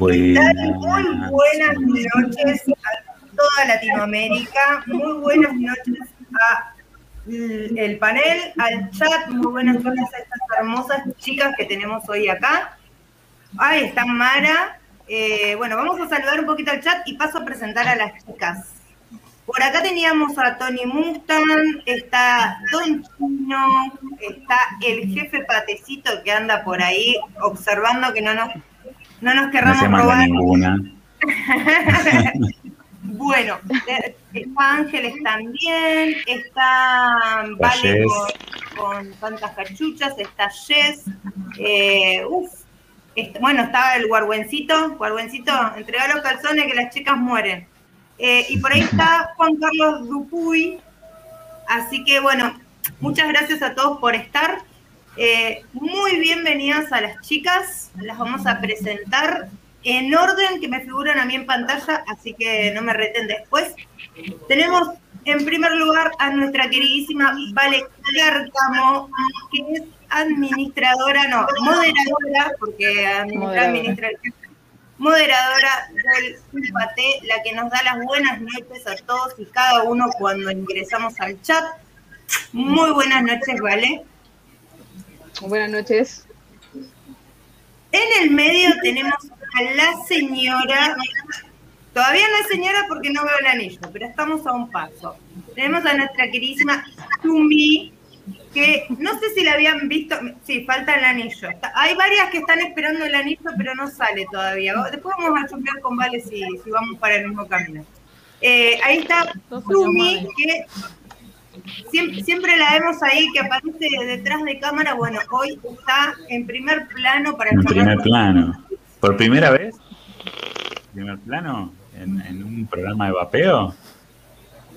Buenas. Muy buenas noches a toda Latinoamérica. Muy buenas noches a el panel, al chat. Muy buenas noches a estas hermosas chicas que tenemos hoy acá. Ahí está Mara. Eh, bueno, vamos a saludar un poquito al chat y paso a presentar a las chicas. Por acá teníamos a Tony Mustang, está Don Chino, está el jefe Patecito que anda por ahí observando que no nos, no nos querramos no robar. Ninguna. bueno, está Ángeles también, está Vale con, tantas cachuchas, está Jess, eh, bueno, estaba el guarguencito, guarguencito, entrega los calzones que las chicas mueren. Eh, y por ahí está Juan Carlos Dupuy. Así que bueno, muchas gracias a todos por estar. Eh, muy bienvenidas a las chicas. Las vamos a presentar en orden que me figuran a mí en pantalla, así que no me reten después. Tenemos en primer lugar a nuestra queridísima Vale Cárcamo, que es administradora, no, moderadora, porque administra, moderadora del Pate, la que nos da las buenas noches a todos y cada uno cuando ingresamos al chat. Muy buenas noches, ¿vale? Buenas noches. En el medio tenemos a la señora, todavía no es señora porque no veo el anillo, pero estamos a un paso. Tenemos a nuestra queridísima Tumi, que no sé si la habían visto, sí, falta el anillo. Hay varias que están esperando el anillo, pero no sale todavía. Después vamos a chumbear con Vale si, si vamos para el mismo camino. Eh, ahí está Sumi, que siempre, la vemos ahí, que aparece detrás de cámara. Bueno, hoy está en primer plano para En primer plano. ¿Por primera vez? ¿Primer plano? ¿En, en un programa de vapeo?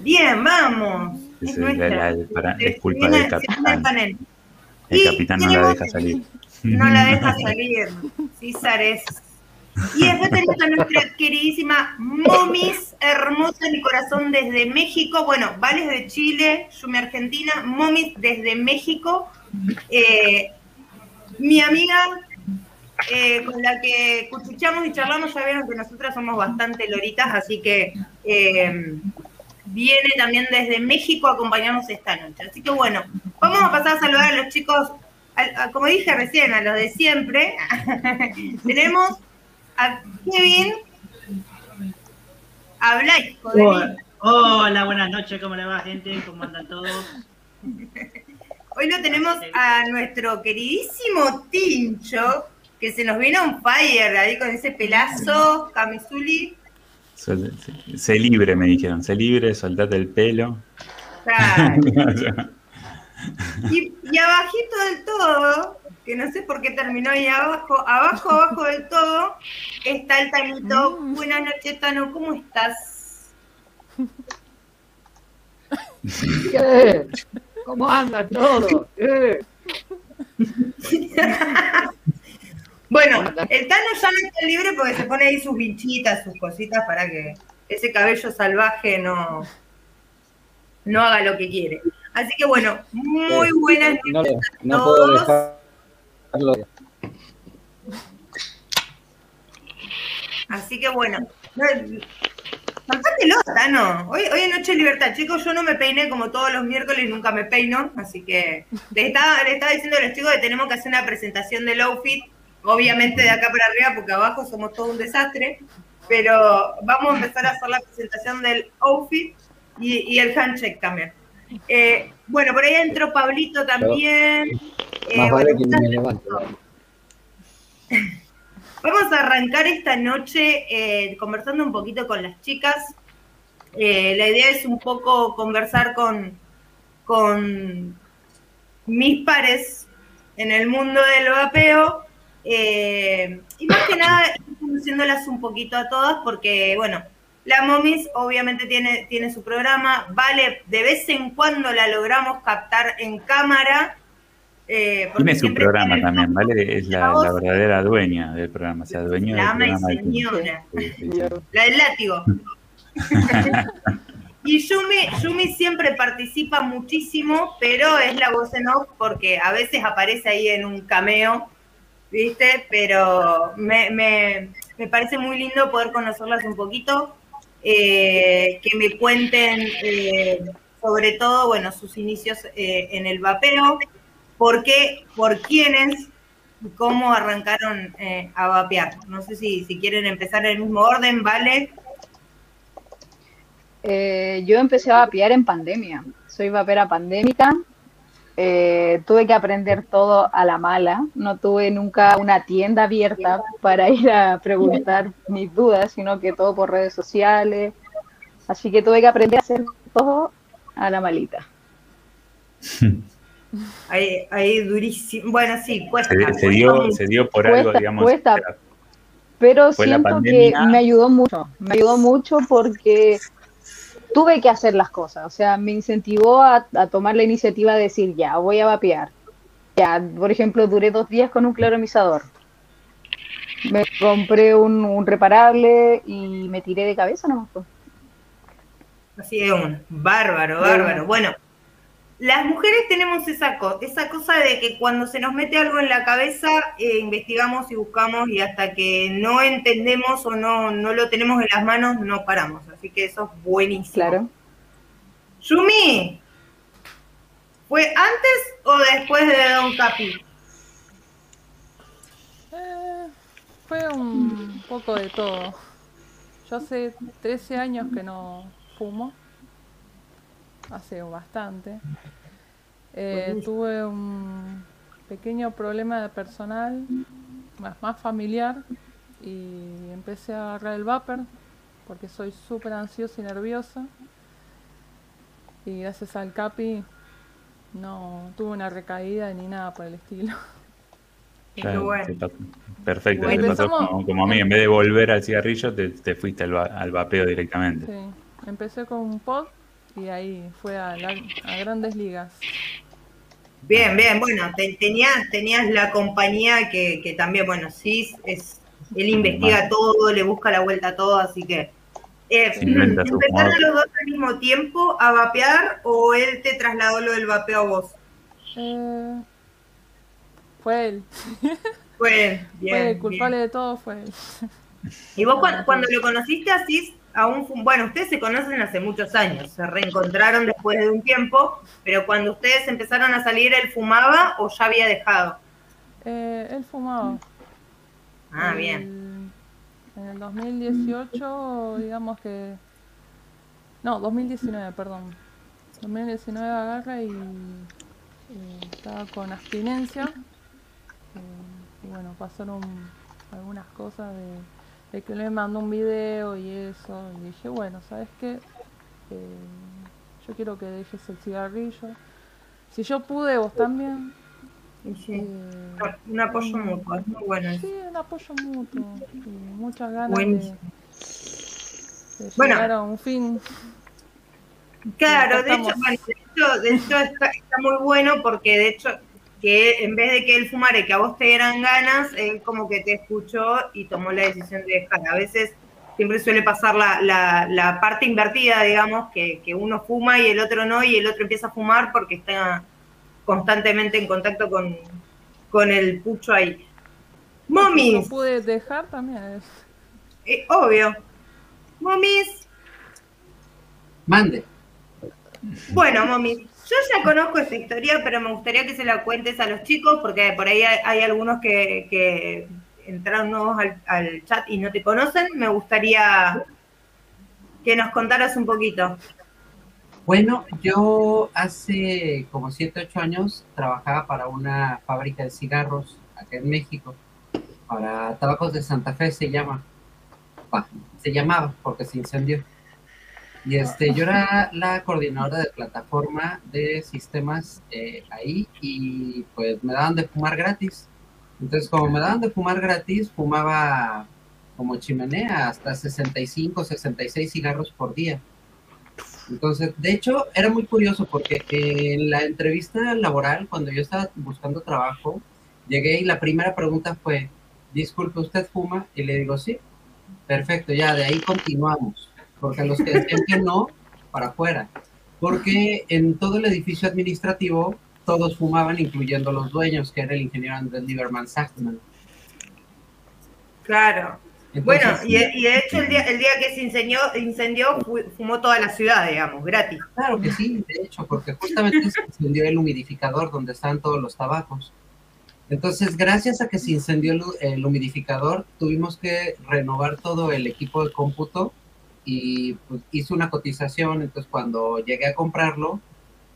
Bien, vamos. Es, culpa del capitán. El capitán no la deja salir. No la deja salir. César es. Y después tenemos a nuestra queridísima Momis, hermosa mi corazón desde México. Bueno, Vales de Chile, Yumi Argentina, Momis desde México. Eh, mi amiga eh, con la que cuchuchamos y charlamos, ya vieron que nosotras somos bastante loritas, así que eh, viene también desde México a acompañarnos esta noche. Así que bueno, vamos a pasar a saludar a los chicos, como dije recién, a los de siempre. Tenemos a Kevin, a Hola, hola, buenas noches, ¿cómo le va gente? ¿Cómo andan todos? Hoy lo tenemos a nuestro queridísimo Tincho, que se nos vino un fire ahí con ese pelazo, camisuli. Sé libre, me dijeron. Sé libre, soltate el pelo. y, abajito del todo, que no sé por qué terminó ahí abajo, abajo, abajo del todo, está el Tanito. Mm. Buenas noches, Tano, ¿cómo estás? ¿Qué? ¿Cómo anda todo? Bueno, el Tano ya no está libre porque se pone ahí sus bichitas, sus cositas para que ese cabello salvaje no, no haga lo que quiere. Así que bueno, muy buenas noches no, a todos. Puedo. Así que bueno, Saltátelo, Tano. Hoy, hoy es Noche de Libertad, chicos. Yo no me peiné como todos los miércoles, nunca me peino. Así que les estaba, les estaba diciendo a los chicos que tenemos que hacer una presentación del outfit obviamente de acá para arriba, porque abajo somos todo un desastre, pero vamos a empezar a hacer la presentación del outfit y, el handshake también. Eh, bueno, por ahí entró Pablito también. Eh, vamos a arrancar esta noche eh, conversando un poquito con las chicas. la idea es un poco conversar con, con mis pares en el mundo del vapeo eh, y más que nada, conociéndolas un poquito a todas, porque, bueno, la Momis obviamente tiene, tiene su programa, vale, de vez en cuando la logramos captar en cámara. Eh, tiene su programa también, ¿vale? Es la, verdadera dueña del programa, o sea, dueña la del programa. señora, la del látigo. y Yumi, Yumi siempre participa muchísimo, pero es la voz en off porque a veces aparece ahí en un cameo ¿viste? Pero me, me parece muy lindo poder conocerlas un poquito, eh, que me cuenten eh, sobre todo, bueno, sus inicios eh, en el vapeo, por qué, por quiénes, cómo arrancaron a vapear. No sé si, si quieren empezar en el mismo orden, ¿vale? yo empecé a vapear en pandemia. Soy vapera pandémica. Tuve que aprender todo a la mala. No tuve nunca una tienda abierta para ir a preguntar mis dudas, sino que todo por redes sociales. Así que tuve que aprender a hacer todo a la malita. Ahí, ahí durísimo. Bueno, sí, cuesta. Se, dio, se dio por algo, digamos. Cuesta, pero siento que me ayudó mucho. Me ayudó mucho porque tuve que hacer las cosas. O sea, me incentivó a, tomar la iniciativa de decir, ya, voy a vapear. Ya, por ejemplo, duré dos días con un claromizador. Me compré un, reparable y me tiré de cabeza nomás. Así es, un bárbaro, bárbaro. Bueno, las mujeres tenemos esa, esa cosa de que cuando se nos mete algo en la cabeza, eh, investigamos y buscamos y hasta que no entendemos o no, no lo tenemos en las manos, no paramos. Así que eso es buenísimo. Claro. Yumi, ¿fue antes o después de Don Capi? Eh, fue un poco de todo. Yo hace 13 años que no fumo, hace bastante. Eh, tuve un pequeño problema personal, más, más familiar, y empecé a agarrar el vapor porque soy súper ansiosa y nerviosa. Y gracias al CAPI no tuve una recaída ni nada por el estilo. Perfecto, como, a mí, en vez de volver al cigarrillo, te, fuiste al, vapeo directamente. Sí, empecé con un pod y ahí fue a, grandes ligas. Bien, bien, bueno, tenías, tenías la compañía que, también, bueno, sí, es, él investiga todo, le busca la vuelta a todo, así que... Eh, ¿Empezaron los dos al mismo tiempo a vapear o él te trasladó lo del vapeo a vos? Eh, fue él. Fue él, bien. Fue el culpable de todo, fue él. Y vos cuando, lo conociste así, aún, bueno, ustedes se conocen hace muchos años, se reencontraron después de un tiempo, pero cuando ustedes empezaron a salir, ¿él fumaba o ya había dejado? Eh, él fumaba. Ah, bien. En el 2018, digamos que... No, 2019, perdón. 2019 agarra y, y estaba con abstinencia y bueno, pasaron algunas cosas de, que le mandó un video y eso. Y dije, bueno, ¿sabes qué? Eh, yo quiero que dejes el cigarrillo. Si yo pude, vos también. Eh, un apoyo mutuo, es muy bueno. Sí, un apoyo mutuo. Y muchas ganas de, llegar a un fin. Claro, de hecho, de hecho, está, muy bueno porque de hecho que en vez de que él fumara y que a vos te dieran ganas, él como que te escuchó y tomó la decisión de dejar. A veces siempre suele pasar la, parte invertida, digamos, que, uno fuma y el otro no, y el otro empieza a fumar porque está constantemente en contacto con, con el pucho ahí. Momis. No pude dejar también. Eh, obvio. Momis. Mande. Bueno, Momis, yo ya conozco esta historia, pero me gustaría que se la cuentes a los chicos, porque por ahí hay, algunos que, entraron nuevos al, chat y no te conocen. Me gustaría que nos contaras un poquito. Bueno, yo hace como 7, 8 años trabajaba para una fábrica de cigarros acá en México, para Tabacos de Santa Fe se llama, se llamaba porque se incendió. Y este, yo era la coordinadora de plataforma de sistemas eh, ahí y pues me daban de fumar gratis. Entonces, como me daban de fumar gratis, fumaba como chimenea hasta 65, 66 cigarros por día. Entonces, de hecho, era muy curioso porque en la entrevista laboral, cuando yo estaba buscando trabajo, llegué y la primera pregunta fue, disculpe, ¿usted fuma? Y le digo, sí. Perfecto, ya de ahí continuamos porque los que decían que no, para afuera. Porque en todo el edificio administrativo todos fumaban, incluyendo los dueños, que era el ingeniero Andrés Lieberman Sachman. Claro. bueno, y, de hecho el día, el día que se incendió, incendió fumó toda la ciudad, digamos, gratis. Claro que sí, de hecho, porque justamente se incendió el humidificador donde estaban todos los tabacos. Entonces, gracias a que se incendió el, humidificador, tuvimos que renovar todo el equipo de cómputo y pues, hice una cotización. Entonces, cuando llegué a comprarlo,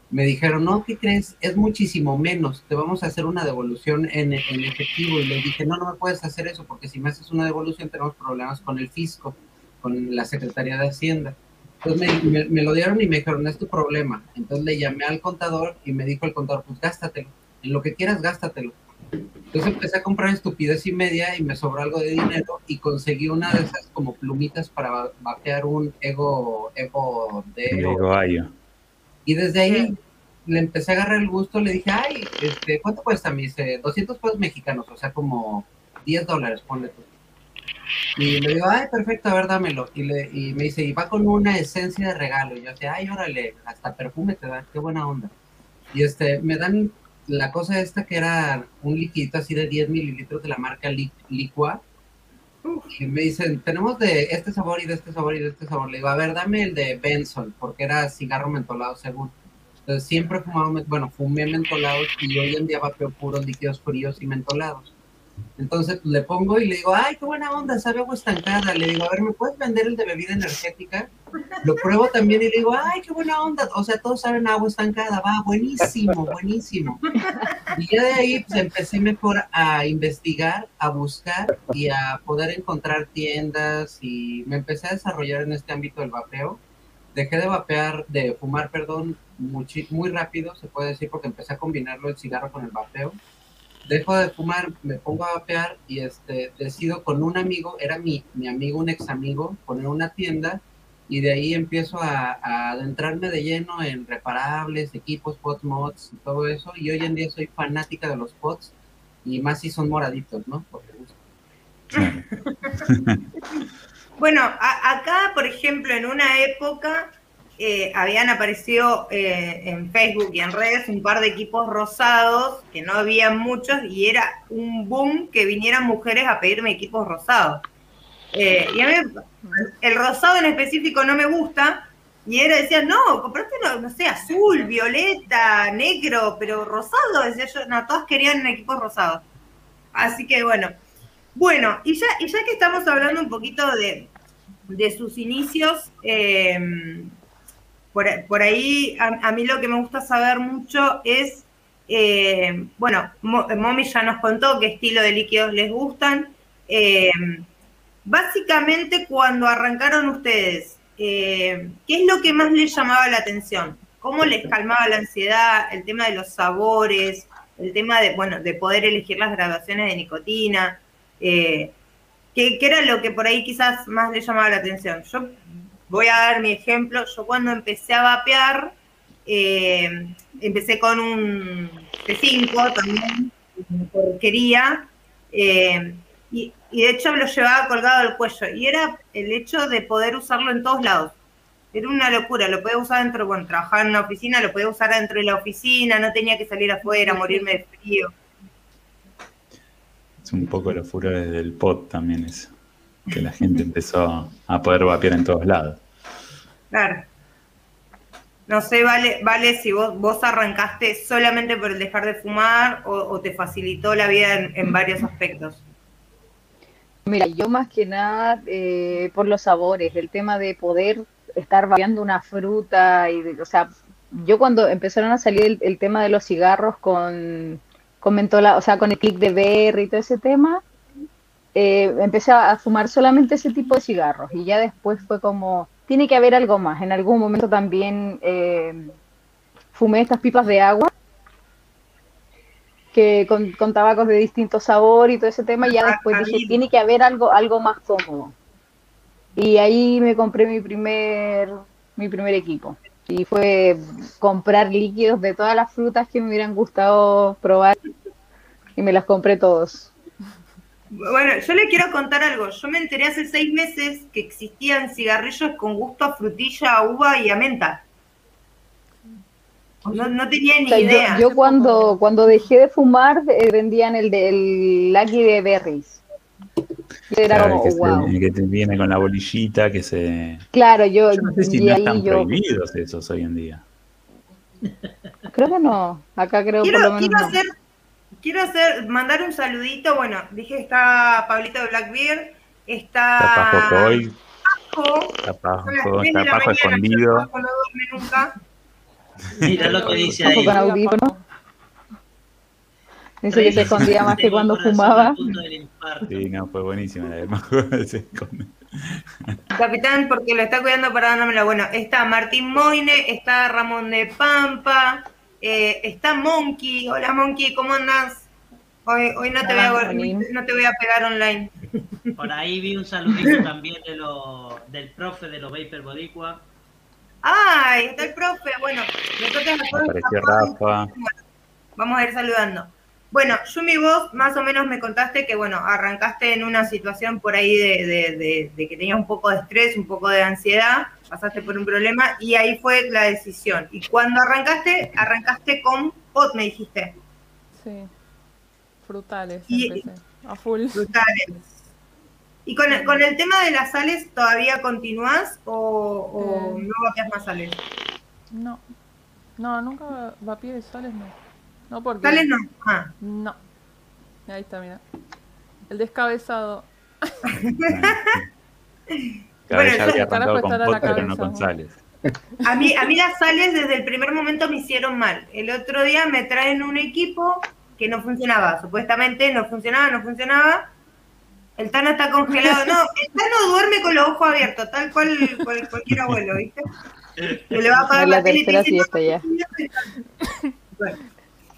me dijeron, no, ¿qué crees? Es muchísimo menos, te vamos a hacer una devolución en, efectivo. Y le dije, no, no me puedes hacer eso, porque si me haces una devolución tenemos problemas con el fisco, con la Secretaría de Hacienda. Entonces me, lo dieron y me dijeron, es tu problema. Entonces le llamé al contador y me dijo el contador, pues gástatelo, en lo que quieras gástatelo. Entonces empecé a comprar estupidez y media y me sobró algo de dinero y conseguí una de esas como plumitas para vapear un ego, ego de... Ego y desde ahí le empecé a agarrar el gusto, le dije, ay, este, ¿cuánto cuesta? Me dice, 200 pesos mexicanos, o sea, como 10 dólares, ponle tú. Y le digo, ay, perfecto, a ver, dámelo. Y, le, y me dice, y va con una esencia de regalo. Y yo decía, ay, órale, hasta perfume te da, qué buena onda. Y este, me dan la cosa esta que era un líquido así de 10 mililitros de la marca Liqua. Y me dicen, tenemos de este sabor y de este sabor y de este sabor. Le digo, a ver, dame el de Benson, porque era cigarro mentolado según. Entonces siempre fumaba, bueno, fumé mentolados y hoy en día vapeo puros líquidos fríos y mentolados. Entonces pues, le pongo y le digo, ay, qué buena onda, sabe agua estancada. Le digo, a ver, ¿me puedes vender el de bebida energética? Lo pruebo también y le digo, ay, qué buena onda. O sea, todos saben agua estancada, va, buenísimo, buenísimo. Y ya de ahí pues, empecé mejor a investigar, a buscar y a poder encontrar tiendas y me empecé a desarrollar en este ámbito del vapeo. Dejé de vapear, de fumar, perdón, muy, muy rápido, se puede decir, porque empecé a combinarlo el cigarro con el vapeo dejo de fumar, me pongo a vapear y este, decido con un amigo, era mi, mi amigo, un ex amigo, poner una tienda y de ahí empiezo a, adentrarme de lleno en reparables, equipos, pots, mods y todo eso. Y hoy en día soy fanática de los pots y más si son moraditos, ¿no? bueno, acá, por ejemplo, en una época eh, habían aparecido eh, en Facebook y en redes un par de equipos rosados, que no había muchos, y era un boom que vinieran mujeres a pedirme equipos rosados. Eh, y a mí el rosado en específico no me gusta, y era, decía, no, comprate uno, no sé, azul, violeta, negro, pero rosado, decía yo, no, todas querían equipos rosados. Así que bueno. Bueno, y ya, y ya que estamos hablando un poquito de, de sus inicios, eh, por, ahí a, mí lo que me gusta saber mucho es, eh, bueno, Momi ya nos contó qué estilo de líquidos les gustan. Eh, básicamente cuando arrancaron ustedes, eh, ¿qué es lo que más les llamaba la atención? ¿Cómo les calmaba la ansiedad? El tema de los sabores, el tema de, bueno, de poder elegir las graduaciones de nicotina. ¿qué, ¿Qué era lo que por ahí quizás más les llamaba la atención? Yo Voy a dar mi ejemplo. Yo cuando empecé a vapear, eh, empecé con un T5 también, porquería, eh, y, de hecho lo llevaba colgado al cuello. Y era el hecho de poder usarlo en todos lados. Era una locura, lo podía usar dentro, bueno, trabajaba en una oficina, lo podía usar dentro de la oficina, no tenía que salir afuera, morirme de frío. Es un poco la furor del pot también eso que la gente empezó a poder vapear en todos lados. Claro. No sé, vale, vale si vos, vos arrancaste solamente por el dejar de fumar o, te facilitó la vida en, varios aspectos. Mira, yo más que nada eh, por los sabores, el tema de poder estar vapeando una fruta y, o sea, yo cuando empezaron a salir el, tema de los cigarros con, con mentola, o sea, con el click de berry y todo ese tema, eh, empecé a fumar solamente ese tipo de cigarros y ya después fue como, tiene que haber algo más. En algún momento también eh, fumé estas pipas de agua que con, tabacos de distinto sabor y todo ese tema y ya después dije, tiene que haber algo, algo más cómodo. Y ahí me compré mi primer, mi primer equipo. Y fue comprar líquidos de todas las frutas que me hubieran gustado probar y me las compré todos. Bueno, yo le quiero contar algo. Yo me enteré hace seis meses que existían cigarrillos con gusto a frutilla, a uva y a menta. No, tenía ni idea. Yo, cuando, cuando dejé de fumar eh, vendían el del Lucky de Berries. Era como, que, wow. que te viene con la bolillita, que se... Claro, yo... yo no sé si no están prohibidos esos hoy en día. Creo que no. Acá creo quiero, por lo menos quiero no. hacer, quiero hacer, mandar un saludito. Bueno, dije está Pablito de Blackbeard, está. Está Pajo Coy, Pajo, está Pajo, está tres de la Pajo mañana, escondido. Pajo no duerme nunca. Mira lo que dice ahí. con audífono. Dice que se escondía más que cuando fumaba. Sí, no, fue buenísima la de Majo. se esconde. Capitán, porque lo está cuidando para dármela. Bueno, está Martín Moine, está Ramón de Pampa, eh, está Monkey. Hola Monkey, ¿cómo andas? Hoy, hoy no, te voy a, no te voy a pegar online. Por ahí vi un saludito también de lo, del profe de los Vapor Boricua. ¡Ay! Está el profe. Bueno, nosotros Apareció Rafa. Vamos a ir saludando. Bueno, Yumi, vos más o menos me contaste que, bueno, arrancaste en una situación por ahí de, de, de, de, que tenías un poco de estrés, un poco de ansiedad, pasaste por un problema y ahí fue la decisión. Y cuando arrancaste, arrancaste con pot, me dijiste. Sí, frutales, y, empecé, a full. Frutales. ¿Y con el, con el tema de las sales todavía continúas o, o Eh. no vapeas más sales? No, no, nunca vapeé de sales, no. No, porque... ¿Sales no? Ah. No. Ahí está, mira. El descabezado. Cada vez Bueno, había carajo arrancado con está la pot, pero cabeza, no con ¿no? sales. A mí, a mí las sales desde el primer momento me hicieron mal. El otro día me traen un equipo que no funcionaba. Supuestamente no funcionaba, no funcionaba. El Tano está congelado. No, el Tano duerme con los ojos abiertos, tal cual, cual- cualquier abuelo, ¿viste? Se le va a apagar la la tele y dice, ya. Bueno,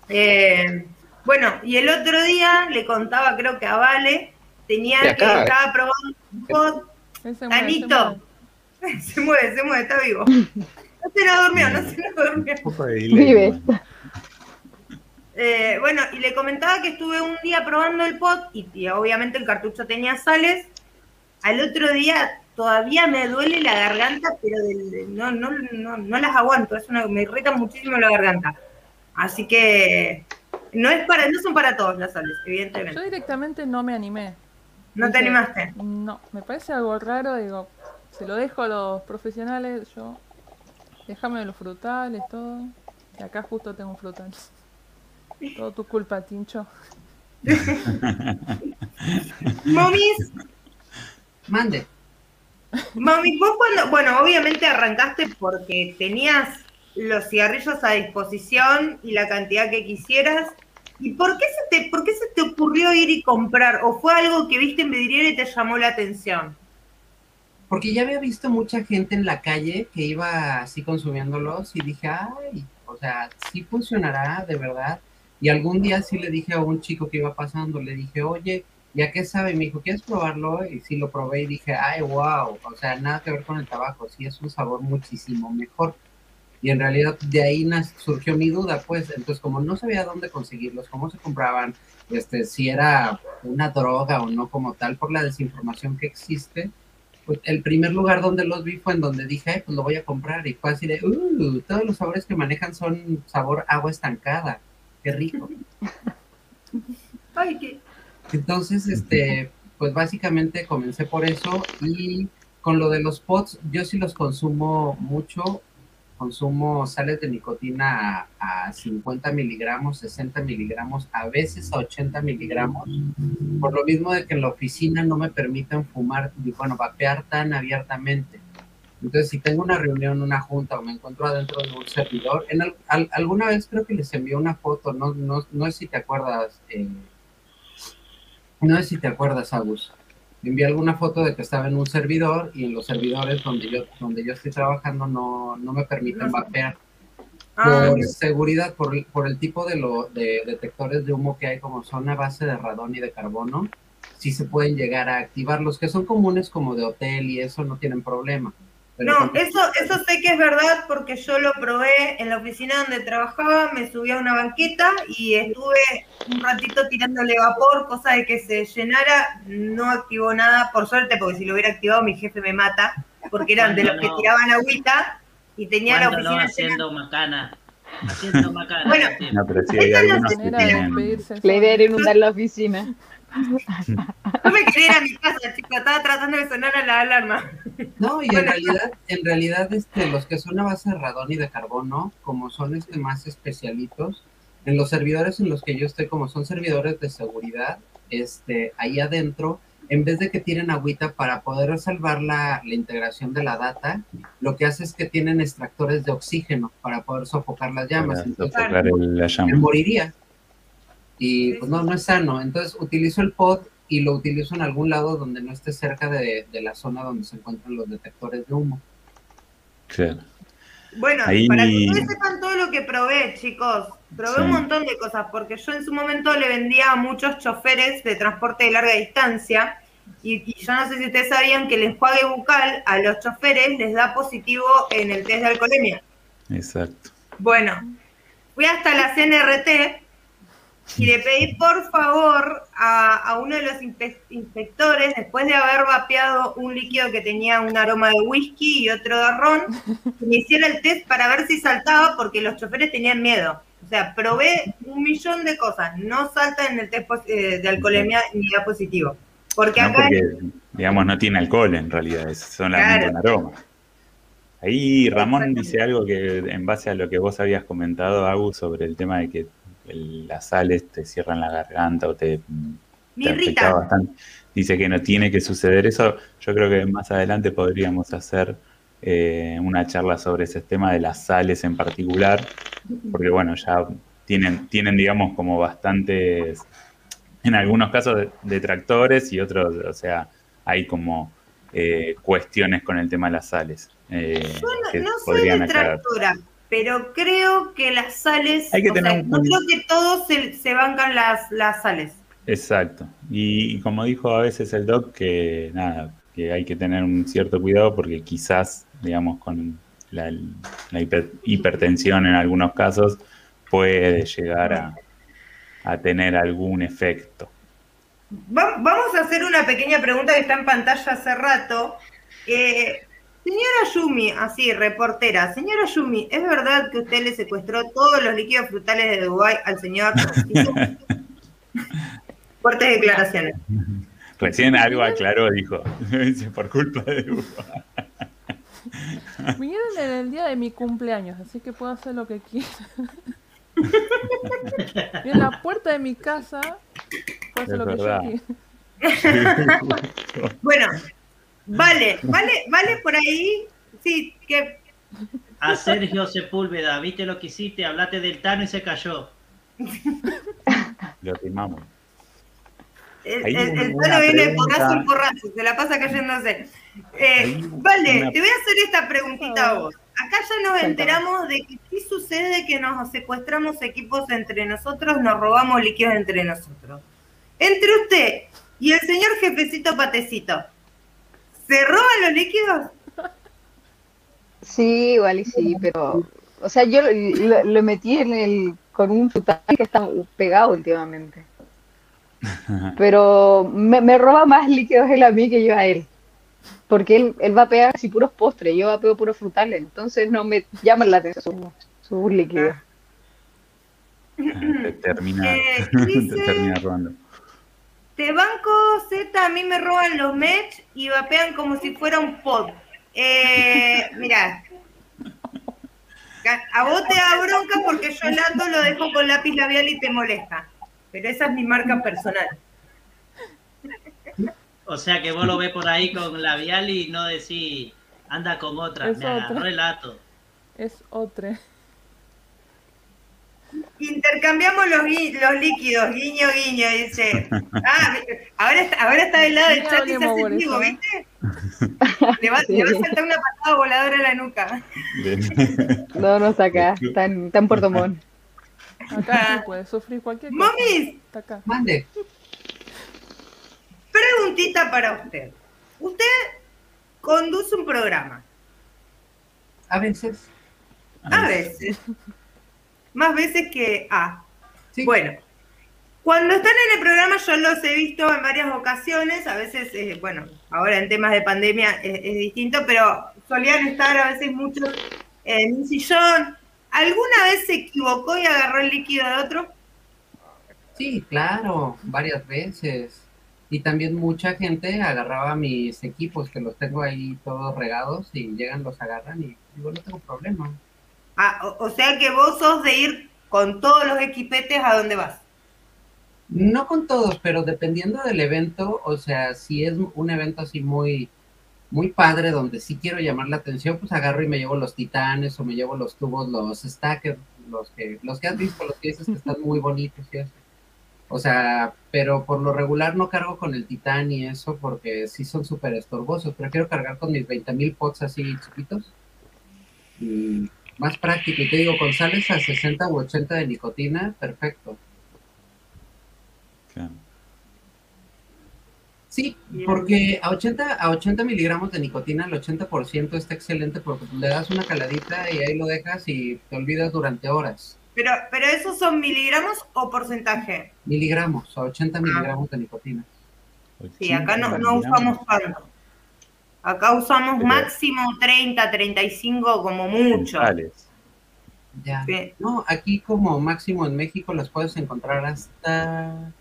eh, bueno, y el otro día le contaba, creo que a Vale, tenía que estaba probando un pod. Él se mueve, se Tanito, mueve. se mueve, se mueve, está vivo. No se nos durmió, no se nos durmió. Vive. Eh, bueno, y le comentaba que estuve un día probando el pot y, y obviamente el cartucho tenía sales. Al otro día todavía me duele la garganta, pero del- no, no, no, no las aguanto, es una, me irrita muchísimo la garganta. Así que no es para, no son para todos las sales, Yo evidentemente. directamente no me animé. ¿No te animaste? No, me parece algo raro, digo, se lo dejo a los profesionales, yo, déjame los frutales, todo. Y acá justo tengo un frutal. Todo tu culpa, Tincho. Momis, Mande. Mami, vos cuando, bueno, obviamente arrancaste porque tenías los cigarrillos a disposición y la cantidad que quisieras. ¿Y por qué se te, por qué se te ocurrió ir y comprar? ¿O fue algo que viste en vidriera y te llamó la atención? Porque ya había visto mucha gente en la calle que iba así consumiéndolos y dije, ay, o sea, sí funcionará de verdad. Y algún día sí le dije a un chico que iba pasando, le dije, oye, ¿ya qué sabe? Me dijo, ¿quieres probarlo? Y sí lo probé y dije, ay, wow, o sea, nada que ver con el tabaco, sí es un sabor muchísimo mejor. Y en realidad de ahí surgió mi duda, pues, entonces como no sabía dónde conseguirlos, cómo se compraban, este, si era una droga o no como tal, por la desinformación que existe, pues el primer lugar donde los vi fue en donde dije, ay, pues lo voy a comprar. Y fue así de, uh, todos los sabores que manejan son sabor agua estancada. Qué rico. Ay, qué... Entonces, este, pues básicamente comencé por eso. Y con lo de los pots, yo sí los consumo mucho. Consumo sales de nicotina a, a 50 miligramos, 60 miligramos, a veces a 80 miligramos. Por lo mismo de que en la oficina no me permiten fumar, bueno, vapear tan abiertamente. Entonces, si tengo una reunión, una junta o me encuentro adentro de un servidor, en al- al- alguna vez creo que les envié una foto, no, no, no sé si te acuerdas, eh, no sé si te acuerdas, Agus. Envié alguna foto de que estaba en un servidor y en los servidores donde yo, donde yo estoy trabajando no, no me permiten vapear Ah, por seguridad, por, el- por el tipo de, lo, de detectores de humo que hay, como son a base de radón y de carbono, sí se pueden llegar a activar. Los que son comunes como de hotel y eso no tienen problema. No, eso, eso sé que es verdad porque yo lo probé en la oficina donde trabajaba, me subí a una banqueta y estuve un ratito tirándole vapor, cosa de que se llenara, no activó nada, por suerte, porque si lo hubiera activado mi jefe me mata, porque eran de los que No. tiraban agüita y tenía la ¿Cuándo no oficina llena. haciendo macana? Haciendo macana. Bueno. No, pero sí la idea era inundar la oficina. No me quería ir a mi casa, chicos, estaba tratando de sonar a la alarma. No, y en realidad, en realidad este, los que son a base de radón y de carbono, como son este más especialitos, en los servidores en los que yo estoy, como son servidores de seguridad, este, ahí adentro, en vez de que tienen agüita para poder salvar la, la, integración de la data, lo que hace es que tienen extractores de oxígeno para poder sofocar las llamas. Entonces, sofocar el, la llama. moriría. Y pues no, no es sano. Entonces utilizo el pod y lo utilizo en algún lado donde no esté cerca de, de la zona donde se encuentran los detectores de humo. Claro. Bueno, para que ustedes sepan todo lo que probé, chicos, probé un montón de cosas, porque yo en su momento le vendía a muchos choferes de transporte de larga distancia, y, yo no sé si ustedes sabían que el enjuague bucal a los choferes les da positivo en el test de alcoholemia. Exacto. Bueno, fui hasta la CNRT y le pedí por favor a, uno de los inspectores, después de haber vapeado un líquido que tenía un aroma de whisky y otro de ron, que me hiciera el test para ver si saltaba porque los choferes tenían miedo. O sea, probé un millón de cosas, no salta en el test eh, de alcoholemia ni da positivo. Porque acá... digamos, no tiene alcohol en realidad, es solamente un aroma. Ahí Ramón dice algo que en base a lo que vos habías comentado, Agus, sobre el tema de que las sales te cierran la garganta o te, te bastante. Dice que no tiene que suceder eso. Yo creo que más adelante podríamos hacer eh, una charla sobre ese tema de las sales en particular, porque bueno, ya tienen, tienen digamos, como bastantes, en algunos casos, detractores y otros, o sea, hay como eh, cuestiones con el tema de las sales. Eh, Yo no, soy detractora, pero creo que las sales, no creo que todos se, bancan las, las sales. Exacto. Y, como dijo a veces el doc, que nada, que hay que tener un cierto cuidado porque quizás, digamos, con la, hipertensión en algunos casos puede llegar a, a tener algún efecto. vamos a hacer una pequeña pregunta que está en pantalla hace rato. Eh, Señora Yumi, así, reportera. Señora Yumi, ¿es verdad que usted le secuestró todos los líquidos frutales de Dubái al señor? Fuertes declaraciones. Recién algo aclaró, dijo. por culpa de Dubái. Vinieron en el día de mi cumpleaños, así que puedo hacer lo que quiera. y en la puerta de mi casa puedo hacer lo que yo quiera. bueno, Vale, vale, vale por ahí. Sí, que. A Sergio Sepúlveda, viste lo que hiciste, hablaste del Tano y se cayó. Lo timamos. El, Tano viene porrazo y porrazo, se la pasa cayéndose. Eh, vale, te voy a hacer esta preguntita a vos. Acá ya nos enteramos de que sí sucede que nos secuestramos equipos entre nosotros, nos robamos líquidos entre nosotros. Entre usted y el señor jefecito Patecito, ¿Se roban los líquidos? Sí, igual y sí, pero. O sea, yo lo, metí en el con un frutal que está pegado últimamente. Pero me, roba más líquidos él a mí que yo a él. Porque él, él va a pegar así puros postres, yo vapeo puros frutales. Entonces no me llaman la atención sus líquidos. termina, eh, termina robando. Te banco Z, a mí me roban los match y vapean como si fuera un pod. Eh, mira, a vos te da bronca porque yo el lato lo dejo con lápiz labial y te molesta. Pero esa es mi marca personal. O sea que vos lo ves por ahí con labial y no decís, anda con otra. me agarró el lato. Es otra. Intercambiamos los, los líquidos, guiño, guiño, dice. Ah, ahora está, ahora está del lado del chat y se hace vivo, ¿viste? Le va, le va, a saltar una patada voladora a la nuca. No, no está acá, está en, está en Puerto Montt. Acá puede sufrir cualquier cosa. Acá. Mande. Preguntita para usted. Usted conduce un programa. A veces. A veces más veces que A. Bueno, cuando están en el programa yo los he visto en varias ocasiones, a veces, eh, bueno, ahora en temas de pandemia es, distinto, pero solían estar a veces muchos en un sillón. ¿Alguna vez se equivocó y agarró el líquido de otro? Sí, claro, varias veces. Y también mucha gente agarraba mis equipos, que los tengo ahí todos regados, y llegan, los agarran y digo, no tengo problema. Ah, o, sea que vos sos de ir con todos los equipetes a donde vas. No con todos, pero dependiendo del evento, o sea, si es un evento así muy, muy padre, donde sí quiero llamar la atención, pues agarro y me llevo los titanes o me llevo los tubos, los stackers, los que, los que has visto, los que dices que están muy bonitos. O sea, pero por lo regular no cargo con el titán y eso porque sí son súper estorbosos. Prefiero cargar con mis 20.000 pots así chiquitos. Y más práctico. Y te digo, con sales a 60 u 80 de nicotina, perfecto. Sí, porque a 80, a 80 miligramos de nicotina, el 80% está excelente porque le das una caladita y ahí lo dejas y te olvidas durante horas. Pero, pero esos son miligramos o porcentaje? Miligramos, a 80 ah. miligramos de nicotina. Sí, acá no, no usamos tanto. Acá usamos máximo 30, 35 como mucho. Ya. No, aquí como máximo en México las puedes encontrar hasta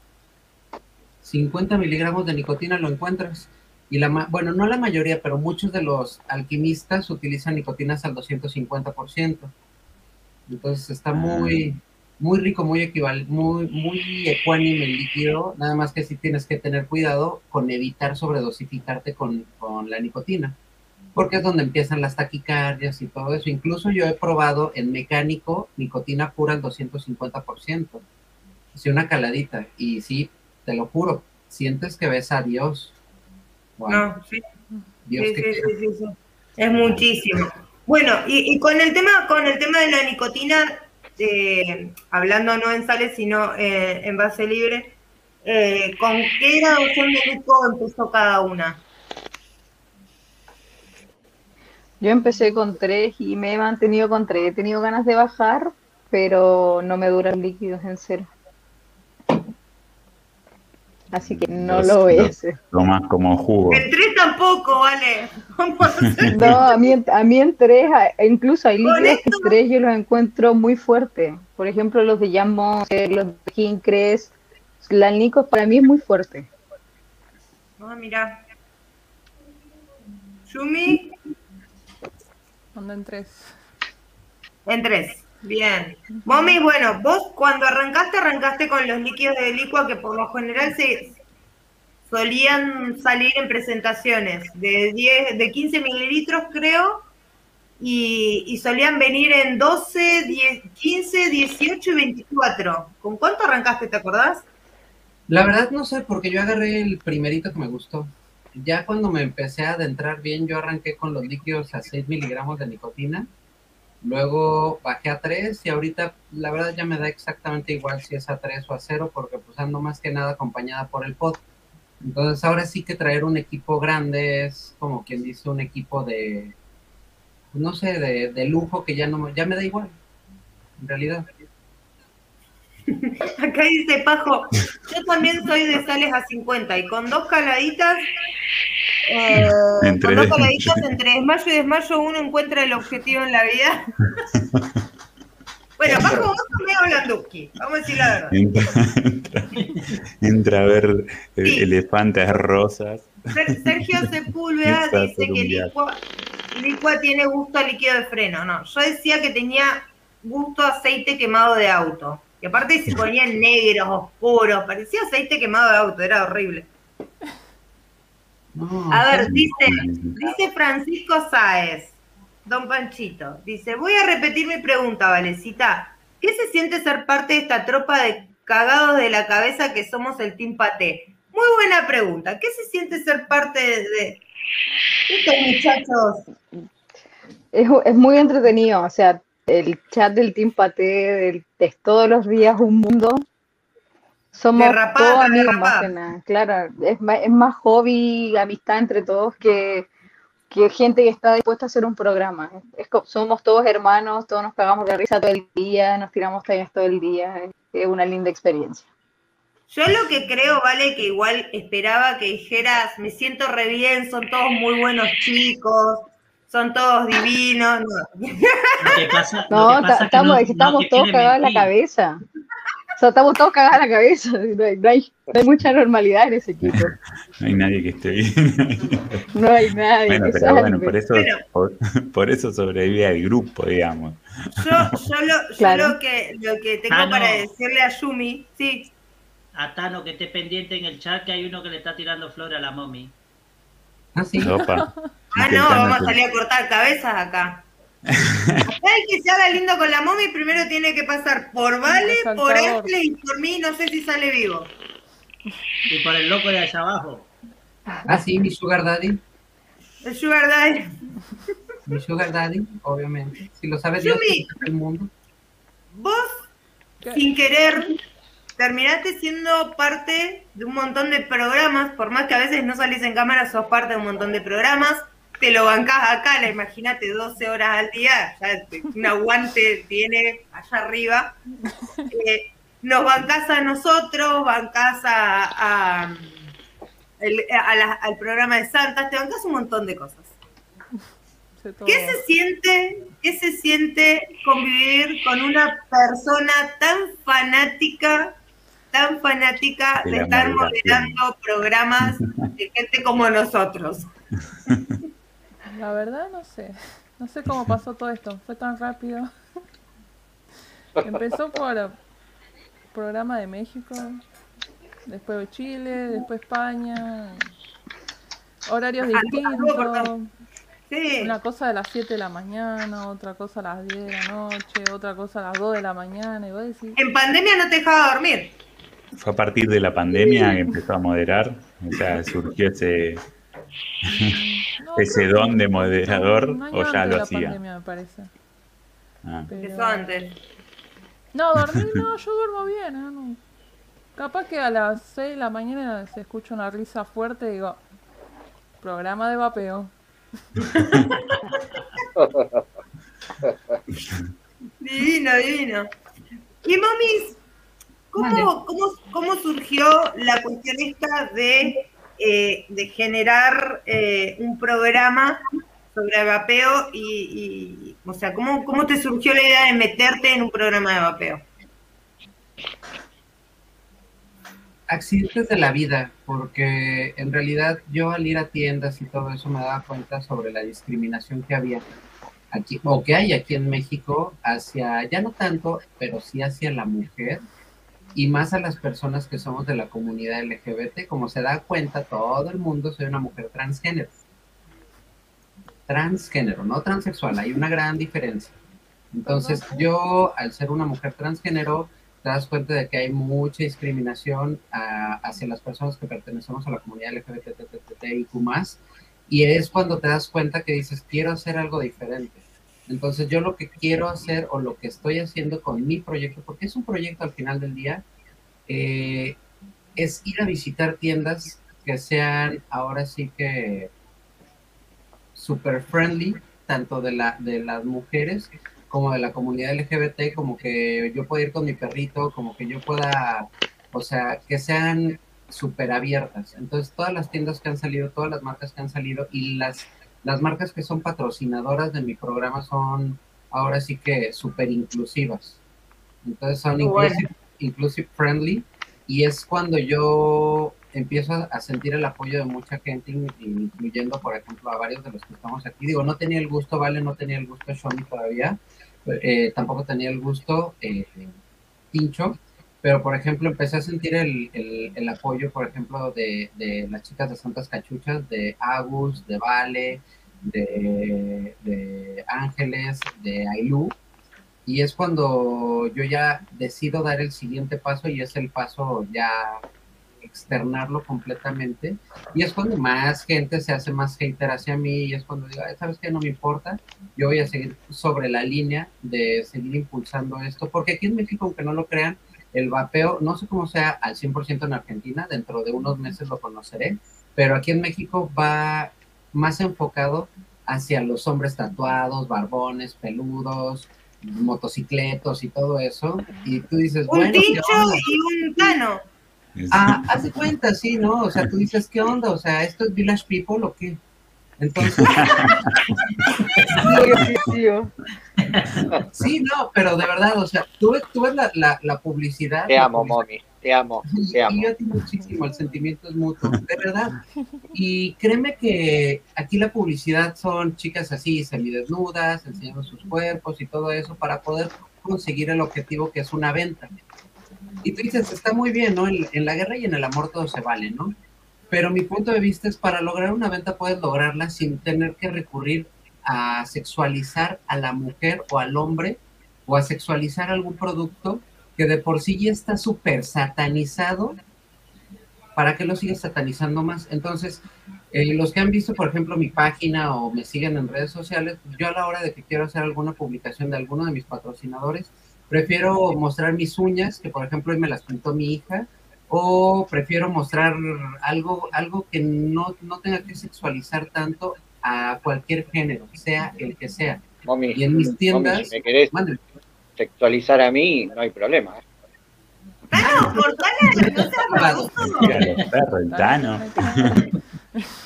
50 miligramos de nicotina lo encuentras. Y la bueno, no la mayoría, pero muchos de los alquimistas utilizan nicotinas al 250%. Entonces está muy, muy rico, muy equivalente, muy, muy ecuánime el líquido, nada más que sí tienes que tener cuidado con evitar sobredosificarte con, con la nicotina, porque es donde empiezan las taquicardias y todo eso. Incluso yo he probado en mecánico nicotina pura al 250%, así una caladita, y sí, te lo juro, sientes que ves a Dios. no, sí. Dios sí, sí, sí, Es muchísimo. Bueno, y, con el tema, con el tema de la nicotina, eh, hablando no en sales, sino eh, en base libre, eh, ¿con qué graduación de grupo empezó cada una? Yo empecé con tres y me he mantenido con tres. He tenido ganas de bajar, pero no me duran líquidos en cero. Así que no lo ves. Tomas como jugo. En tres tampoco, vale. no, a mí, a mí en tres, incluso hay líquidos que en tres yo los encuentro muy fuertes. Por ejemplo, los de Jan los de King Crest. La Nico para mí es muy fuerte. Ah, mira. Yumi. Ando en tres. En tres. Bien. Mami, bueno, vos cuando arrancaste, arrancaste con los líquidos de licua que por lo general se solían salir en presentaciones de 10, de 15 mililitros, creo, y, solían venir en 12, 10, 15, 18 y 24. ¿Con cuánto arrancaste, te acordás? La verdad no sé, porque yo agarré el primerito que me gustó. Ya cuando me empecé a adentrar bien, yo arranqué con los líquidos a 6 miligramos de nicotina Luego bajé a 3 y ahorita la verdad ya me da exactamente igual si es a 3 o a 0 porque pues ando más que nada acompañada por el pod. Entonces ahora sí que traer un equipo grande es como quien dice un equipo de, no sé, de, lujo que ya no ya me da igual, en realidad. Acá dice Pajo, yo también soy de sales a 50 y con dos caladitas eh, entre, con dos entre desmayo y desmayo uno encuentra el objetivo en la vida. bueno, Paco, vos medio vamos a decir la verdad. Entra, a ver elefantes rosas. Sergio Sepúlveda dice que licua, licua tiene gusto a líquido de freno. No, yo decía que tenía gusto a aceite quemado de auto. Y aparte se ponían negros, oscuros, parecía aceite quemado de auto, era horrible a ver, dice, dice Francisco Sáez, don Panchito, dice, voy a repetir mi pregunta, Valecita. ¿Qué se siente ser parte de esta tropa de cagados de la cabeza que somos el Team Paté? Muy buena pregunta. ¿Qué se siente ser parte de, estos muchachos? Es, muy entretenido, o sea, el chat del Team Paté es todos los días un mundo somos todos amigos más que nada. Claro, es más, es más hobby, amistad entre todos que, que, gente que está dispuesta a hacer un programa. Es, somos todos hermanos, todos nos cagamos de risa todo el día, nos tiramos tallas todo el día. Es una linda experiencia. Yo lo que creo, vale, que igual esperaba que dijeras, me siento re bien, son todos muy buenos chicos, son todos divinos. No, no estamos, estamos todos cagados en la cabeza. O sea, estamos todos cagados a la cabeza. No hay, mucha normalidad en ese equipo. No hay nadie que esté bien. no hay nadie. Bueno, pero bueno, por eso, por, eso sobrevive al grupo, digamos. Yo, lo, que, lo que tengo para decirle a Yumi, sí. A Tano que esté pendiente en el chat que hay uno que le está tirando flor a la mommy. Ah, sí. ah, no, vamos a salir a cortar cabezas acá. El que se haga lindo con la mommy primero tiene que pasar por Vale, por Ashley y por mí, no sé si sale vivo. Y por el loco de allá abajo. Ah, sí, mi Sugar Daddy. El Sugar Daddy. Mi Sugar Daddy, obviamente. Si lo sabes, Yumi, el mundo. Vos, sin querer, terminaste siendo parte de un montón de programas, por más que a veces no salís en cámara, sos parte de un montón de programas te lo bancás acá, la imagínate 12 horas al día, ya un aguante viene allá arriba. Eh, nos bancás a nosotros, bancás a, al programa de Santas, te bancás un montón de cosas. ¿Qué se siente, qué se siente convivir con una persona tan fanática, tan fanática de estar moderando programas de gente como nosotros? La verdad no sé. No sé cómo pasó todo esto. Fue tan rápido. Empezó por programa de México, después Chile, después España. Horarios ah, distintos. Una cosa de las 7 de la mañana, otra cosa a las 10 de la noche, otra cosa a las 2 de la mañana. Y En pandemia no te dejaba dormir. Fue a partir de la pandemia que empezó a moderar. O sea, surgió ese ese don de moderador o ya lo hacía. Pandemia, me parece. Ah. Eso antes. No, dormir no, yo duermo bien. ¿eh? Capaz que a las 6 de la mañana se escucha una risa fuerte y digo, programa de vapeo. divino, divino. Y mamis, ¿cómo, cómo, cómo surgió la cuestión esta de eh, de generar eh, un programa sobre vapeo y, o sea, ¿cómo, ¿cómo te surgió la idea de meterte en un programa de vapeo? Accidentes de la vida, porque en realidad yo al ir a tiendas y todo eso me daba cuenta sobre la discriminación que había aquí, o que hay aquí en México hacia, ya no tanto, pero sí hacia la mujer y más a las personas que somos de la comunidad LGBT, como se da cuenta todo el mundo, soy una mujer transgénero. Transgénero, no transexual, hay una gran diferencia. Entonces yo, al ser una mujer transgénero, te das cuenta de que hay mucha discriminación ah, hacia las personas que pertenecemos a la comunidad LGBTIQ+, y es cuando te das cuenta que dices, quiero hacer algo diferente entonces yo lo que quiero hacer o lo que estoy haciendo con mi proyecto, porque es un proyecto al final del día, eh, es ir a visitar tiendas que sean ahora sí que super friendly, tanto de, la, de las mujeres como de la comunidad LGBT, como que yo pueda ir con mi perrito, como que yo pueda, o sea, que sean súper abiertas. Entonces todas las tiendas que han salido, todas las marcas que han salido y las las marcas que son patrocinadoras de mi programa son ahora sí que súper inclusivas. Entonces son inclusive, friendly y es cuando yo empiezo a sentir el apoyo de mucha gente, incluyendo, por ejemplo, a varios de los que estamos aquí. Digo, no tenía el gusto, Vale, no tenía el gusto Shomi todavía, eh, tampoco tenía el gusto eh, Pincho, pero por ejemplo empecé a sentir el, el, apoyo, por ejemplo, de, de, las chicas de Santas Cachuchas, de Agus, de Vale, de, Ángeles, de Ailú, y es cuando yo ya decido dar el siguiente paso y es el paso ya externarlo completamente y es cuando más gente se hace más hater hacia mí y es cuando digo, ¿sabes qué? No me importa, yo voy a seguir sobre la línea de seguir impulsando esto, porque aquí en México, aunque no lo crean, el vapeo, no sé cómo sea al 100% en Argentina, dentro de unos meses lo conoceré, pero aquí en México va más enfocado hacia los hombres tatuados, barbones, peludos, motocicletos y todo eso. Y tú dices, un bueno. y un plano. Ah, haz de cuenta, sí, ¿no? O sea, tú dices, ¿qué onda? O sea, ¿esto es Village People o qué? Entonces. sí, no, pero de verdad, o sea, tú, ves la, la, publicidad. Te amo, mami, te amo, te amo. Y yo muchísimo, el sentimiento es mutuo, de verdad. Y créeme que aquí la publicidad son chicas así, semidesnudas, enseñando sus cuerpos y todo eso para poder conseguir el objetivo que es una venta. Y tú dices, está muy bien, ¿no? en la guerra y en el amor todo se vale, ¿no? Pero mi punto de vista es para lograr una venta puedes lograrla sin tener que recurrir a sexualizar a la mujer o al hombre o a sexualizar algún producto que de por sí ya está súper satanizado. ¿Para qué lo sigues satanizando más? Entonces, eh, los que han visto, por ejemplo, mi página o me siguen en redes sociales, yo a la hora de que quiero hacer alguna publicación de alguno de mis patrocinadores, prefiero mostrar mis uñas, que por ejemplo hoy me las pintó mi hija, o prefiero mostrar algo, algo que no, no tenga que sexualizar tanto a cualquier género, sea el que sea. y en mis tiendas... si me querés sexualizar a mí, no hay problema. ¿eh? Ah, no, por Tano.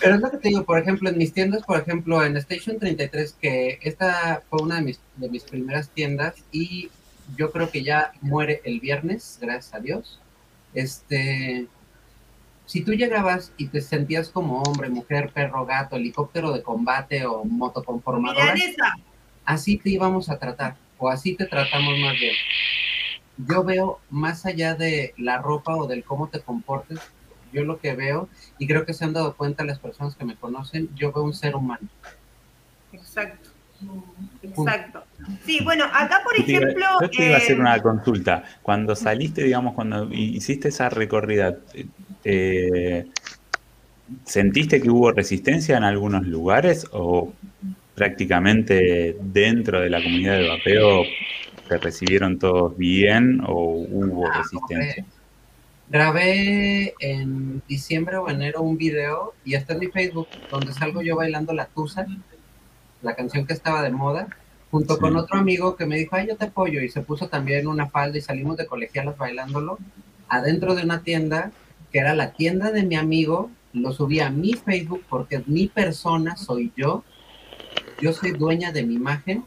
Pero es lo que te digo, por ejemplo, en mis tiendas, por ejemplo, en Station 33, que esta fue una de mis, de mis primeras tiendas y yo creo que ya muere el viernes, gracias a Dios. Este, si tú llegabas y te sentías como hombre, mujer, perro, gato, helicóptero de combate o motoconformadora, así te íbamos a tratar, o así te tratamos más bien. Yo veo más allá de la ropa o del cómo te comportes, yo lo que veo, y creo que se han dado cuenta las personas que me conocen, yo veo un ser humano. Exacto. Exacto. Sí, bueno, acá por ejemplo... Yo te iba a hacer eh, una consulta. Cuando saliste, digamos, cuando hiciste esa recorrida, eh, ¿sentiste que hubo resistencia en algunos lugares o prácticamente dentro de la comunidad de vapeo te recibieron todos bien o hubo ah, resistencia? Grabé en diciembre o enero un video y está en mi Facebook donde salgo yo bailando la tusa la canción que estaba de moda, junto con otro amigo que me dijo, ay, yo te apoyo, y se puso también una falda y salimos de colegialas bailándolo, adentro de una tienda, que era la tienda de mi amigo, lo subí a mi Facebook porque es mi persona, soy yo, yo soy dueña de mi imagen,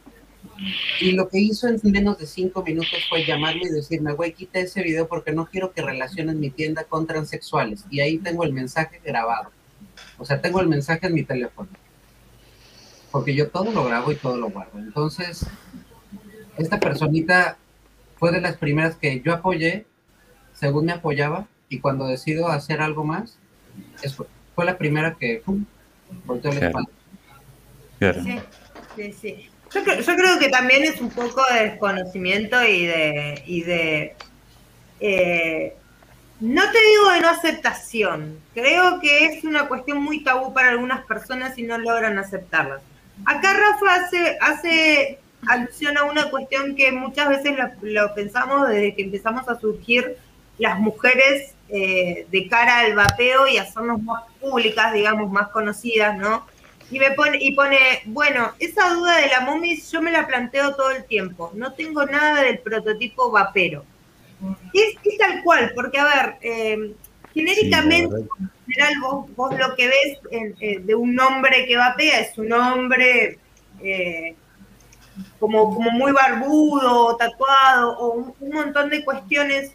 y lo que hizo en menos de cinco minutos fue llamarme y decirme, güey, quita ese video porque no quiero que relacionen mi tienda con transexuales. Y ahí tengo el mensaje grabado. O sea, tengo el mensaje en mi teléfono porque yo todo lo grabo y todo lo guardo. Entonces, esta personita fue de las primeras que yo apoyé, según me apoyaba, y cuando decido hacer algo más, fue la primera que pum, volteó la espalda. Sí, sí, sí. Yo, creo que también es un poco de desconocimiento y de, y de eh, no te digo de no aceptación, creo que es una cuestión muy tabú para algunas personas y no logran aceptarlas. Acá Rafa hace, hace alusión a una cuestión que muchas veces lo, pensamos desde que empezamos a surgir las mujeres eh, de cara al vapeo y hacernos más públicas, digamos, más conocidas, ¿no? Y me pone, y pone, bueno, esa duda de la momis yo me la planteo todo el tiempo. No tengo nada del prototipo vapero. Es, es tal cual, porque a ver, eh, genéricamente, en general, vos, lo que ves eh, de un hombre que vapea es un hombre eh, como, como muy barbudo, tatuado, o un, montón de cuestiones.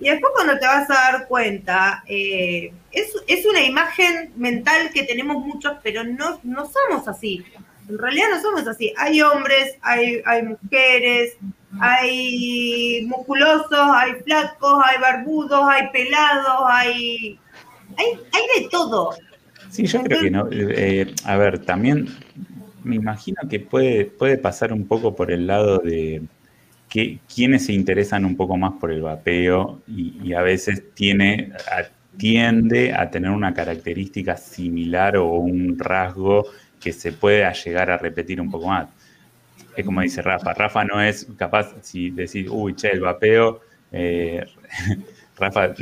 Y después cuando te vas a dar cuenta, eh, es, una imagen mental que tenemos muchos, pero no, somos así. En realidad no somos así. Hay hombres, hay, hay mujeres, hay musculosos, hay flacos, hay barbudos, hay pelados, hay, hay, de todo. Sí, yo creo que no. Eh, a ver, también me imagino que puede, puede pasar un poco por el lado de que quienes se interesan un poco más por el vapeo y, a veces tiene, tiende a tener una característica similar o un rasgo que se puede llegar a repetir un poco más. Es como dice Rafa, Rafa no es capaz si decir, uy, che, el vapeo, eh, Rafa,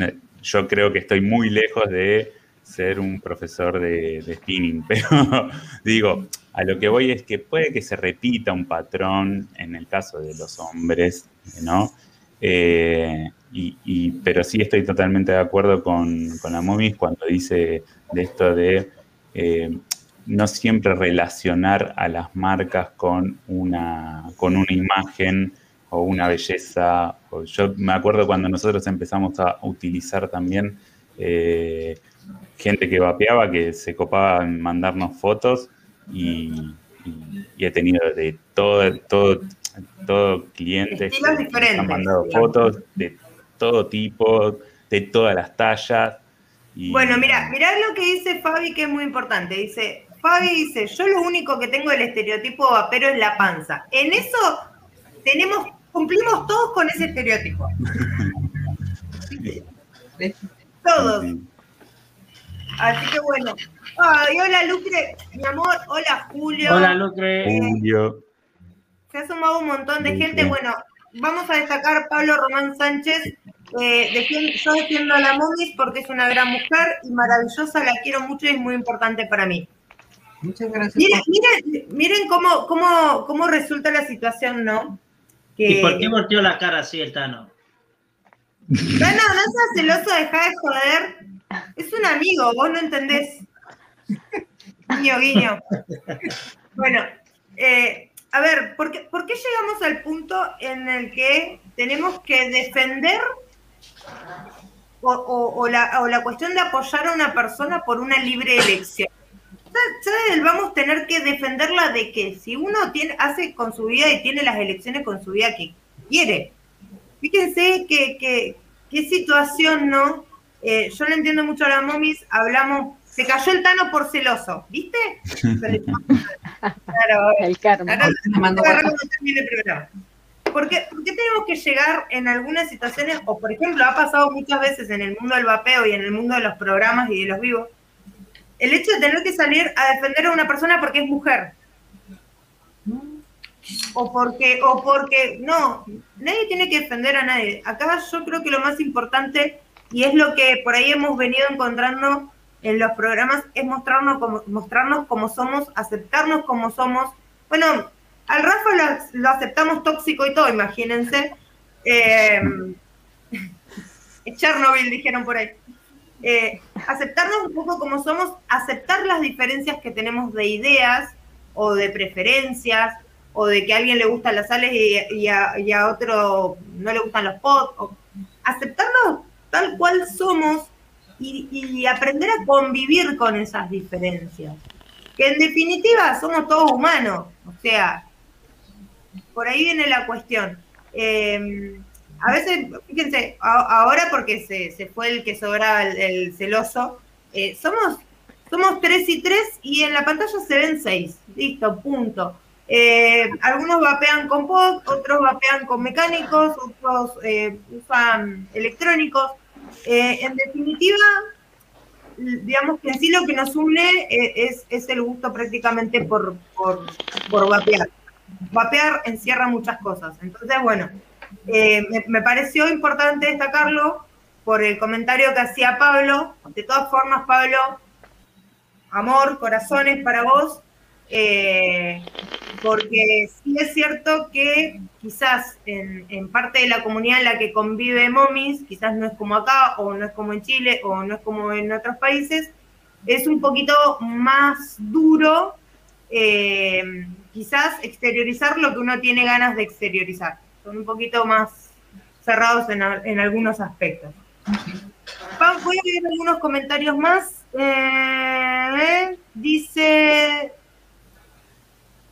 yo creo que estoy muy lejos de ser un profesor de, spinning, pero digo, a lo que voy es que puede que se repita un patrón en el caso de los hombres, ¿no? Eh, pero sí estoy totalmente de acuerdo con, con la Momis cuando dice de esto de eh, no siempre relacionar a las marcas con una, con una imagen o una belleza. Yo me acuerdo cuando nosotros empezamos a utilizar también eh, gente que vapeaba, que se copaba en mandarnos fotos y, he tenido de todo, todo, todo clientes que han mandado fotos de todo tipo, de todas las tallas. Bueno, mira, mira lo que dice Fabi que es muy importante. Dice, Fabi dice, yo lo único que tengo del estereotipo vapero es la panza. En eso tenemos, cumplimos todos con ese estereotipo. todos. Así que bueno. Ay, hola Lucre, mi amor. Hola Julio. Hola Lucre. Julio. Se ha sumado un montón de gente. Bueno, vamos a destacar Pablo Román Sánchez. Eh, yo defiendo a la Momis porque es una gran mujer y maravillosa, la quiero mucho y es muy importante para mí. Muchas gracias. Miren, miren, cómo, cómo, cómo, resulta la situación, ¿no? ¿Y por qué volteó la cara así el Tano? Tano, no seas celoso, deja de joder. Es un amigo, vos no entendés. Guiño, guiño. Bueno, eh, a ver, ¿por qué, ¿por qué llegamos al punto en el que tenemos que defender o, la, o, la, cuestión de apoyar a una persona por una libre elección. ¿Sabes? Vamos a tener que defenderla de que si uno tiene, hace con su vida y tiene las elecciones con su vida que quiere. Fíjense que, qué situación, ¿no? Eh, yo le entiendo mucho a las momis, hablamos, se cayó el Tano por celoso, ¿viste? claro, el karma. Ahora, ¿Por qué, tenemos que llegar en algunas situaciones, o por ejemplo, ha pasado muchas veces en el mundo del vapeo y en el mundo de los programas y de los vivos, el hecho de tener que salir a defender a una persona porque es mujer? O porque, o porque, no, nadie tiene que defender a nadie. Acá yo creo que lo más importante, y es lo que por ahí hemos venido encontrando en los programas, es mostrarnos como, mostrarnos como somos, aceptarnos como somos. Bueno, al Rafa lo, aceptamos tóxico y todo, imagínense. Eh, Chernobyl dijeron por ahí. Eh, aceptarnos un poco como somos, aceptar las diferencias que tenemos de ideas o de preferencias, o de que a alguien le gustan las sales y, a, otro no le gustan los pots. aceptarnos tal cual somos y, aprender a convivir con esas diferencias. Que en definitiva somos todos humanos. O sea, por ahí viene la cuestión. Em, a veces, fíjense, ahora porque se, fue el que sobra el, celoso, eh, somos, somos tres y tres y en la pantalla se ven seis. Listo, punto. Eh, algunos vapean con pod, otros vapean con mecánicos, otros eh, usan electrónicos. En definitiva, digamos que sí lo que nos une es, el gusto prácticamente por, por, por vapear vapear encierra muchas cosas. Entonces, bueno, eh, me, pareció importante destacarlo por el comentario que hacía Pablo. De todas formas, Pablo, amor, corazones para vos, eh, porque sí es cierto que quizás en, en, parte de la comunidad en la que convive Momis, quizás no es como acá, o no es como en Chile, o no es como en otros países, es un poquito más duro. Eh, quizás exteriorizar lo que uno tiene ganas de exteriorizar. Son un poquito más cerrados en, algunos aspectos. Voy a leer algunos comentarios más. Eh, dice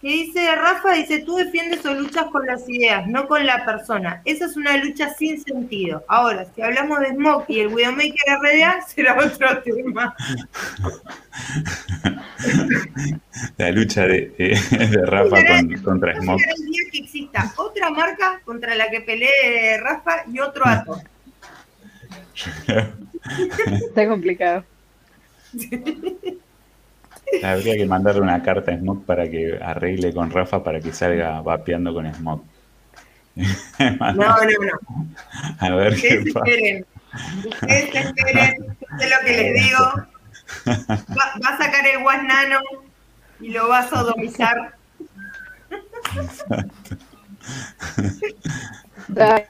que dice Rafa, dice, tú defiendes o luchas con las ideas, no con la persona. Esa es una lucha sin sentido. Ahora, si hablamos de Smoke y el Widowmaker RDA, será otro tema. la lucha de, Rafa contra Smoke. el día que exista otra marca contra la que pelee Rafa y otro ato. Está complicado. Habría que mandarle una carta a Smoke para que arregle con Rafa para que salga vapeando con Smoke. no, no, no. A ver qué pasa. Esperen. Ustedes esperen, es lo que les digo. Va, a sacar el One Nano y lo va a sodomizar. Va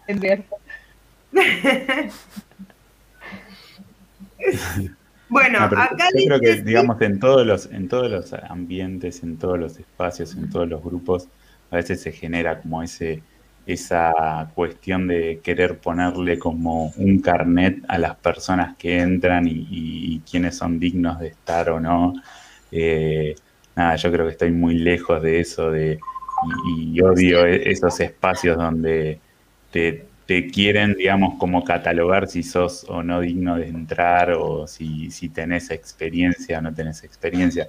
Bueno, acá yo creo que, digamos, en todos los, en todos los ambientes, en todos los espacios, en todos los grupos, a veces se genera como ese, esa cuestión de querer ponerle como un carnet a las personas que entran y, y, quiénes son dignos de estar o no. Eh, nada, yo creo que estoy muy lejos de eso de, y, odio e, esos espacios donde te, te, quieren, digamos, como catalogar si sos o no digno de entrar o si, si tenés experiencia o no tenés experiencia.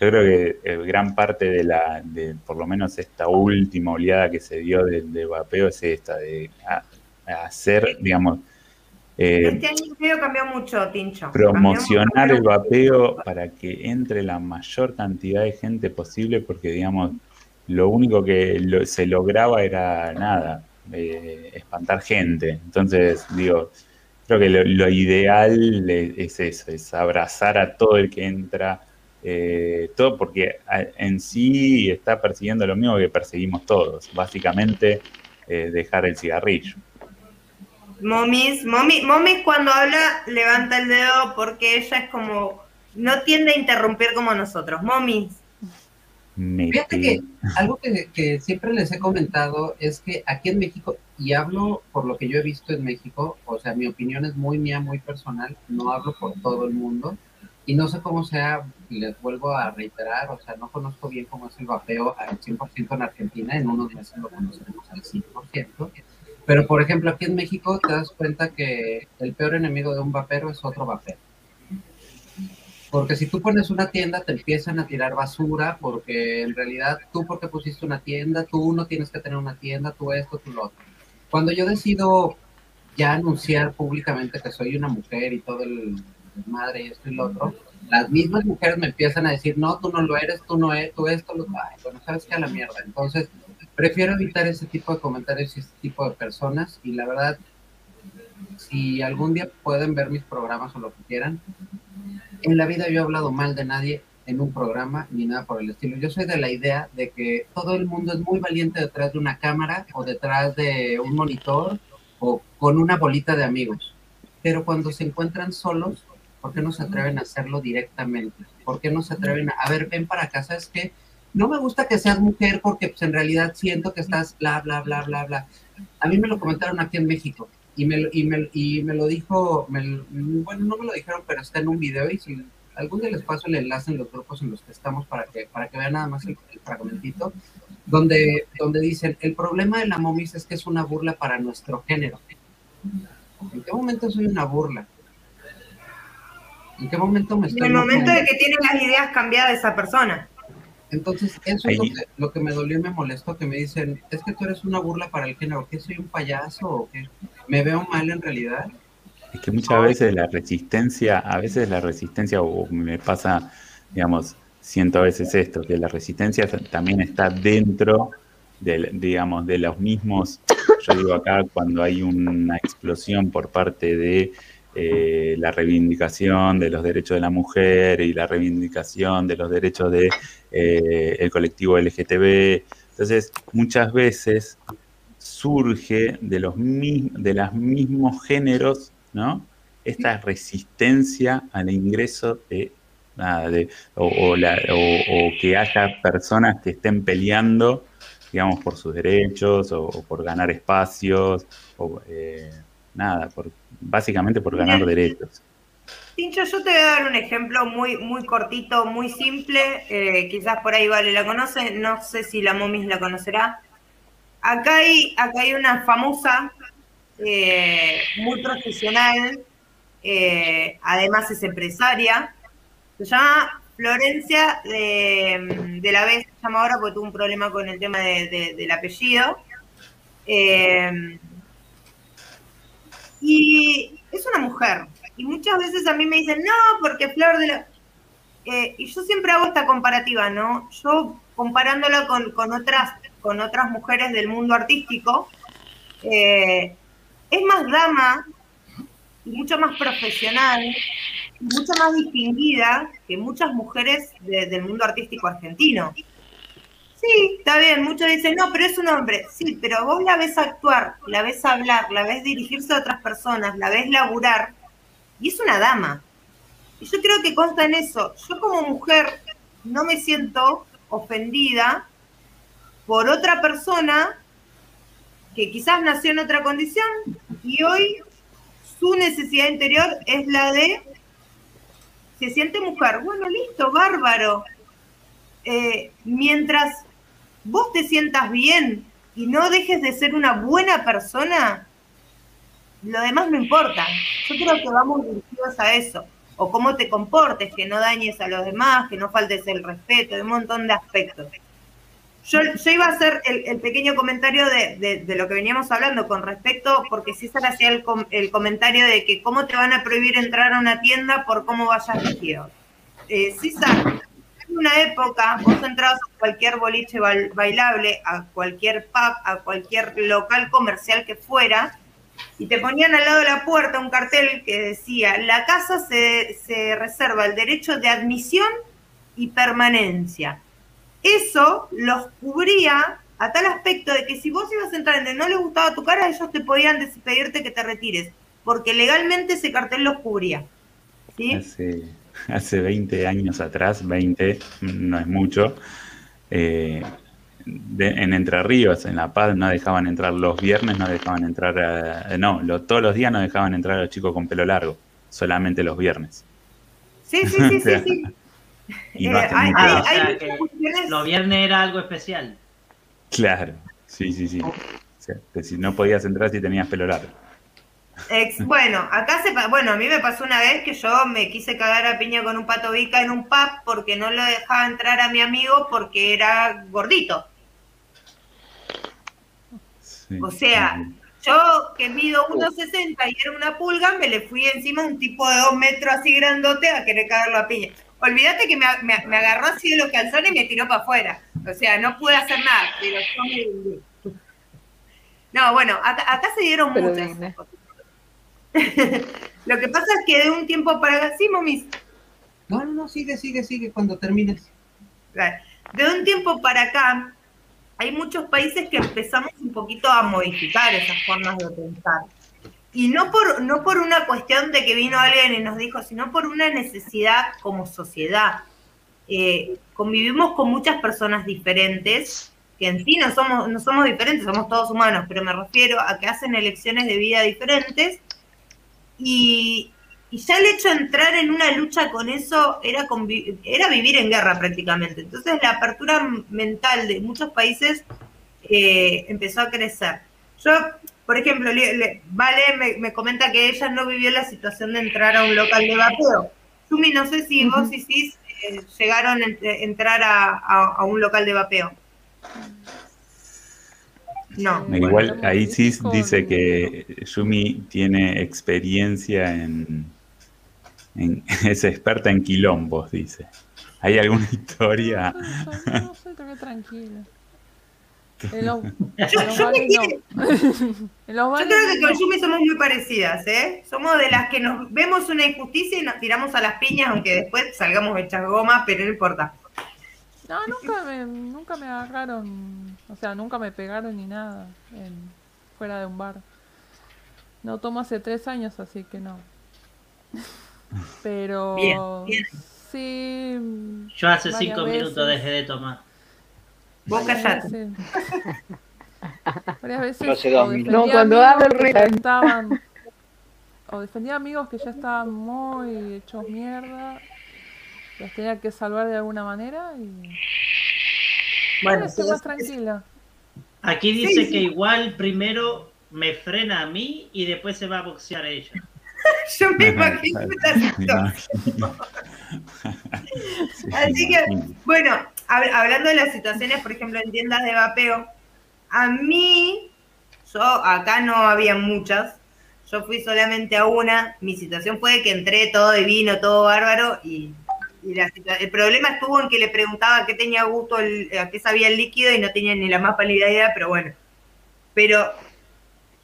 Yo creo que eh, gran parte de la, de por lo menos esta última oleada que se dio del de vapeo es esta, de hacer, digamos, eh, este año cambió mucho, Tincho. Promocionar el vapeo para que entre la mayor cantidad de gente posible, porque, digamos, lo único que se lograba era nada, eh, espantar gente. Entonces, digo, creo que lo, ideal es eso, es abrazar a todo el que entra, eh, todo porque en sí está persiguiendo lo mismo que perseguimos todos, básicamente dejar el cigarrillo. Momis, Momis, Momis cuando habla levanta el dedo porque ella es como, no tiende a interrumpir como nosotros. Momis. Fíjate que algo que, siempre les he comentado es que aquí en México, y hablo por lo que yo he visto en México, o sea, mi opinión es muy mía, muy personal, no hablo por todo el mundo, y no sé cómo sea, les vuelvo a reiterar, o sea, no conozco bien cómo es el vapeo al 100% en Argentina, en unos meses lo conoceremos al 100%, pero, por ejemplo, aquí en México te das cuenta que el peor enemigo de un vapero es otro vapero. Porque si tú pones una tienda, te empiezan a tirar basura, porque en realidad tú porque pusiste una tienda, tú no tienes que tener una tienda, tú esto, tú lo otro. Cuando yo decido ya anunciar públicamente que soy una mujer y todo el madre y esto y lo otro, las mismas mujeres me empiezan a decir, no, tú no lo eres, tú no eres, tú esto, lo... Ay, bueno, sabes que a la mierda. Entonces, prefiero evitar ese tipo de comentarios y ese tipo de personas y la verdad, si algún día pueden ver mis programas o lo que quieran, en la vida yo he hablado mal de nadie en un programa ni nada por el estilo. Yo soy de la idea de que todo el mundo es muy valiente detrás de una cámara o detrás de un monitor o con una bolita de amigos. Pero cuando se encuentran solos, ¿por qué no se atreven a hacerlo directamente? ¿Por qué no se atreven a, a ver, ven para casa? Es que no me gusta que seas mujer porque pues, en realidad siento que estás bla, bla, bla, bla, bla. A mí me lo comentaron aquí en México y me, y me, y me lo dijo, bueno, no me lo dijeron, pero está en un video y si algún día les paso el enlace en los grupos en los que estamos para que, para que vean nada más el, fragmentito, donde, donde dicen, el problema de la momis es que es una burla para nuestro género. ¿En qué momento soy una burla? ¿En qué momento me estoy... En el momento de que tiene las ideas cambiadas esa persona. Entonces, eso es lo que, me dolió y me molestó, que me dicen, es que tú eres una burla para el género, ¿qué soy un payaso o qué? ¿Me veo mal en realidad? Es que muchas veces la resistencia, a veces la resistencia, o me pasa, digamos, siento a veces esto, que la resistencia también está dentro, de, digamos, de los mismos, yo digo acá, cuando hay una explosión por parte de eh, la reivindicación de los derechos de la mujer y la reivindicación de los derechos del de, eh, colectivo LGTB. Entonces, muchas veces surge de los, de los mismos géneros, ¿no? Esta resistencia al ingreso de, o, que haya personas que estén peleando, digamos, por sus derechos o, por ganar espacios, o, eh, nada, por, básicamente por ganar derechos. Pincho, yo te voy a dar un ejemplo muy, muy cortito, muy simple, eh, quizás por ahí Vale la conoce, no sé si la Momis la conocerá. Acá hay, acá hay una famosa, eh, muy profesional, eh, además es empresaria, se llama Florencia de, la B, se llama ahora porque tuvo un problema con el tema del apellido. Y es una mujer. Y muchas veces a mí me dicen, no, porque Flor de la... Eh, y yo siempre hago esta comparativa, ¿no? Yo comparándola con, otras, con otras mujeres del mundo artístico, eh, es más dama y mucho más profesional, y mucho más distinguida que muchas mujeres del mundo artístico argentino. Sí, está bien, muchos dicen, no, pero es un hombre. Sí, pero vos la ves actuar, la ves hablar, la ves dirigirse a otras personas, la ves laburar, y es una dama. Y yo creo que consta en eso. Yo como mujer no me siento ofendida por otra persona que quizás nació en otra condición y hoy su necesidad interior es la de se siente mujer. Bueno, listo, bárbaro. Eh, mientras vos te sientas bien y no dejes de ser una buena persona, lo demás no importa. Yo creo que vamos dirigidos a eso. O cómo te comportes, que no dañes a los demás, que no faltes el respeto, de un montón de aspectos. Yo, iba a hacer el, pequeño comentario de, lo que veníamos hablando con respecto, porque César hacía el, el, comentario de que cómo te van a prohibir entrar a una tienda por cómo vayas vestido. Eh, César, una época vos entrabas a cualquier boliche bailable, a cualquier pub, a cualquier local comercial que fuera, y te ponían al lado de la puerta un cartel que decía, la casa se, se reserva el derecho de admisión y permanencia. Eso los cubría a tal aspecto de que si vos ibas a entrar en no les gustaba tu cara, ellos te podían despedirte que te retires, porque legalmente ese cartel los cubría. ¿sí? hace 20 años atrás, 20, no es mucho, eh, en Entre Ríos, en La Paz, no dejaban entrar los viernes, no dejaban entrar, no, todos los días no dejaban entrar a los chicos con pelo largo, solamente los viernes. Sí, sí, sí, sí, sí. Y eh, hay, los viernes era algo especial. Claro, sí, sí, sí. si no podías entrar si tenías pelo largo. Bueno, acá se bueno, a mí me pasó una vez que yo me quise cagar a piña con un pato vica en un pub porque no lo dejaba entrar a mi amigo porque era gordito. o sea, yo que mido 1,60 y era una pulga, me le fui encima un tipo de dos metros así grandote a querer cagarlo a piña. Olvídate que me, me, agarró así de los calzones y me tiró para afuera. O sea, no pude hacer nada, pero yo No, bueno, acá, se dieron muchas Lo que pasa es que de un tiempo para acá, sí, momis. No, no, no, sigue, sigue, sigue cuando termines. De un tiempo para acá, hay muchos países que empezamos un poquito a modificar esas formas de pensar. Y no por, no por una cuestión de que vino alguien y nos dijo, sino por una necesidad como sociedad. Eh, convivimos con muchas personas diferentes, que en sí no somos, no somos diferentes, somos todos humanos, pero me refiero a que hacen elecciones de vida diferentes. Y, ya el hecho de entrar en una lucha con eso era, era vivir en guerra prácticamente. Entonces la apertura mental de muchos países eh, empezó a crecer. Yo por ejemplo, Vale me, comenta que ella no vivió la situación de entrar a un local de vapeo. Sumi, no sé si vos y Cis eh, llegaron a entrar a, un local de vapeo. No. Igual ahí Cis dice que Yumi tiene experiencia en, en, es experta en quilombos, dice. ¿Hay alguna historia? No, no, sé, tranquila. yo, creo que con Yumi somos muy parecidas, ¿eh? Somos de las que nos vemos una injusticia y nos tiramos a las piñas, aunque después salgamos hechas goma, pero no importa. No, nunca me, nunca me agarraron, o sea, nunca me pegaron ni nada fuera de un bar. No tomo hace tres años, así que no. Pero sí. Yo hace cinco minutos dejé de tomar. Vos callate. Varias veces. No, cuando estaban, o defendía amigos que ya estaban muy hechos mierda. Los tenía que salvar de alguna manera y. Bueno, estoy más tranquila. Aquí dice que igual primero me frena a mí y después se va a boxear a ella. Yo me imagino Así que, bueno, hablando de las situaciones, por ejemplo, en tiendas de vapeo, a mí, yo acá no había muchas, yo fui solamente a una, mi situación fue que entré todo divino, todo bárbaro, y, el problema estuvo en que le preguntaba qué tenía gusto, a qué sabía el líquido y no tenía ni la más pálida idea, pero bueno. Pero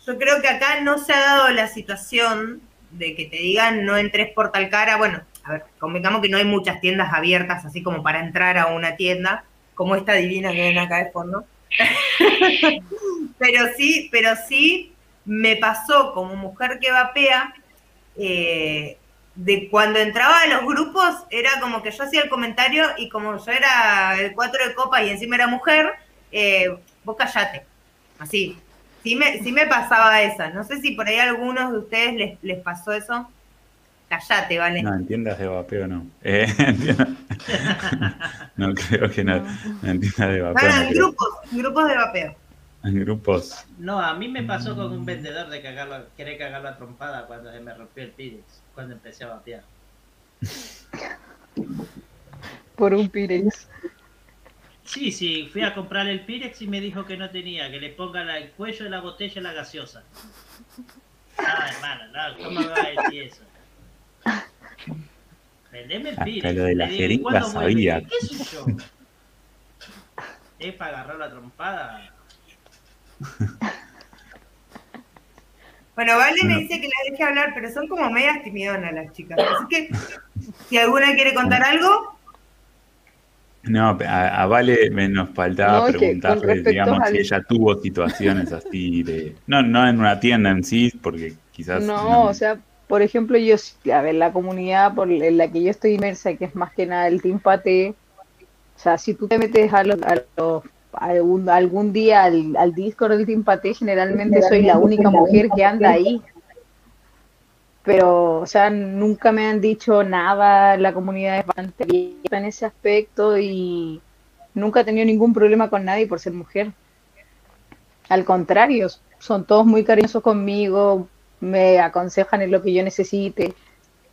yo creo que acá no se ha dado la situación de que te digan no entres por tal cara, bueno, a ver, convengamos que no hay muchas tiendas abiertas así como para entrar a una tienda, como esta divina que ven acá de fondo. pero sí, pero sí me pasó como mujer que vapea, eh, de cuando entraba a los grupos, era como que yo hacía el comentario y como yo era el cuatro de copa y encima era mujer, eh, vos callate. Así. Sí me, sí me pasaba esa. No sé si por ahí a algunos de ustedes les, les pasó eso. Callate, ¿vale? No, en tiendas de vapeo no. Eh, no, creo que no. En tiendas de vapeo. en grupos, en grupos de vapeo. En grupos. No, a mí me pasó con un vendedor de cagar querer cagar la trompada cuando se me rompió el Pirex, cuando empecé a vapear. Por un Pirex. Sí, sí, fui a comprar el Pirex y me dijo que no tenía, que le ponga el cuello de la botella la gaseosa. Ah, hermano, no, ¿cómo me va a decir eso? Vendeme el Pirex. lo de la jeringa sabía. ¿Qué soy yo? Es para agarrar la trompada. Bueno, Vale me dice que la deje hablar, pero son como medias timidonas las chicas. Así que, si alguna quiere contar algo. No, a, Vale me nos faltaba preguntarle, digamos, si ella tuvo situaciones así de. No, no en una tienda en sí, porque quizás. No, o sea, por ejemplo, yo, a ver, la comunidad por en la que yo estoy inmersa, que es más que nada el Team Pate, o sea, si tú te metes a los, a los algún, algún día al, al Discord del Team Pate, generalmente soy la única mujer que anda ahí. Pero, o sea, nunca me han dicho nada, la comunidad es bastante abierta en ese aspecto y nunca he tenido ningún problema con nadie por ser mujer. Al contrario, son todos muy cariñosos conmigo, me aconsejan en lo que yo necesite.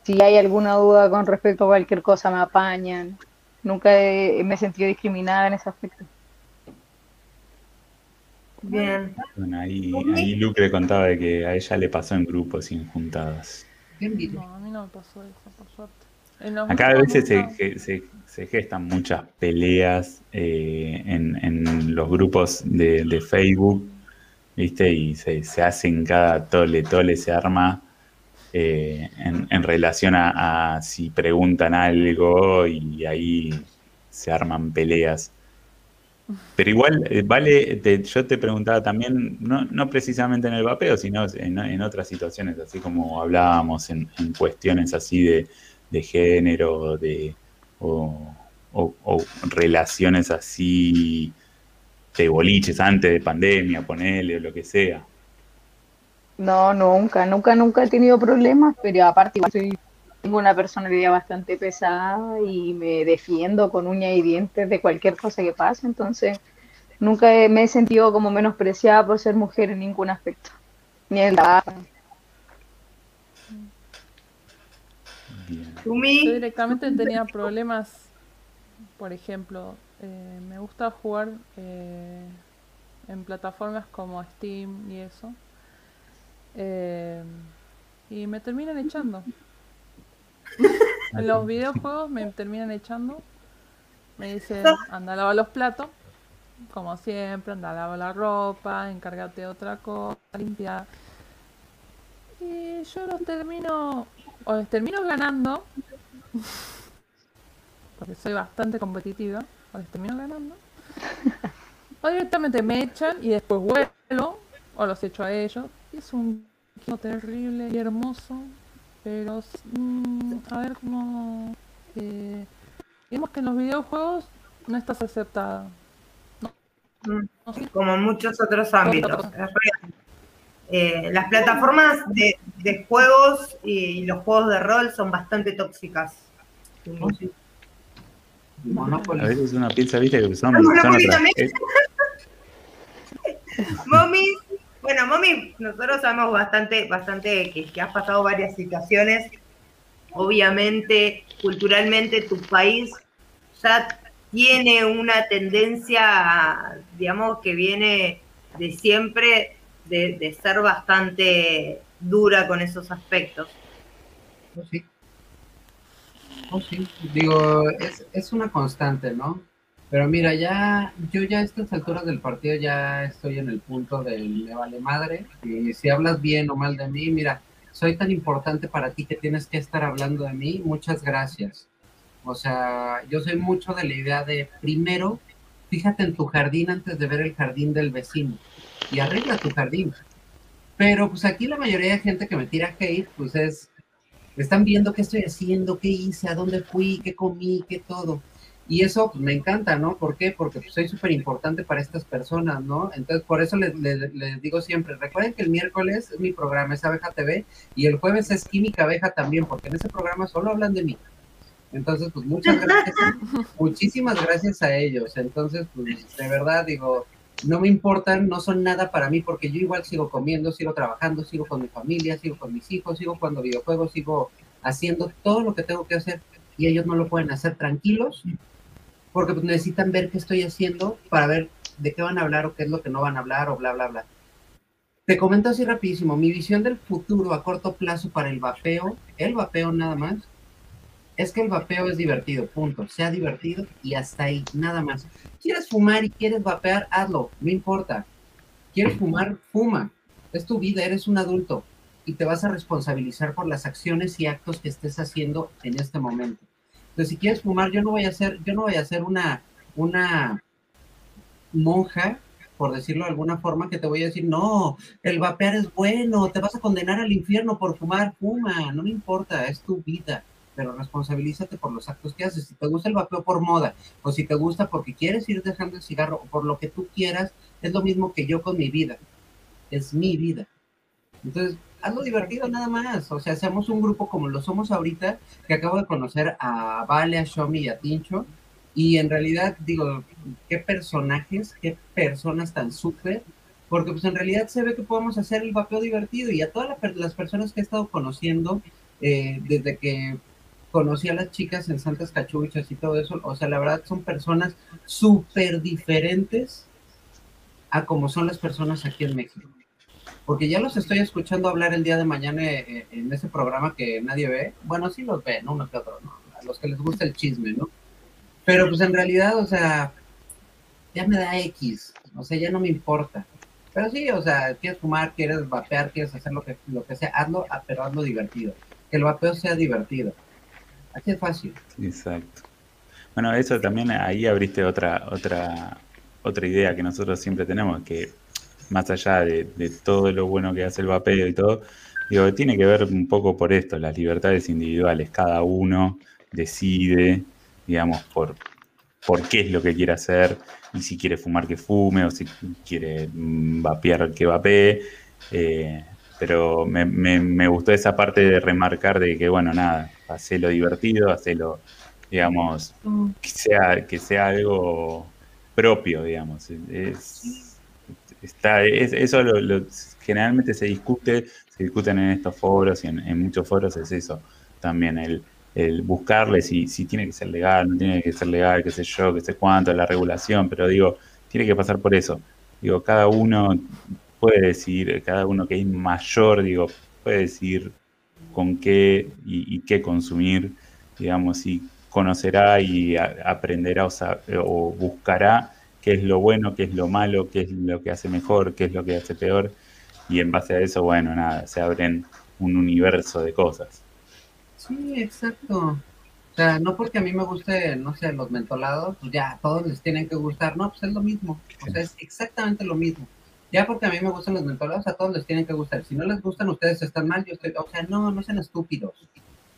Si hay alguna duda con respecto a cualquier cosa, me apañan. Nunca me he sentido discriminada en ese aspecto. Bien. Bueno, ahí, ahí Lucre contaba de que a ella le pasó en grupos y en juntadas. No, a mí no me pasó eso, por suerte. Acá a veces se, se, se, gestan muchas peleas eh, en, en, los grupos de, de, Facebook, ¿viste? Y se, se hacen cada tole, tole se arma eh, en, en, relación a, a si preguntan algo y ahí se arman peleas. Pero igual, eh, vale, yo te preguntaba también, no, no precisamente en el vapeo, sino en, otras situaciones, así como hablábamos en, cuestiones así de, de género, de, o, relaciones así de boliches antes de pandemia, ponele, o lo que sea. No, nunca, nunca, nunca he tenido problemas, pero aparte igual soy tengo una personalidad bastante pesada y me defiendo con uña y dientes de cualquier cosa que pase, entonces nunca me he sentido como menospreciada por ser mujer en ningún aspecto, ni en la Yo directamente tenía problemas, por ejemplo, eh, me gusta jugar eh, en plataformas como Steam y eso, eh, y me terminan echando. En los videojuegos me terminan echando. Me dicen, anda a los platos. Como siempre, anda a la ropa, encárgate otra cosa, limpiar. Y yo los termino, o les termino ganando, porque soy bastante competitiva, o les termino ganando. O directamente me echan y después vuelo, o los echo a ellos. Y es un terrible y hermoso pero, mm, a ver cómo... Eh, digamos que en los videojuegos no estás aceptada. Mm, como en muchos otros ámbitos. Eh, las plataformas de, de, juegos y los juegos de rol son bastante tóxicas. A veces una piensa, viste, que son, Bueno, mami, nosotros sabemos bastante, bastante que, has pasado varias situaciones. Obviamente, culturalmente, tu país ya tiene una tendencia, digamos, que viene de siempre de, ser bastante dura con esos aspectos. Oh, sí. Oh, sí. Digo, es una constante, ¿no? Pero mira, ya, yo ya a estas alturas del partido ya estoy en el punto del me vale madre. Y si hablas bien o mal de mí, mira, soy tan importante para ti que tienes que estar hablando de mí. Muchas gracias. O sea, yo soy mucho de la idea de primero, fíjate en tu jardín antes de ver el jardín del vecino y arregla tu jardín. Pero pues aquí la mayoría de gente que me tira hate, pues es están viendo qué estoy haciendo, qué hice, a dónde fui, qué comí, qué todo. Y eso pues, me encanta, ¿no? ¿Por qué? Porque pues, soy súper importante para estas personas, ¿no? Entonces, por eso les, digo siempre, recuerden que el miércoles es mi programa, es Abeja TV, y el jueves es Química Abeja también, porque en ese programa solo hablan de mí. Entonces, pues muchas gracias, muchísimas gracias a ellos. Entonces, pues de verdad digo, no me importan, no son nada para mí, porque yo igual sigo comiendo, sigo trabajando, sigo con mi familia, sigo con mis hijos, sigo jugando videojuegos, sigo haciendo todo lo que tengo que hacer y ellos no lo pueden hacer tranquilos porque pues, necesitan ver qué estoy haciendo para ver de qué van a hablar o qué es lo que no van a hablar o bla, bla, bla. Te comento así rapidísimo, mi visión del futuro a corto plazo para el vapeo, el vapeo nada más, es que el vapeo es divertido, punto. Sea divertido y hasta ahí, nada más. ¿Quieres fumar y quieres vapear? Hazlo, no importa. ¿Quieres fumar? Fuma. Es tu vida, eres un adulto y te vas a responsabilizar por las acciones y actos que estés haciendo en este momento. Entonces, si quieres fumar, yo no voy a ser, yo no voy a ser una, una monja, por decirlo de alguna forma, que te voy a decir, no, el vapear es bueno, te vas a condenar al infierno por fumar, fuma, no me importa, es tu vida, pero responsabilízate por los actos que haces. Si te gusta el vapeo por moda, o si te gusta porque quieres ir dejando el cigarro, o por lo que tú quieras, es lo mismo que yo con mi vida, es mi vida. Entonces, hazlo divertido nada más. O sea, seamos un grupo como lo somos ahorita, que acabo de conocer a Vale, a Shomi y a Tincho. Y en realidad, digo, qué personajes, qué personas tan súper, porque pues en realidad se ve que podemos hacer el vapeo divertido. Y a todas las personas que he estado conociendo, eh, desde que conocí a las chicas en Santas Cachuchas y todo eso, o sea, la verdad son personas súper diferentes a como son las personas aquí en México porque ya los estoy escuchando hablar el día de mañana eh, en ese programa que nadie ve. Bueno, sí los ve, ¿no? Uno que otro, ¿no? A los que les gusta el chisme, ¿no? Pero pues en realidad, o sea, ya me da X, o sea, ya no me importa. Pero sí, o sea, quieres fumar, quieres vapear, quieres hacer lo que, lo que sea, hazlo, ah, pero hazlo divertido. Que el vapeo sea divertido. Así es fácil. Exacto. Bueno, eso también ahí abriste otra, otra, otra idea que nosotros siempre tenemos, que más allá de, todo lo bueno que hace el vapeo y todo, digo, tiene que ver un poco por esto, las libertades individuales. Cada uno decide, digamos, por, por qué es lo que quiere hacer y si quiere fumar que fume o si quiere mm, vapear que vapee. Eh, pero me, me, gustó esa parte de remarcar de que, bueno, nada, lo divertido, hacelo, digamos, mm. que sea, que sea algo propio, digamos. Es, está, eso lo, generalmente se discute, se discuten en estos foros y en, muchos foros es eso también, el, el buscarle si, tiene que ser legal, no tiene que ser legal, qué sé yo, qué sé cuánto, la regulación, pero digo, tiene que pasar por eso. Digo, cada uno puede decir, cada uno que es mayor, digo, puede decir con qué y, qué consumir, digamos, y conocerá y aprenderá o buscará qué es lo bueno, qué es lo malo, qué es lo que hace mejor, qué es lo que hace peor. Y en base a eso, bueno, nada, se abren un universo de cosas. Sí, exacto. O sea, no porque a mí me guste, no sé, los mentolados, pues ya a todos les tienen que gustar. No, pues es lo mismo. O sea, es exactamente lo mismo. Ya porque a mí me gustan los mentolados, a todos les tienen que gustar. Si no les gustan, ustedes están mal, yo estoy. O sea, no, no sean estúpidos.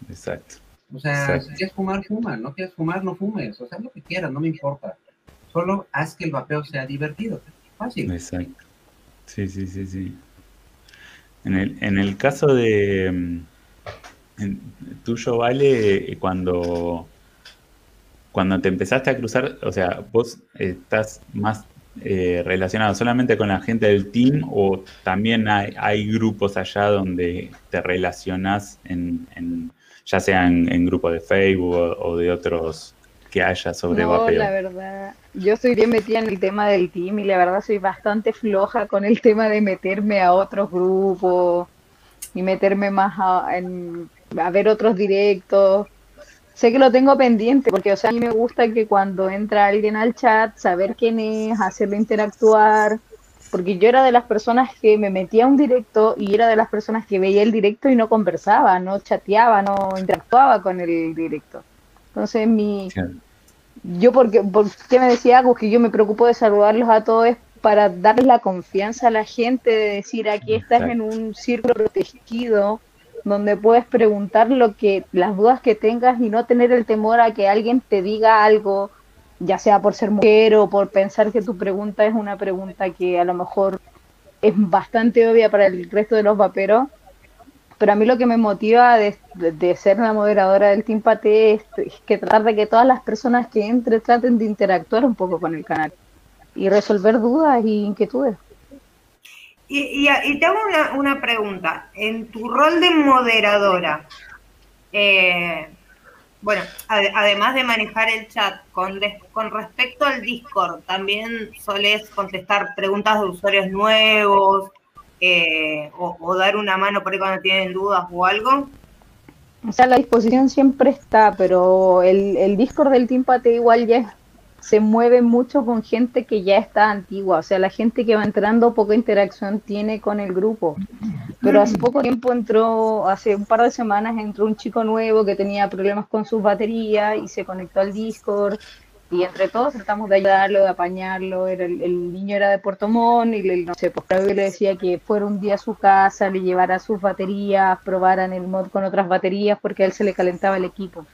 Exacto. O sea, si quieres fumar, fuma. No quieres fumar, no fumes. O sea, lo que quieras, no me importa. Solo haz que el vapeo sea divertido. Fácil. Exacto. Sí, sí, sí, sí. En el, en el caso de mm, tuyo, Vale, eh, cuando, cuando te empezaste a cruzar, o sea, vos estás más eh, relacionado solamente con la gente del team o también hay, grupos allá donde te relacionas en, ya sea en, grupos de Facebook o, de otros que haya sobre no, la verdad, yo soy bien metida en el tema del team y la verdad soy bastante floja con el tema de meterme a otros grupos y meterme más a, en, a ver otros directos. Sé que lo tengo pendiente porque, o sea, a mí me gusta que cuando entra alguien al chat, saber quién es, hacerlo interactuar, porque yo era de las personas que me metía a un directo y era de las personas que veía el directo y no conversaba, no chateaba, no interactuaba con el directo. Entonces mi, yo porque, porque me decía algo que yo me preocupo de saludarlos a todos para darles la confianza a la gente de decir aquí estás en un círculo protegido donde puedes preguntar lo que, las dudas que tengas y no tener el temor a que alguien te diga algo, ya sea por ser mujer o por pensar que tu pregunta es una pregunta que a lo mejor es bastante obvia para el resto de los vaperos. Pero a mí lo que me motiva de, ser la moderadora del Team Pate es, que tratar de que todas las personas que entren traten de interactuar un poco con el canal y resolver dudas y inquietudes. Y, y, te hago una, pregunta. En tu rol de moderadora, eh, bueno, además de manejar el chat, con, con respecto al Discord, ¿también solés contestar preguntas de usuarios nuevos eh, o, dar una mano por ahí cuando tienen dudas o algo? O sea, la disposición siempre está, pero el, el Discord del Team Pate igual ya se mueve mucho con gente que ya está antigua, o sea, la gente que va entrando poca interacción tiene con el grupo. Pero hace poco tiempo entró, hace un par de semanas entró un chico nuevo que tenía problemas con sus baterías y se conectó al Discord y entre todos tratamos de ayudarlo, de apañarlo. Era el, niño era de Puerto Montt y le, no sé, pues le decía que fuera un día a su casa, le llevara sus baterías, probaran el mod con otras baterías porque a él se le calentaba el equipo.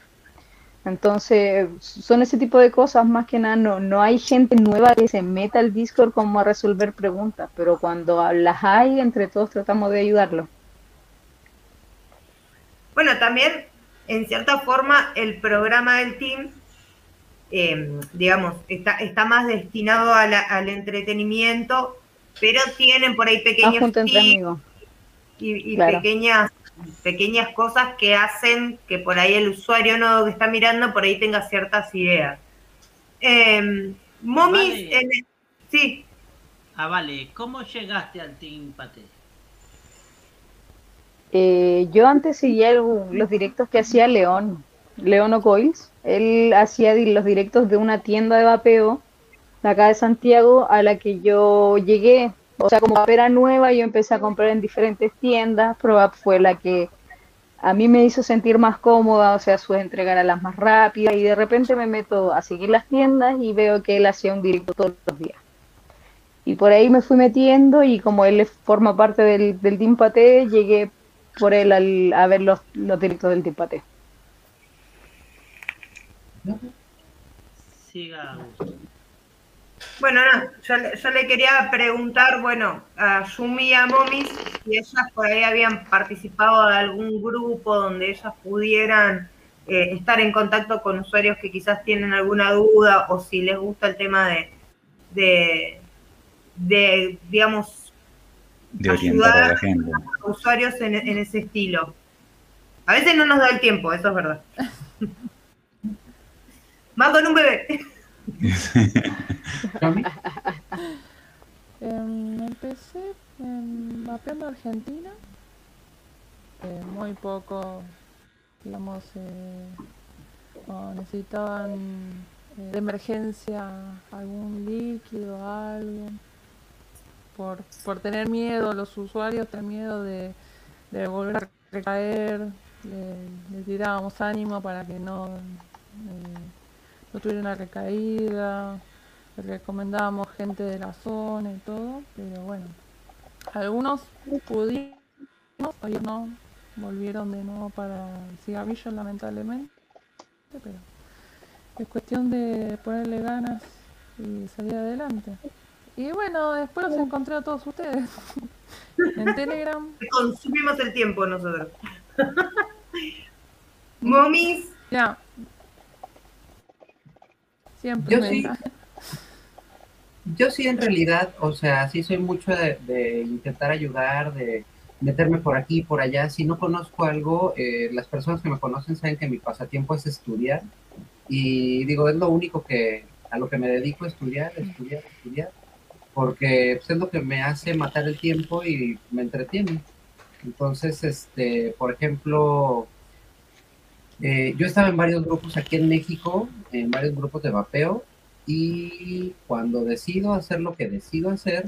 Entonces, son ese tipo de cosas, más que nada, no, no hay gente nueva que se meta al Discord como a resolver preguntas, pero cuando las hay, entre todos tratamos de ayudarlo. Bueno, también, en cierta forma, el programa del team, eh, digamos, está, está más destinado al entretenimiento, pero tienen por ahí pequeños y, y pequeñas pequeñas cosas que hacen que por ahí el usuario no que está mirando por ahí tenga ciertas ideas. Eh, Momis, sí. Ah, vale. ¿Cómo llegaste al Team Pate? Eh, yo antes seguía los directos que hacía León, León O'Coils. Él hacía los directos de una tienda de vapeo acá de Santiago a la que yo llegué o sea, como era nueva, yo empecé a comprar en diferentes tiendas. Probab fue la que a mí me hizo sentir más cómoda, o sea, su entregar a las más rápidas. Y de repente me meto a seguir las tiendas y veo que él hacía un directo todos los días. Y por ahí me fui metiendo y como él forma parte del, del Team llegué por él al, a ver los, los directos del Team. Siga. Bueno, no, yo, le quería preguntar, bueno, a Yumi y a Momis, si ellas por ahí habían participado de algún grupo donde ellas pudieran eh, estar en contacto con usuarios que quizás tienen alguna duda o si les gusta el tema de, de, digamos, de ayudar a, la gente. usuarios en, en ese estilo. A veces no nos da el tiempo, eso es verdad. Más con un bebé. Em, empecé en mapeando Argentina. Eh, muy poco, digamos, eh, necesitaban eh, de emergencia algún líquido, algo. Por, por tener miedo, los usuarios tener miedo de, de volver a recaer, le, tirábamos ánimo para que no no tuviera una recaída, recomendábamos gente de la zona y todo, pero bueno, algunos pudimos, otros no, volvieron de nuevo para el cigarrillo lamentablemente, pero es cuestión de ponerle ganas y salir adelante. Y bueno, después los encontré a todos ustedes en Telegram. Consumimos el tiempo nosotros. Momis. Ya, yo sí, yo sí en realidad, o sea, sí soy mucho de, intentar ayudar, de meterme por aquí, y por allá. Si no conozco algo, eh, las personas que me conocen saben que mi pasatiempo es estudiar. Y digo, es lo único que a lo que me dedico, estudiar, estudiar, estudiar. Porque pues, es lo que me hace matar el tiempo y me entretiene. Entonces, este, por ejemplo, eh, yo estaba en varios grupos aquí en México, en varios grupos de vapeo, y cuando decido hacer lo que decido hacer,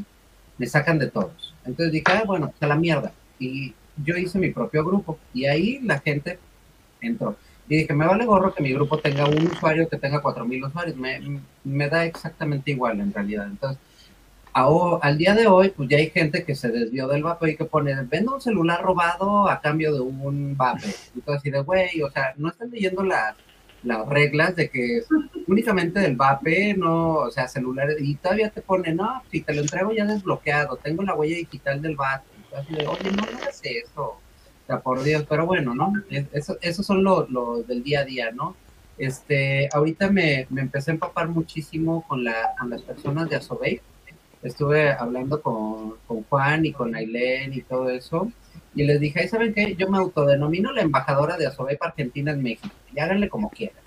me sacan de todos. Entonces dije, ah, bueno, a la mierda. Y yo hice mi propio grupo, y ahí la gente entró. Y dije, me vale gorro que mi grupo tenga un usuario, que tenga cuatro mil usuarios, me, me da exactamente igual en realidad. Entonces, al día de hoy, pues ya hay gente que se desvió del vape y que pone, vende un celular robado a cambio de un vape. Y todo así de, güey, o sea, no están leyendo las, las reglas de que únicamente del vape, no, o sea, celulares, y todavía te pone, no, si te lo entrego ya desbloqueado, tengo la huella digital del vape. Así de, oye, no, es eso. O sea, por Dios, pero bueno, ¿no? Eso, esos son los lo del día a día, ¿no? Este, ahorita me, me empecé a empapar muchísimo con, la, con las personas de Asobey estuve hablando con, Juan y con Ailén y todo eso, y les dije, ¿saben qué? Yo me autodenomino la embajadora de Asobepa Argentina en México, y háganle como quieran.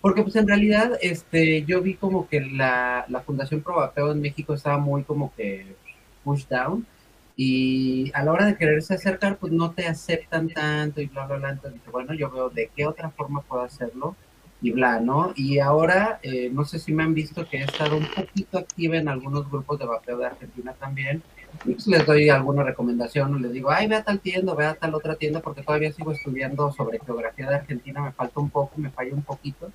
Porque pues en realidad este, yo vi como que la, la Fundación Probapeo en México estaba muy como que push down, y a la hora de quererse acercar, pues no te aceptan tanto y bla, bla, bla. Entonces, bueno, yo veo de qué otra forma puedo hacerlo y bla, ¿no? Y ahora, eh, no sé si me han visto que he estado un poquito activa en algunos grupos de vapeo de Argentina también. Pues les doy alguna recomendación o les digo, ay, ve a tal tienda, ve a tal otra tienda, porque todavía sigo estudiando sobre geografía de Argentina, me falta un poco, me falla un poquito.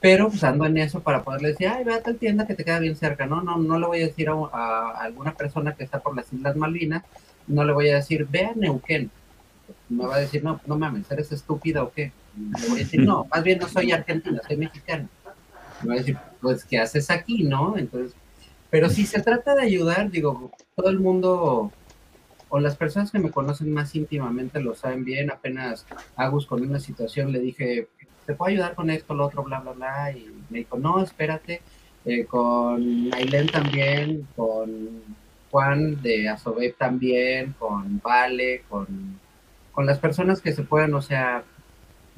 Pero pues ando en eso para poderles decir, ay, ve a tal tienda que te queda bien cerca, ¿no? No, no le voy a decir a, a alguna persona que está por las Islas Malvinas, no le voy a decir, ve a Neuquén. Me va a decir, no, no mames, ¿eres estúpida o qué? Le voy a decir, no, más bien no soy argentina, soy mexicana. Me va a decir, pues, ¿qué haces aquí, no? Entonces, pero si se trata de ayudar, digo, todo el mundo o las personas que me conocen más íntimamente lo saben bien. Apenas Agus con una situación le dije, ¿te puedo ayudar con esto, lo otro, bla, bla, bla? Y me dijo, no, espérate. Eh, con Ailén también, con Juan de Asobe también, con Vale, con, con las personas que se puedan, o sea,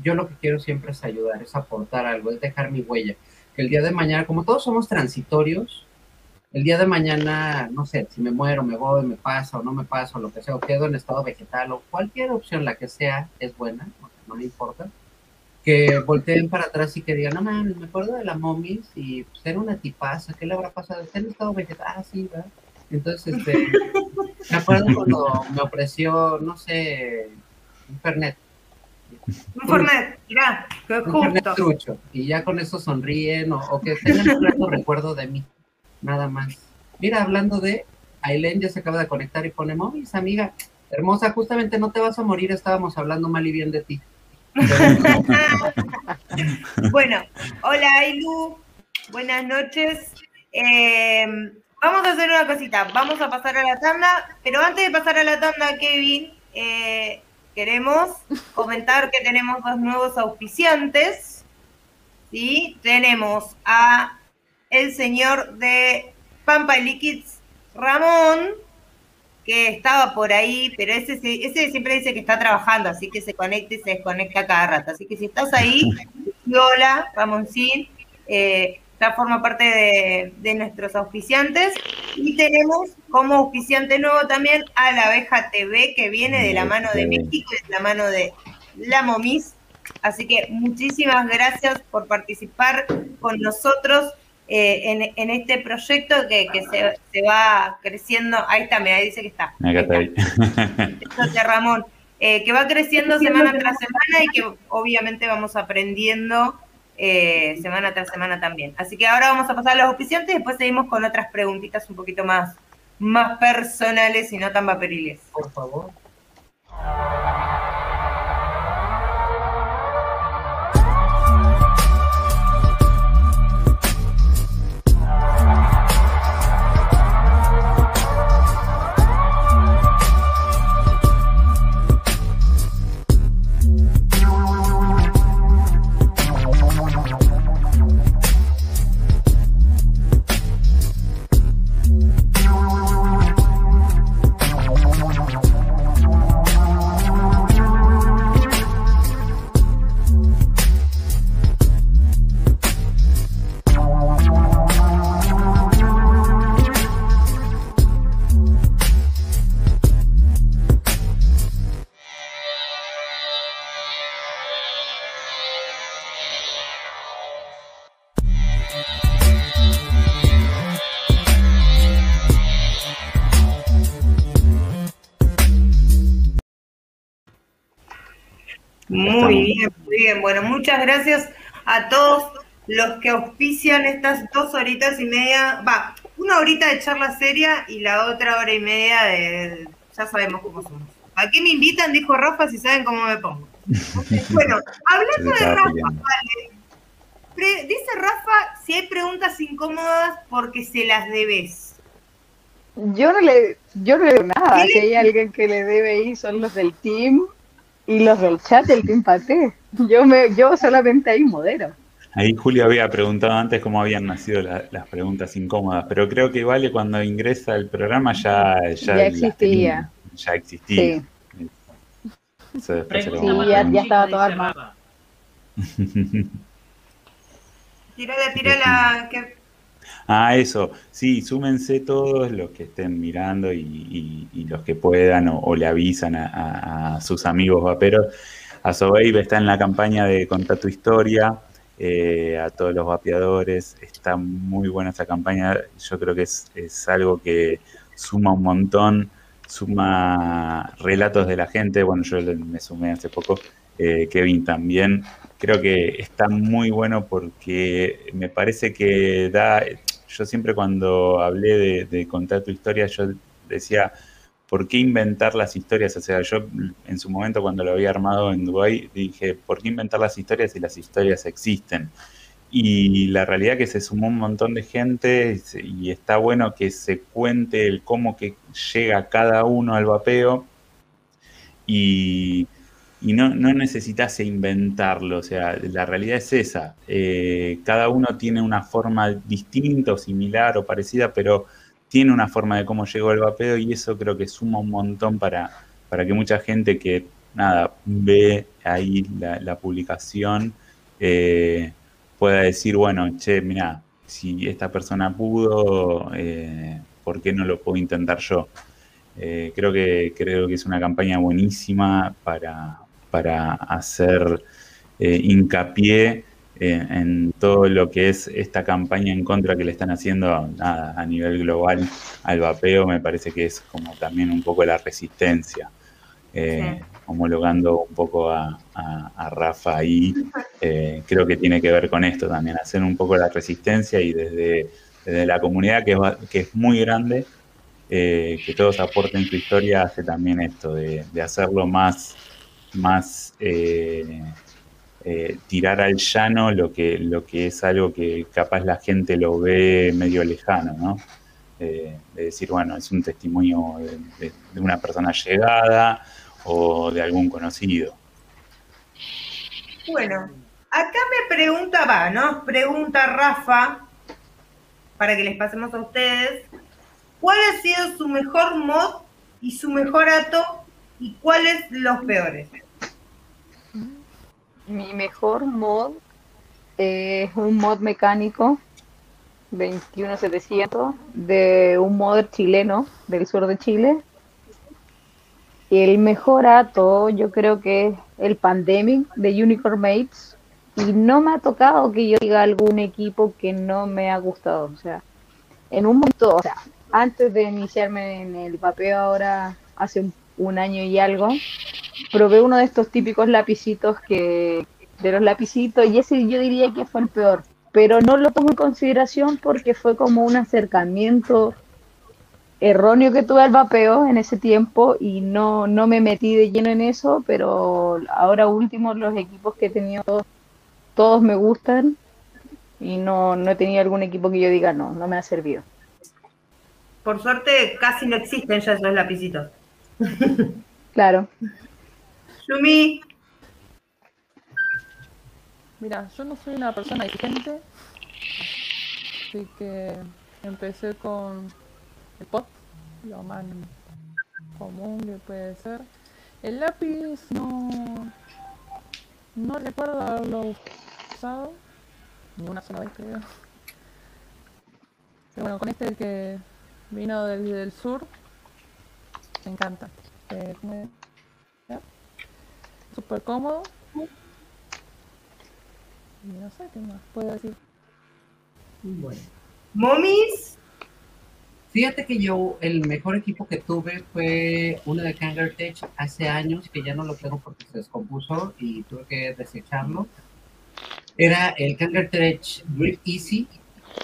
yo lo que quiero siempre es ayudar, es aportar algo, es dejar mi huella. Que el día de mañana, como todos somos transitorios, el día de mañana, no sé, si me muero, me voy, me pasa o no me pasa, o lo que sea, o quedo en estado vegetal, o cualquier opción, la que sea, es buena, no me importa. Que volteen para atrás y que digan, no mames, me acuerdo de la momis y pues, era una tipaza, ¿qué le habrá pasado? Está en estado vegetal, ah, sí, ¿verdad? Entonces, este, me acuerdo cuando me ofreció, no sé, un Fernet un Fernet, mira, que justo. trucho. Y ya con eso sonríen o, que tengan un recuerdo de mí. Nada más. Mira, hablando de, Aileen ya se acaba de conectar y pone, momis, amiga, hermosa, justamente no te vas a morir, estábamos hablando mal y bien de ti. bueno, hola Ailu, buenas noches. Em, vamos a hacer una cosita, vamos a pasar a la tanda, pero antes de pasar a la tanda, Kevin, eh, queremos comentar que tenemos dos nuevos auspiciantes. ¿sí? Tenemos a el señor de Pampa y Liquids, Ramón, que estaba por ahí, pero ese, ese siempre dice que está trabajando, así que se conecta y se desconecta cada rato. Así que si estás ahí, hola, Ramoncín. Eh, ya forma parte de, nuestros auspiciantes. Y tenemos como auspiciante nuevo también a la abeja TV, que viene de la mano de México y de la mano de la Momis. Así que muchísimas gracias por participar con nosotros eh, en, este proyecto que, se, va creciendo. Ahí está, me dice que está. Ahí está. Ramón. Eh, que va creciendo semana tras semana y que obviamente vamos aprendiendo eh, semana tras semana también. Así que ahora vamos a pasar a los auspiciantes y después seguimos con otras preguntitas un poquito más, más personales y no tan vaporiles. Por favor. Muy bien, muy bien. Bueno, muchas gracias a todos los que auspician estas dos horitas y media, va, una horita de charla seria y la otra hora y media de. Ya sabemos cómo somos. ¿A qué me invitan? Dijo Rafa, si saben cómo me pongo. bueno, hablando de Rafa, vale. dice Rafa si hay preguntas incómodas porque se las debes. Yo no le, yo no le digo nada. Si hay alguien que le debe ir, son los del team y los del chat del Team Pate. Yo, me, yo solamente ahí modero. Ahí Julio había preguntado antes cómo habían nacido las preguntas incómodas, pero creo que vale cuando ingresa el programa ya, ya, existía. ya existía. Sí, ya, ya, estaba todo armado. tírala, tírala. Que... Ah, eso. Sí, súmense todos los que estén mirando y, los que puedan o, le avisan a, sus amigos vaperos. A Sobeib está en la campaña de Contar tu historia. Eh, a todos los vapeadores. Está muy buena esa campaña. Yo creo que es, es algo que suma un montón, suma relatos de la gente. Bueno, yo me sumé hace poco, eh, Kevin también. Creo que está muy bueno porque me parece que da, yo siempre cuando hablé de, contar tu historia, yo decía, ¿por qué inventar las historias? O sea, yo en su momento cuando lo había armado en Dubai dije, ¿por qué inventar las historias si las historias existen? Y la realidad que se sumó un montón de gente y está bueno que se cuente el cómo que llega cada uno al vapeo y, no, no, necesitas inventarlo, o sea, la realidad es esa. Eh, cada uno tiene una forma distinta o similar o parecida, pero tiene una forma de cómo llegó el vapeo y eso creo que suma un montón para, para que mucha gente que, nada, ve ahí la, publicación eh, pueda decir, bueno, che, mira, si esta persona pudo, eh, ¿por qué no lo puedo intentar yo? Creo, que, creo que es una campaña buenísima para, para hacer hincapié en todo lo que es esta campaña en contra que le están haciendo a, nivel global al vapeo, me parece que es como también un poco la resistencia. Eh, homologando un poco a, Rafa ahí, eh, creo que tiene que ver con esto también, hacer un poco la resistencia y desde, la comunidad que es, que es muy grande, eh, que todos aporten su historia, hace también esto de, de hacerlo más, más eh, tirar al llano lo que, lo que es algo que capaz la gente lo ve medio lejano, ¿no? Eh, de decir, bueno, es un testimonio de, una persona llegada o de algún conocido. Bueno, acá me pregunta, va, ¿no? Pregunta Rafa, para que les pasemos a ustedes, ¿cuál ha sido su mejor mod y su mejor ato y cuáles los peores? Mi mejor mod es un mod mecánico 21700 de un modder chileno del sur de Chile. Y el mejor ato yo creo que es el Pandemic de Unicorn Mates. Y no me ha tocado que yo diga algún equipo que no me ha gustado. O sea, en un momento, o sea, antes de iniciarme en el papel ahora, hace un, un año y algo, probé uno de estos típicos lapicitos que de los lapicitos y ese yo diría que fue el peor, pero no lo tomo en consideración porque fue como un acercamiento erróneo que tuve al vapeo en ese tiempo y no, no me metí de lleno en eso, pero ahora último los equipos que he tenido todos, me gustan y no, no he tenido algún equipo que yo diga no, no me ha servido. Por suerte casi no existen ya esos lapicitos. Claro. Yumi. Mira, yo no soy una persona exigente, así que empecé con el pot, lo más común que puede ser. El lápiz no, no recuerdo haberlo usado, ni una sola vez creo. Pero bueno, con este que vino del, del sur, me encanta. Eh, Súper cómodo. Y no sé qué más puedo decir. Bueno. ¿Momis? Fíjate que yo, el mejor equipo que tuve fue uno de Kangaroo hace años, que ya no lo tengo porque se descompuso y tuve que desecharlo. Era el Kangaroo Grip Easy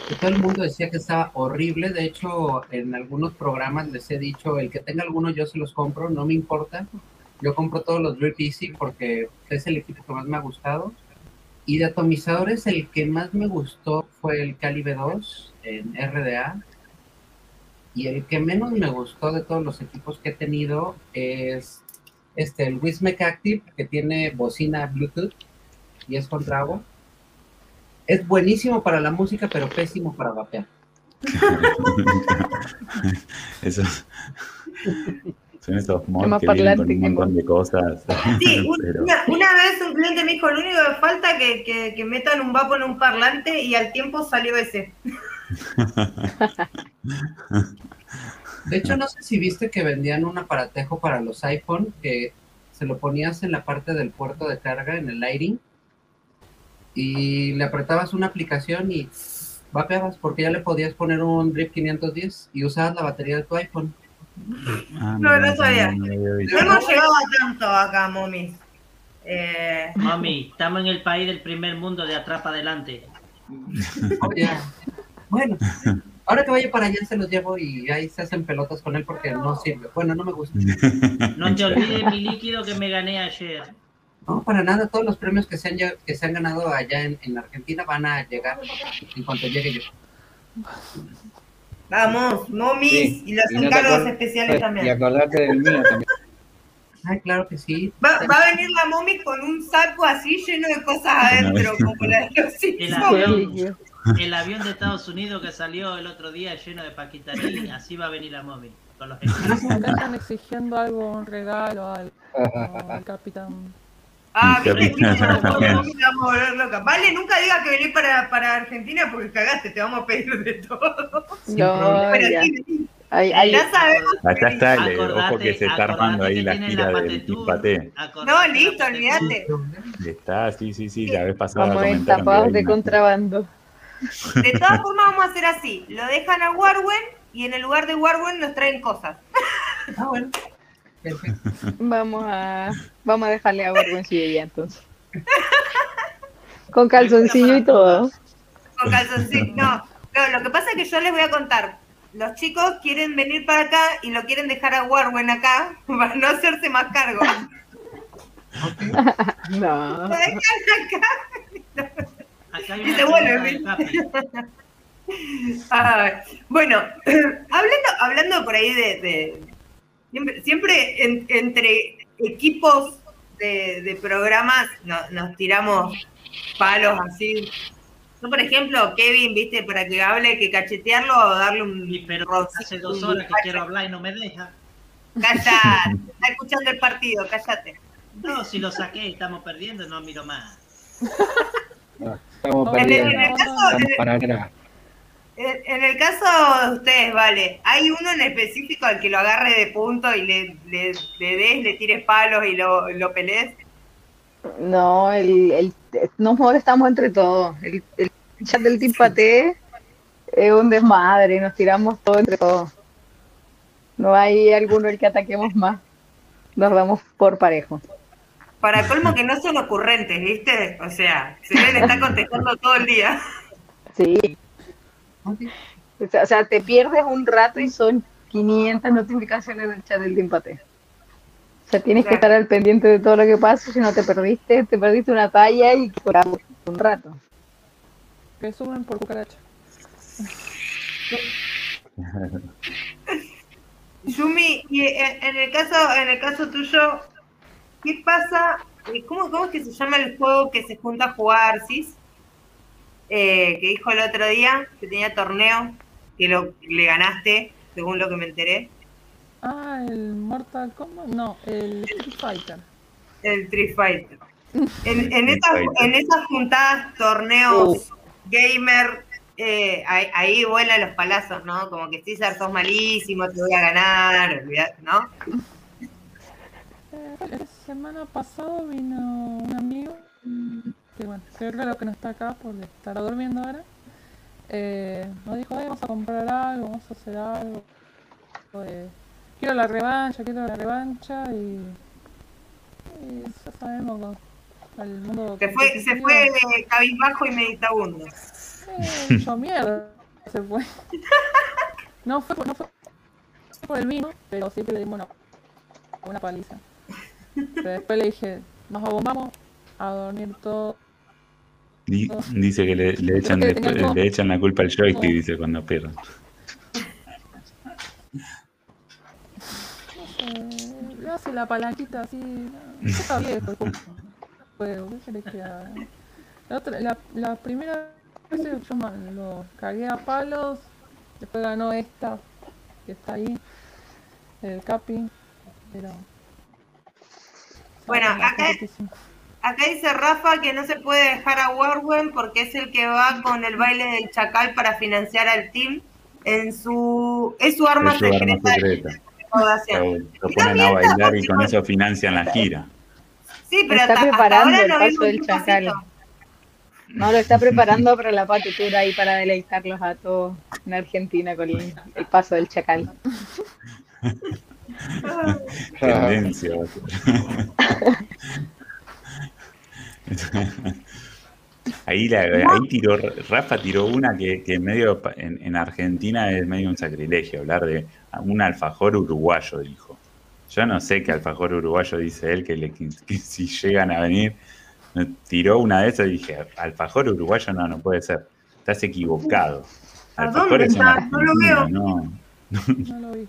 que todo el mundo decía que estaba horrible. De hecho, en algunos programas les he dicho, el que tenga alguno yo se los compro, no me importa. Yo compro todos los Drip Easy porque es el equipo que más me ha gustado. Y de atomizadores, el que más me gustó fue el Calibre 2 en RDA. Y el que menos me gustó de todos los equipos que he tenido es este, el Wismec Active, que tiene bocina Bluetooth y es con trago. Es buenísimo para la música, pero pésimo para vapear. Eso son estos mods que vienen con un montón de cosas. Sí, una, vez un cliente me dijo, lo único que falta que, que, que metan un vapo en un parlante y al tiempo salió ese. De hecho, no sé si viste que vendían un aparatejo para los iPhone que se lo ponías en la parte del puerto de carga, en el lighting, y le apretabas una aplicación y vapeabas porque ya le podías poner un Drip 510 y usabas la batería de tu iPhone. Ah, no, no sabía. No, hemos llegado a tanto acá, mami. Eh... Mami, estamos en el país del primer mundo de atrapa adelante. Bueno, ahora que vaya para allá se los llevo y ahí se hacen pelotas con él porque no sirve. Bueno, no me gusta. No te olvides mi líquido que me gané ayer. No, para nada, todos los premios que se han, que se han ganado allá en, en Argentina van a llegar en cuanto llegue yo. Vamos, momis y los encargos especiales también. Y acordate del mío también. Ay, claro que sí. Va, va, a venir la momi con un saco así lleno de cosas adentro, como la de los el avión, el avión de Estados Unidos que salió el otro día lleno de paquitaní, así va a venir la momi. Con los están exigiendo algo, un regalo, algo, al capitán. Ah, Vale, nunca digas que venís para, para Argentina porque cagaste, te vamos a pedir de todo. No, Pero ya. Sí, ahí, ahí. ya sabemos. Acá está el ojo que se está armando ahí la gira la del Timpate. No, listo, olvídate. Está, sí, sí, sí, la vez pasada. Vamos tapados de contrabando. De todas formas, vamos a hacer así: lo dejan a Warwen y en el lugar de Warwen nos traen cosas. Ah, bueno. Vamos a, vamos a dejarle a vergüencillo ya entonces. Con calzoncillo y todo. Con calzoncillo, no. No, lo que pasa es que yo les voy a contar. Los chicos quieren venir para acá y lo quieren dejar a Warwen acá para no hacerse más cargo. no. Lo dejan acá. acá y se vuelve. bueno, hablando, hablando por ahí de, Siempre, entre equipos de, programas nos tiramos palos así. Yo, por ejemplo, Kevin, viste, para que hable, que cachetearlo o darle un. pero hace dos horas que quiero hablar y no me deja. Cállate, está escuchando el partido, cállate. No, si lo saqué, estamos perdiendo, no miro más. estamos perdiendo. En en el caso de ustedes, vale, ¿hay uno en específico al que lo agarre de punto y le, le, le des, le tires palos y lo, lo pelees? No, el, el, nos molestamos entre todos. El, el chat del Team es un desmadre, nos tiramos todo entre todos. No hay alguno el que ataquemos más. Nos damos por parejo. Para colmo que no son ocurrentes, ¿viste? O sea, se ven estar contestando todo el día. Sí, o sea, te pierdes un rato y son 500 notificaciones del chat del Timpate. O sea, tienes que estar al pendiente de todo lo que pasa, si no te perdiste, te perdiste una talla y un rato. Que suben por cucaracha. Yumi, y en el caso, en el caso tuyo, ¿qué pasa? ¿Cómo, ¿Cómo es que se llama el juego que se junta a jugar Cis? Eh, que dijo el otro día que tenía torneo, que lo, le ganaste, según lo que me enteré. Ah, el Mortal Kombat, no, el Street Fighter. El Street Fighter. En, en, esas, en esas juntadas, torneos, gamer, eh, ahí, vuelan los palazos, ¿no? Como que César sos malísimo, te voy a ganar, ¿no? Eh, la semana pasada vino un amigo que bueno, qué raro que no está acá porque estará durmiendo ahora. Eh, nos dijo, vamos a comprar algo, vamos a hacer algo. Eh, quiero la revancha, quiero la revancha y, y ya sabemos el mundo se fue, se fue cabizbajo y meditabundo. Eh, yo mierda, se fue. No fue, no fue por el vino, pero sí que le dimos una, una paliza. Pero después le dije, nos vamos a dormir todo. Dice que le, le echan, le echan la culpa al joystick, dice cuando pierden. Le hace la palanquita así. Está viejo el juego. ¿Qué La, otra, la, la primera vez yo lo cagué a palos. Después ganó esta que está ahí. El Capi. Pero. Bueno, acá, acá dice Rafa que no se puede dejar a Warwen porque es el que va con el baile del chacal para financiar al team en su es su arma, secreta. Lo, ponen a bailar y con eso financian la gira. Sí, pero está preparando el paso del chacal. No, lo está preparando para la partitura y para deleitarlos a todos en Argentina con el, paso del chacal. Tendencia. Ahí, la, ahí tiró, Rafa tiró una que, que medio en, en, Argentina es medio un sacrilegio hablar de un alfajor uruguayo, dijo. Yo no sé qué alfajor uruguayo dice él, que, le, que si llegan a venir, tiró una de esas y dije, alfajor uruguayo no, no puede ser. Estás equivocado. Alfajor es una no lo veo. No, no lo vi.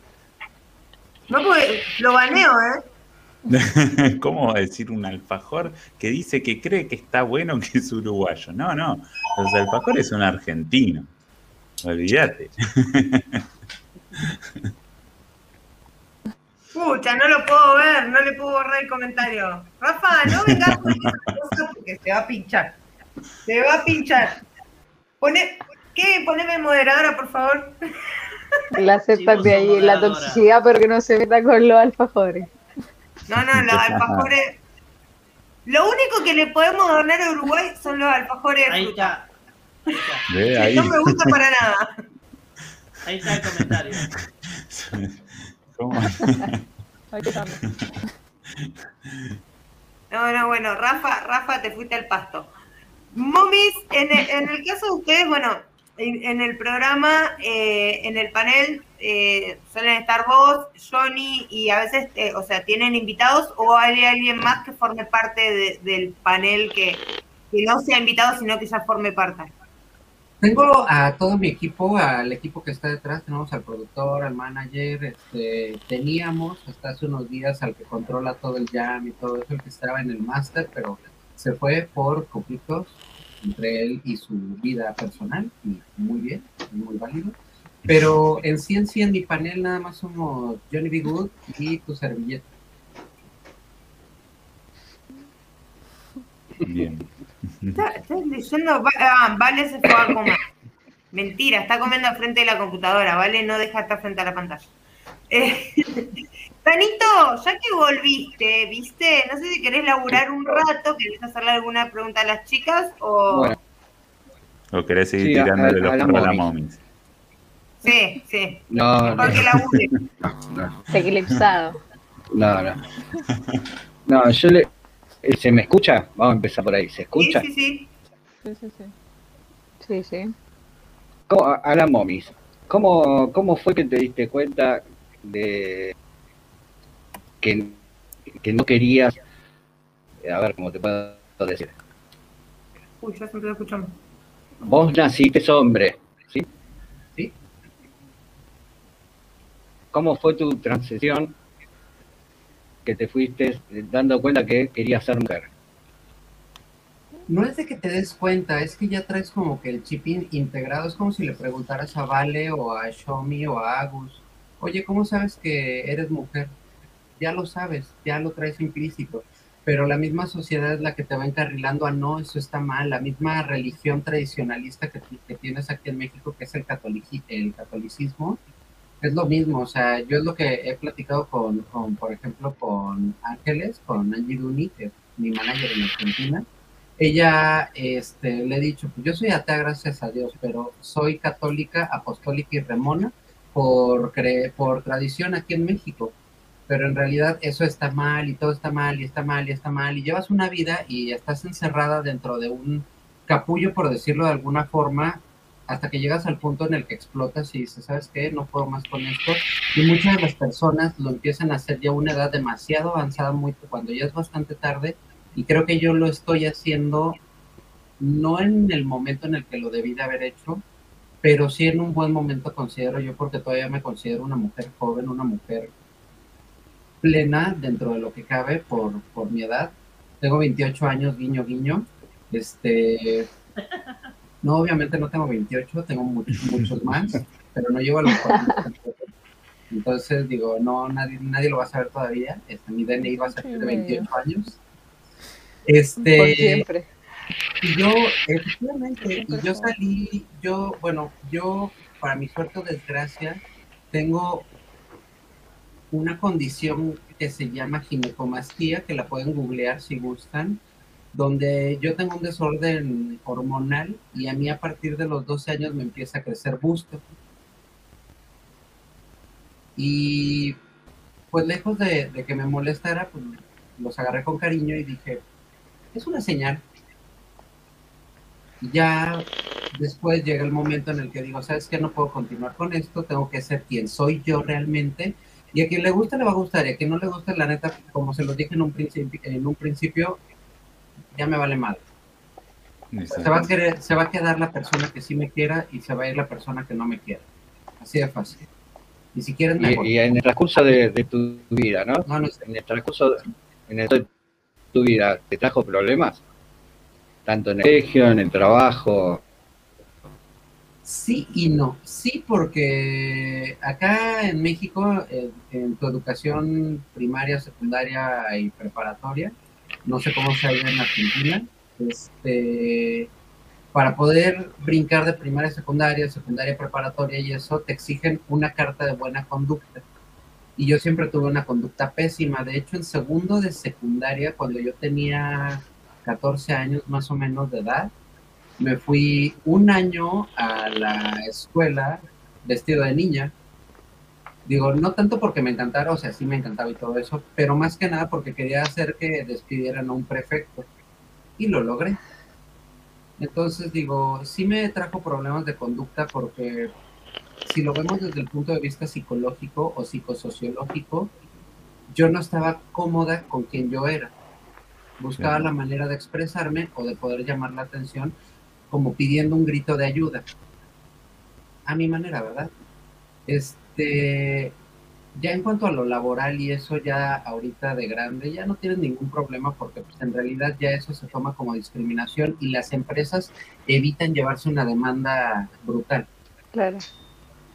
No, pues lo baneo, ¿eh? ¿Cómo va a decir un alfajor que dice que cree que está bueno que es uruguayo? No, no. Los alfajores son argentinos. Olvídate. Pucha, no lo puedo ver, no le puedo borrar el comentario. Rafa, no vengas con esa cosa porque se va a pinchar. Se va a pinchar. Pone, ¿Qué? Poneme moderadora, por favor. La aceptas de ahí, la toxicidad, pero que no se meta con los alfajores. No, no, los alfajores. Lo único que le podemos donar a Uruguay son los alfajores Ahí está. No me gusta para nada. Ahí está el comentario. ¿Cómo? No, no, bueno, Rafa, Rafa, te fuiste al pasto. Momis, en el, en el caso de ustedes, bueno, en, el programa, eh, en el panel, eh, suelen estar vos, Johnny, y a veces, eh, o sea, ¿tienen invitados o hay alguien más que forme parte del panel que, no sea invitado, sino que ya forme parte? Tengo a todo mi equipo, al equipo que está detrás, tenemos al productor, al manager, este, teníamos hasta hace unos días al que controla todo el jam y todo eso, el que estaba en el máster, pero se fue por conflictos entre él y su vida personal, y muy bien, muy válido. Pero en sí en sí en mi panel nada más somos Johnny B. Good y tu servilleta. Bien. Estás diciendo, ah, Vale se fue a comer. Mentira, está comiendo frente de la computadora, ¿vale? No deja estar frente a la pantalla. Eh, Tanito, ya que volviste, ¿viste? No sé si querés laburar un rato, querés hacerle alguna pregunta a las chicas o... O querés seguir tirándole los perros a la momis. Sí, sí. No, Porque la No, no. Eclipsado. No, no. No, yo le... ¿Se me escucha? Vamos a empezar por ahí. ¿Se escucha? Sí, sí, sí. Sí, sí, sí. Sí, sí. A la momis. ¿Cómo, ¿Cómo fue que te diste cuenta de que, no querías, a ver cómo te puedo decir. Uy, ya se escuchando. Vos naciste hombre, ¿sí? ¿sí? ¿Cómo fue tu transición que te fuiste dando cuenta que querías ser mujer? No es de que te des cuenta, es que ya traes como que el chip integrado. Es como si le preguntaras a Vale o a Shomi o a Agus, oye, ¿cómo sabes que eres mujer? Ya lo sabes, ya lo traes implícito, pero la misma sociedad es la que te va encarrilando a no, eso está mal, la misma religión tradicionalista que, tienes aquí en México, que es el, el catolicismo, es lo mismo, o sea, yo es lo que he platicado con, con por ejemplo, con Ángeles, con Angie Duni, que es mi manager en Argentina, ella este, le he dicho, pues yo soy atea, gracias a Dios, pero soy católica, apostólica y remona por, por tradición aquí en México pero en realidad eso está mal y todo está mal y está mal y está mal y llevas una vida y estás encerrada dentro de un capullo, por decirlo de alguna forma, hasta que llegas al punto en el que explotas y dices, ¿sabes qué? No puedo más con esto. Y muchas de las personas lo empiezan a hacer ya a una edad demasiado avanzada, muy, cuando ya es bastante tarde. Y creo que yo lo estoy haciendo no en el momento en el que lo debí de haber hecho, pero sí en un buen momento considero yo, porque todavía me considero una mujer joven, una mujer plena dentro de lo que cabe por, por mi edad. Tengo 28 años, guiño, guiño. Este, no, obviamente no tengo 28, tengo muchos, muchos más, pero no llevo a los 40. Entonces, digo, no, nadie, nadie lo va a saber todavía. Este, mi DNI va a ser de 28 años. Este, Por siempre. Y yo, efectivamente, y yo salí, yo, bueno, yo, para mi suerte o desgracia, tengo una condición que se llama ginecomastía, que la pueden googlear si gustan, donde yo tengo un desorden hormonal y a mí a partir de los 12 años me empieza a crecer busto. Y pues lejos de, que me molestara, pues los agarré con cariño y dije, es una señal. Y ya después llega el momento en el que digo, ¿sabes qué? No puedo continuar con esto, tengo que ser quien soy yo realmente. Y a quien le guste le va a gustar, y a quien no le guste, la neta, como se los dije en un principio, en un principio ya me vale mal. Se va, a querer, se va a quedar la persona que sí me quiera y se va a ir la persona que no me quiera. Así de fácil. Y si quieren, y, en el transcurso de, tu vida, ¿no? En el transcurso de, tu vida, ¿te trajo problemas? Tanto en el colegio, en el trabajo. Sí y no. Sí, porque acá en México, en tu educación primaria, secundaria y preparatoria, no sé cómo se ido en Argentina, este, para poder brincar de primaria a secundaria, secundaria preparatoria y eso, te exigen una carta de buena conducta. Y yo siempre tuve una conducta pésima. De hecho, en segundo de secundaria, cuando yo tenía 14 años más o menos de edad, me fui un año a la escuela vestido de niña Digo, no tanto porque me encantara, o sea, sí me encantaba y todo eso, pero más que nada porque quería hacer que despidieran a un prefecto. Y lo logré. Entonces, digo, sí me trajo problemas de conducta porque si lo vemos desde el punto de vista psicológico o psicosociológico, yo no estaba cómoda con quien yo era. Buscaba la manera de expresarme o de poder llamar la atención como pidiendo un grito de ayuda. A mi manera, ¿verdad? Este, ya en cuanto a lo laboral y eso ya ahorita de grande, ya no tienes ningún problema porque pues, en realidad ya eso se toma como discriminación y las empresas evitan llevarse una demanda brutal. Claro.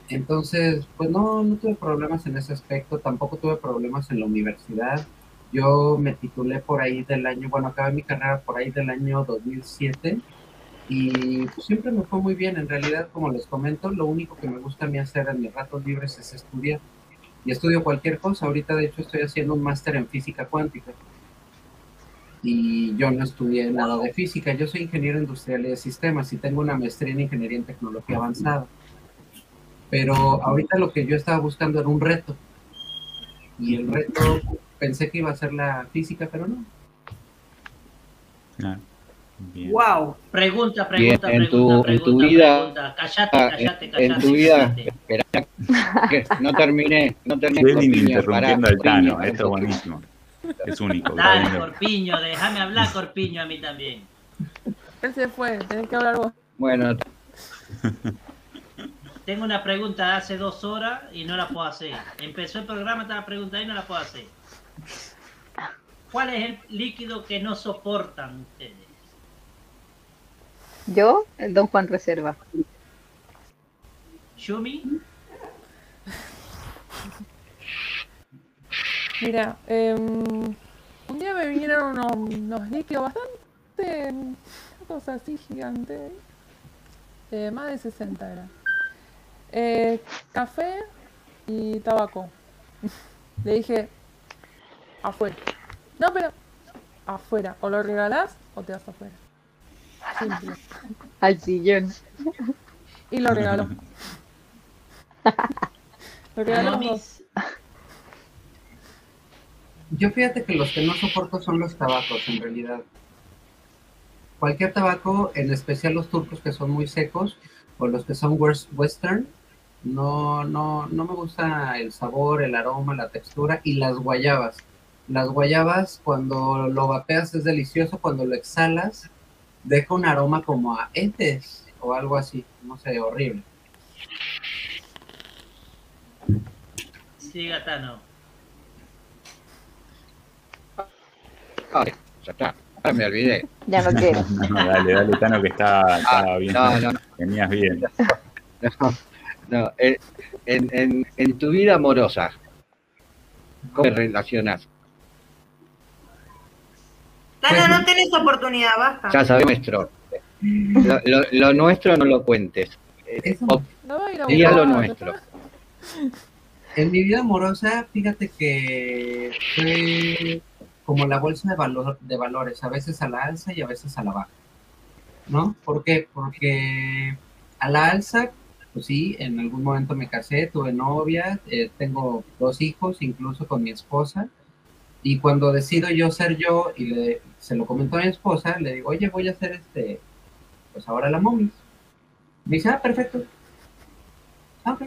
Entonces, pues no, no tuve problemas en ese aspecto, tampoco tuve problemas en la universidad. Yo me titulé por ahí del año, bueno, acabé mi carrera por ahí del año 2007 y pues, siempre me fue muy bien. En realidad, como les comento, lo único que me gusta a mí hacer en mis ratos libres es estudiar. Y estudio cualquier cosa. Ahorita, de hecho, estoy haciendo un máster en física cuántica. Y yo no estudié nada de física. Yo soy ingeniero industrial y de sistemas y tengo una maestría en ingeniería en tecnología avanzada. Pero ahorita lo que yo estaba buscando era un reto. Y el reto pensé que iba a ser la física, pero no. no. Wow. Pregunta, pregunta, pregunta, en tu, pregunta, en tu vida, pregunta. Callate, ah, callate, callate. En tu vida, espera, que no terminé, no terminé. Corpiño, interrumpiendo al Tano, esto es buenísimo. Es único. Dale, Corpiño, déjame hablar, Corpiño, a mí también. Él se fue, tenés que hablar vos. Bueno. Tengo una pregunta hace dos horas y no la puedo hacer. Empezó el programa, estaba preguntando y no la puedo hacer. ¿Cuál es el líquido que no soportan ustedes? Yo, el Don Juan Reserva. ¿Yumi? Mira, eh, un día me vinieron unos, líquidos bastante. Una cosa así gigante. Eh, más de 60 era. Eh, café y tabaco. Le dije, afuera. No, pero afuera. O lo regalás o te vas afuera. Al sillón. Y lo regaló. lo regaló Yo fíjate que los que no soporto son los tabacos, en realidad. Cualquier tabaco, en especial los turcos que son muy secos, o los que son western, no, no, no me gusta el sabor, el aroma, la textura y las guayabas. Las guayabas cuando lo vapeas es delicioso, cuando lo exhalas deja un aroma como a entes o algo así, no sé, horrible. Sí, Gatano. Ay, ya está. Ah, me olvidé. Ya no quiero. dale, dale, Tano, que está, está bien. No, no. Tenías bien. No, no. En, en, en tu vida amorosa, ¿cómo te relacionas? Tano, no tenés oportunidad, basta. Ya sabes nuestro. Lo, lo, lo, nuestro no lo cuentes. Diga lo nuestro. En mi vida amorosa, fíjate que fue como la bolsa de, valor, de valores, a veces a la alza y a veces a la baja. ¿No? ¿Por qué? Porque a la alza, pues sí, en algún momento me casé, tuve novia, eh, tengo dos hijos, incluso con mi esposa. Y cuando decido yo ser yo y le, se lo comento a mi esposa, le digo, oye, voy a hacer este, pues ahora la momis. Me dice, ah, perfecto. Ah, ok.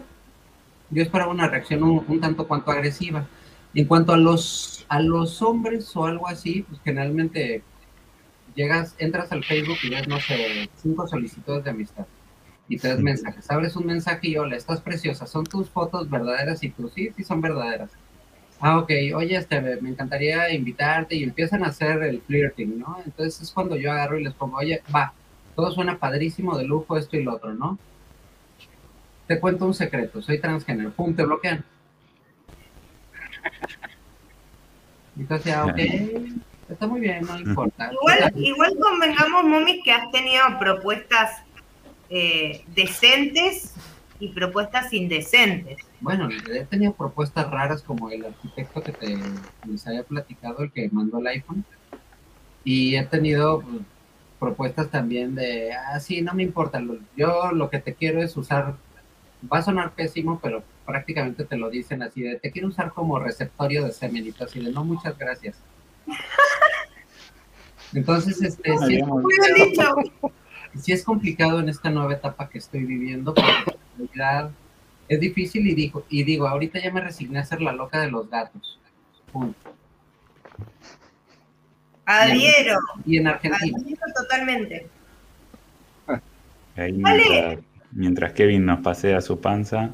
Yo esperaba una reacción un, tanto cuanto agresiva. En cuanto a los, a los hombres o algo así, pues generalmente llegas, entras al Facebook y ves, no sé, cinco solicitudes de amistad y tres mensajes. Abres un mensaje y hola, estás preciosa, son tus fotos verdaderas y tú sí, sí son verdaderas. Ah, ok, oye, este, me encantaría invitarte y empiezan a hacer el flirting, ¿no? Entonces es cuando yo agarro y les pongo, oye, va, todo suena padrísimo, de lujo, esto y lo otro, ¿no? Te cuento un secreto, soy transgénero, pum, te bloquean. Entonces, ah, ok, está muy bien, no importa. Igual, igual convengamos, Mumi, que has tenido propuestas eh, decentes y propuestas indecentes. Bueno, he tenido propuestas raras como el arquitecto que te les había platicado, el que mandó el iPhone. Y he tenido pues, propuestas también de, ah, sí, no me importa, yo lo que te quiero es usar, va a sonar pésimo, pero prácticamente te lo dicen así de, te quiero usar como receptorio de semen y así de, no, muchas gracias. Entonces, este, sí, sí, es complicado en esta nueva etapa que estoy viviendo, porque en realidad es difícil y digo, y digo, ahorita ya me resigné a ser la loca de los gatos. Punto. Adhiero. Y en Argentina. Adhiero totalmente. mientras, Kevin nos pasea su panza.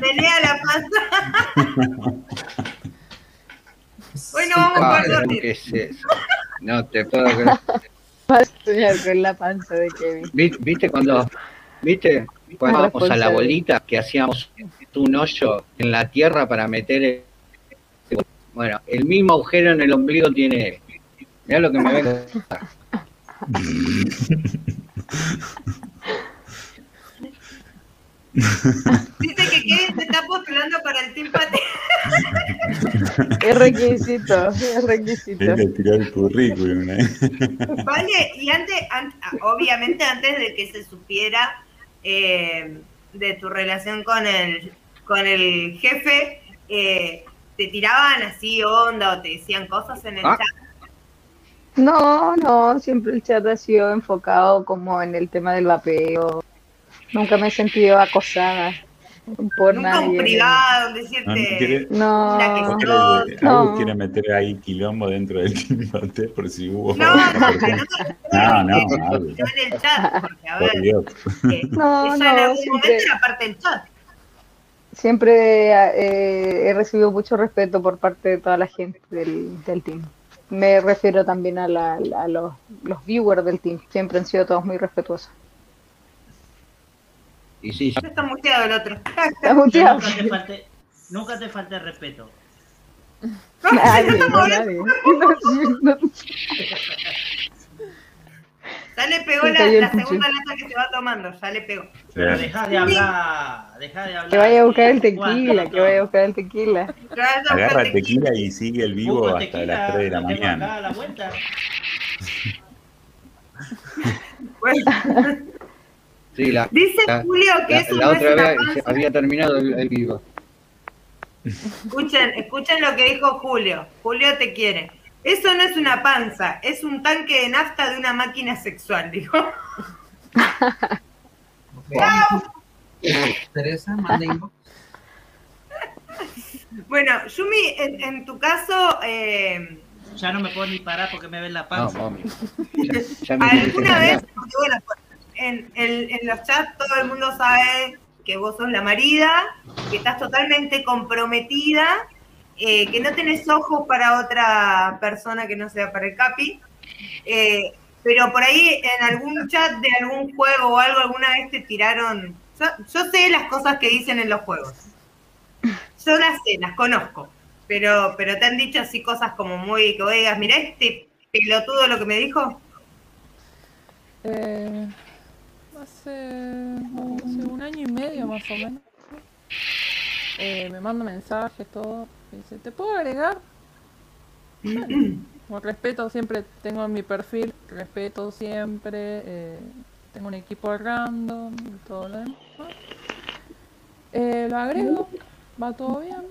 Pelea la panza. Hoy no vamos a dormir. Es No te puedo creer. Con la panza de Kevin. ¿Viste cuando, viste cuando vamos a la bolita que hacíamos un hoyo en la tierra para meter el bueno, el mismo agujero en el ombligo tiene él. Mira lo que me ve. Dice que Kevin se está postulando para el Team Es requisito, es requisito. Tiene que tirar el currículum, ¿eh? Vale, y antes, obviamente antes de que se supiera eh, de tu relación con el, con el jefe, eh, ¿Te tiraban así onda o te decían cosas en el ah. chat? No, no, siempre el chat ha sido enfocado como en el tema del vapeo. Nunca me he sentido acosada por Nunca nadie. un privado, decirte no, la que no, no. quiere meter ahí quilombo dentro del debate por si hubo. No, no, no, no, en el chat, porque a ver, Dios. Eh, no, no, en algún siempre... momento era parte del chat siempre eh, he recibido mucho respeto por parte de toda la gente del, del team. Me refiero también a, la, a los, los, viewers del team. Siempre han sido todos muy respetuosos. Y sí, está muteado el otro. Está muteado. Nunca te falte, nunca te falte respeto. Nadie, nadie. Ya le pegó la, la segunda lata que se va tomando, ya le pegó. Pero deja de hablar, deja de hablar. Que vaya a buscar el tequila, que vaya a buscar el tequila. Agarra el tequila y sigue el vivo hasta las 3 de la mañana. La vuelta. Sí, la, Dice Julio que la, eso la no otra es una vez panza. había terminado el, el vivo. Escuchen, escuchen lo que dijo Julio. Julio te quiere. Eso no es una panza, es un tanque de nafta de una máquina sexual, dijo. Teresa, manda Bueno, Yumi, en, tu caso... Eh, ya no me puedo ni parar porque me ven la panza. No, ¿Alguna vez, porque bueno, en, los chats todo el mundo sabe que vos sos la marida, que estás totalmente comprometida, eh, que no tenés ojos para otra persona que no sea para el Capi. Eh, pero por ahí en algún chat de algún juego o algo alguna vez te tiraron. Yo, sé las cosas que dicen en los juegos. Yo las sé, las conozco. Pero, pero te han dicho así cosas como muy que oigas, mira este pelotudo lo que me dijo. Eh, hace, un año y medio más o menos. Eh, me manda mensajes, todo. dice, ¿te puedo agregar? con respeto, siempre tengo en mi perfil, respeto siempre. Eh, tengo un equipo random y todo lo demás. Eh, lo agrego, va todo bien.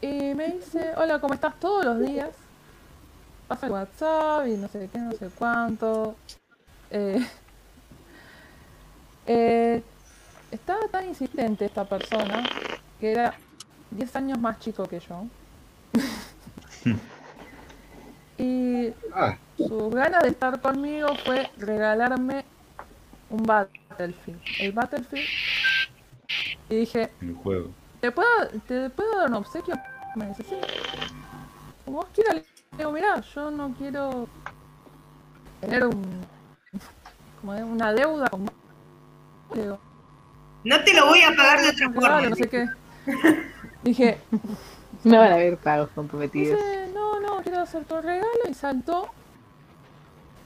Y me dice, hola, ¿cómo estás todos los días? Pasa el WhatsApp y no sé qué, no sé cuánto. Eh, eh, estaba tan insistente esta persona que era 10 años más chico que yo. y ah. su ganas de estar conmigo fue regalarme un Battlefield. El Battlefield. Y dije, juego. ¿te puedo, ¿te puedo dar un obsequio? Me dice, sí. Como vos quieras, le digo, mirá, yo no quiero tener un, como una deuda con no te lo voy a pagar de otra forma. no sé qué. Dije. No van a haber pagos comprometidos. Dice, no, no, quiero hacer tu regalo. Y saltó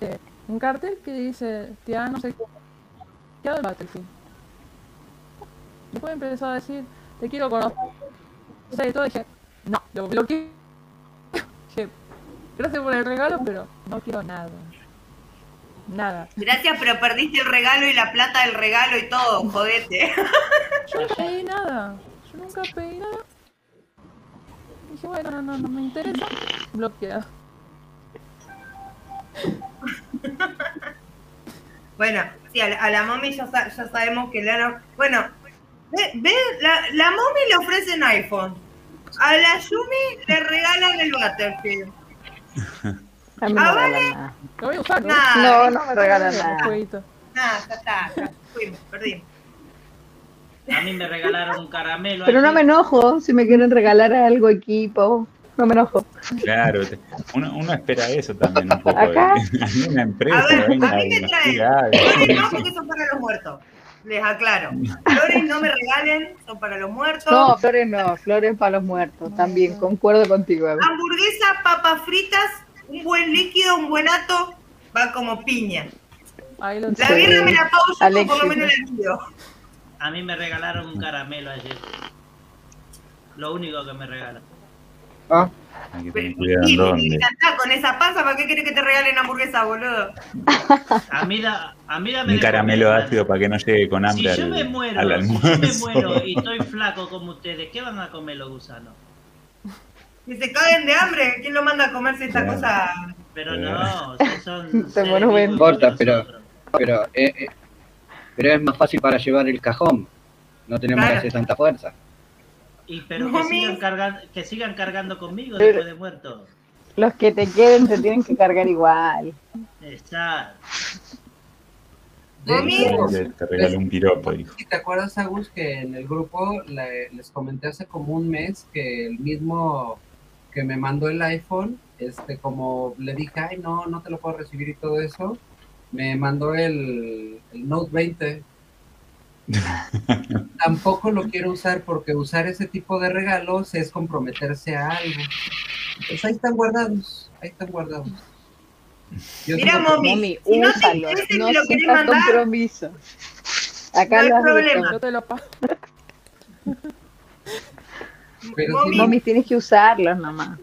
eh, un cartel que dice, tía, no sé qué. ¿Qué el Battlefield? Después empezó a decir, te quiero conocer. Y todo dije, no, lo bloqueé. dije, gracias por el regalo, pero no quiero nada. Nada. Gracias, pero perdiste el regalo y la plata del regalo y todo, jodete. Yo no pedí nada. Yo nunca pedí nada. Dije, bueno, no, no, no me interesa. Bloquea. bueno, sí, a la, mami ya, ya, sabemos que la... Bueno, ve, ve la, la mami le ofrece un iPhone. A la Yumi le regalan el Battlefield. A mí no me regalan nada. voy a usar, ¿no? No, no me regalan nada. Nada, ya está, ya fuimos, perdimos. A mí me regalaron un caramelo. Pero no me enojo si me quieren regalar algo equipo. No me enojo. Claro, uno, uno espera eso también un poco. ¿Acá? De, una empresa. A ver, venga, a mí me traen flores no porque son para los muertos. Les aclaro. Flores no me regalen, son para los muertos. No, flores no, flores para los muertos. También, concuerdo contigo. Hamburguesa, papas fritas un buen líquido, un buen ato, va como piña. la birra me la pauso, por lo menos el líquido. A mí me regalaron un caramelo ayer. Lo único que me regalan. Ah. Hay que con esa panza, ¿para qué quieres que te regalen hamburguesa, boludo? A mí, da, a mí Un caramelo ácido para que no llegue con hambre si yo me muero, Si yo me muero y estoy flaco como ustedes, ¿qué van a comer los gusanos? Que se caen de hambre. ¿Quién lo manda a comerse esta cosa? Pero no, son. Se no importa, pero. Pero, eh, eh, pero es más fácil para llevar el cajón. No tenemos que hacer tanta fuerza. Y pero que sigan, cargando, que sigan cargando conmigo después de muerto. Los que te queden te tienen que cargar igual. Exacto. Te regalé un piropo, dijo. ¿Te acuerdas, Agus, que en el grupo les comenté hace como un mes que el mismo que me mandó el iPhone, este, como le dije, ay, no, no te lo puedo recibir y todo eso, me mandó el, Note 20. Tampoco lo quiero usar porque usar ese tipo de regalos es comprometerse a algo. Pues ahí están guardados, ahí están guardados. Mira, mami, si no te no lo querés mandar, compromiso. Acá no hay problema. Yo te lo Pero mami, tienes que usarlos nomás.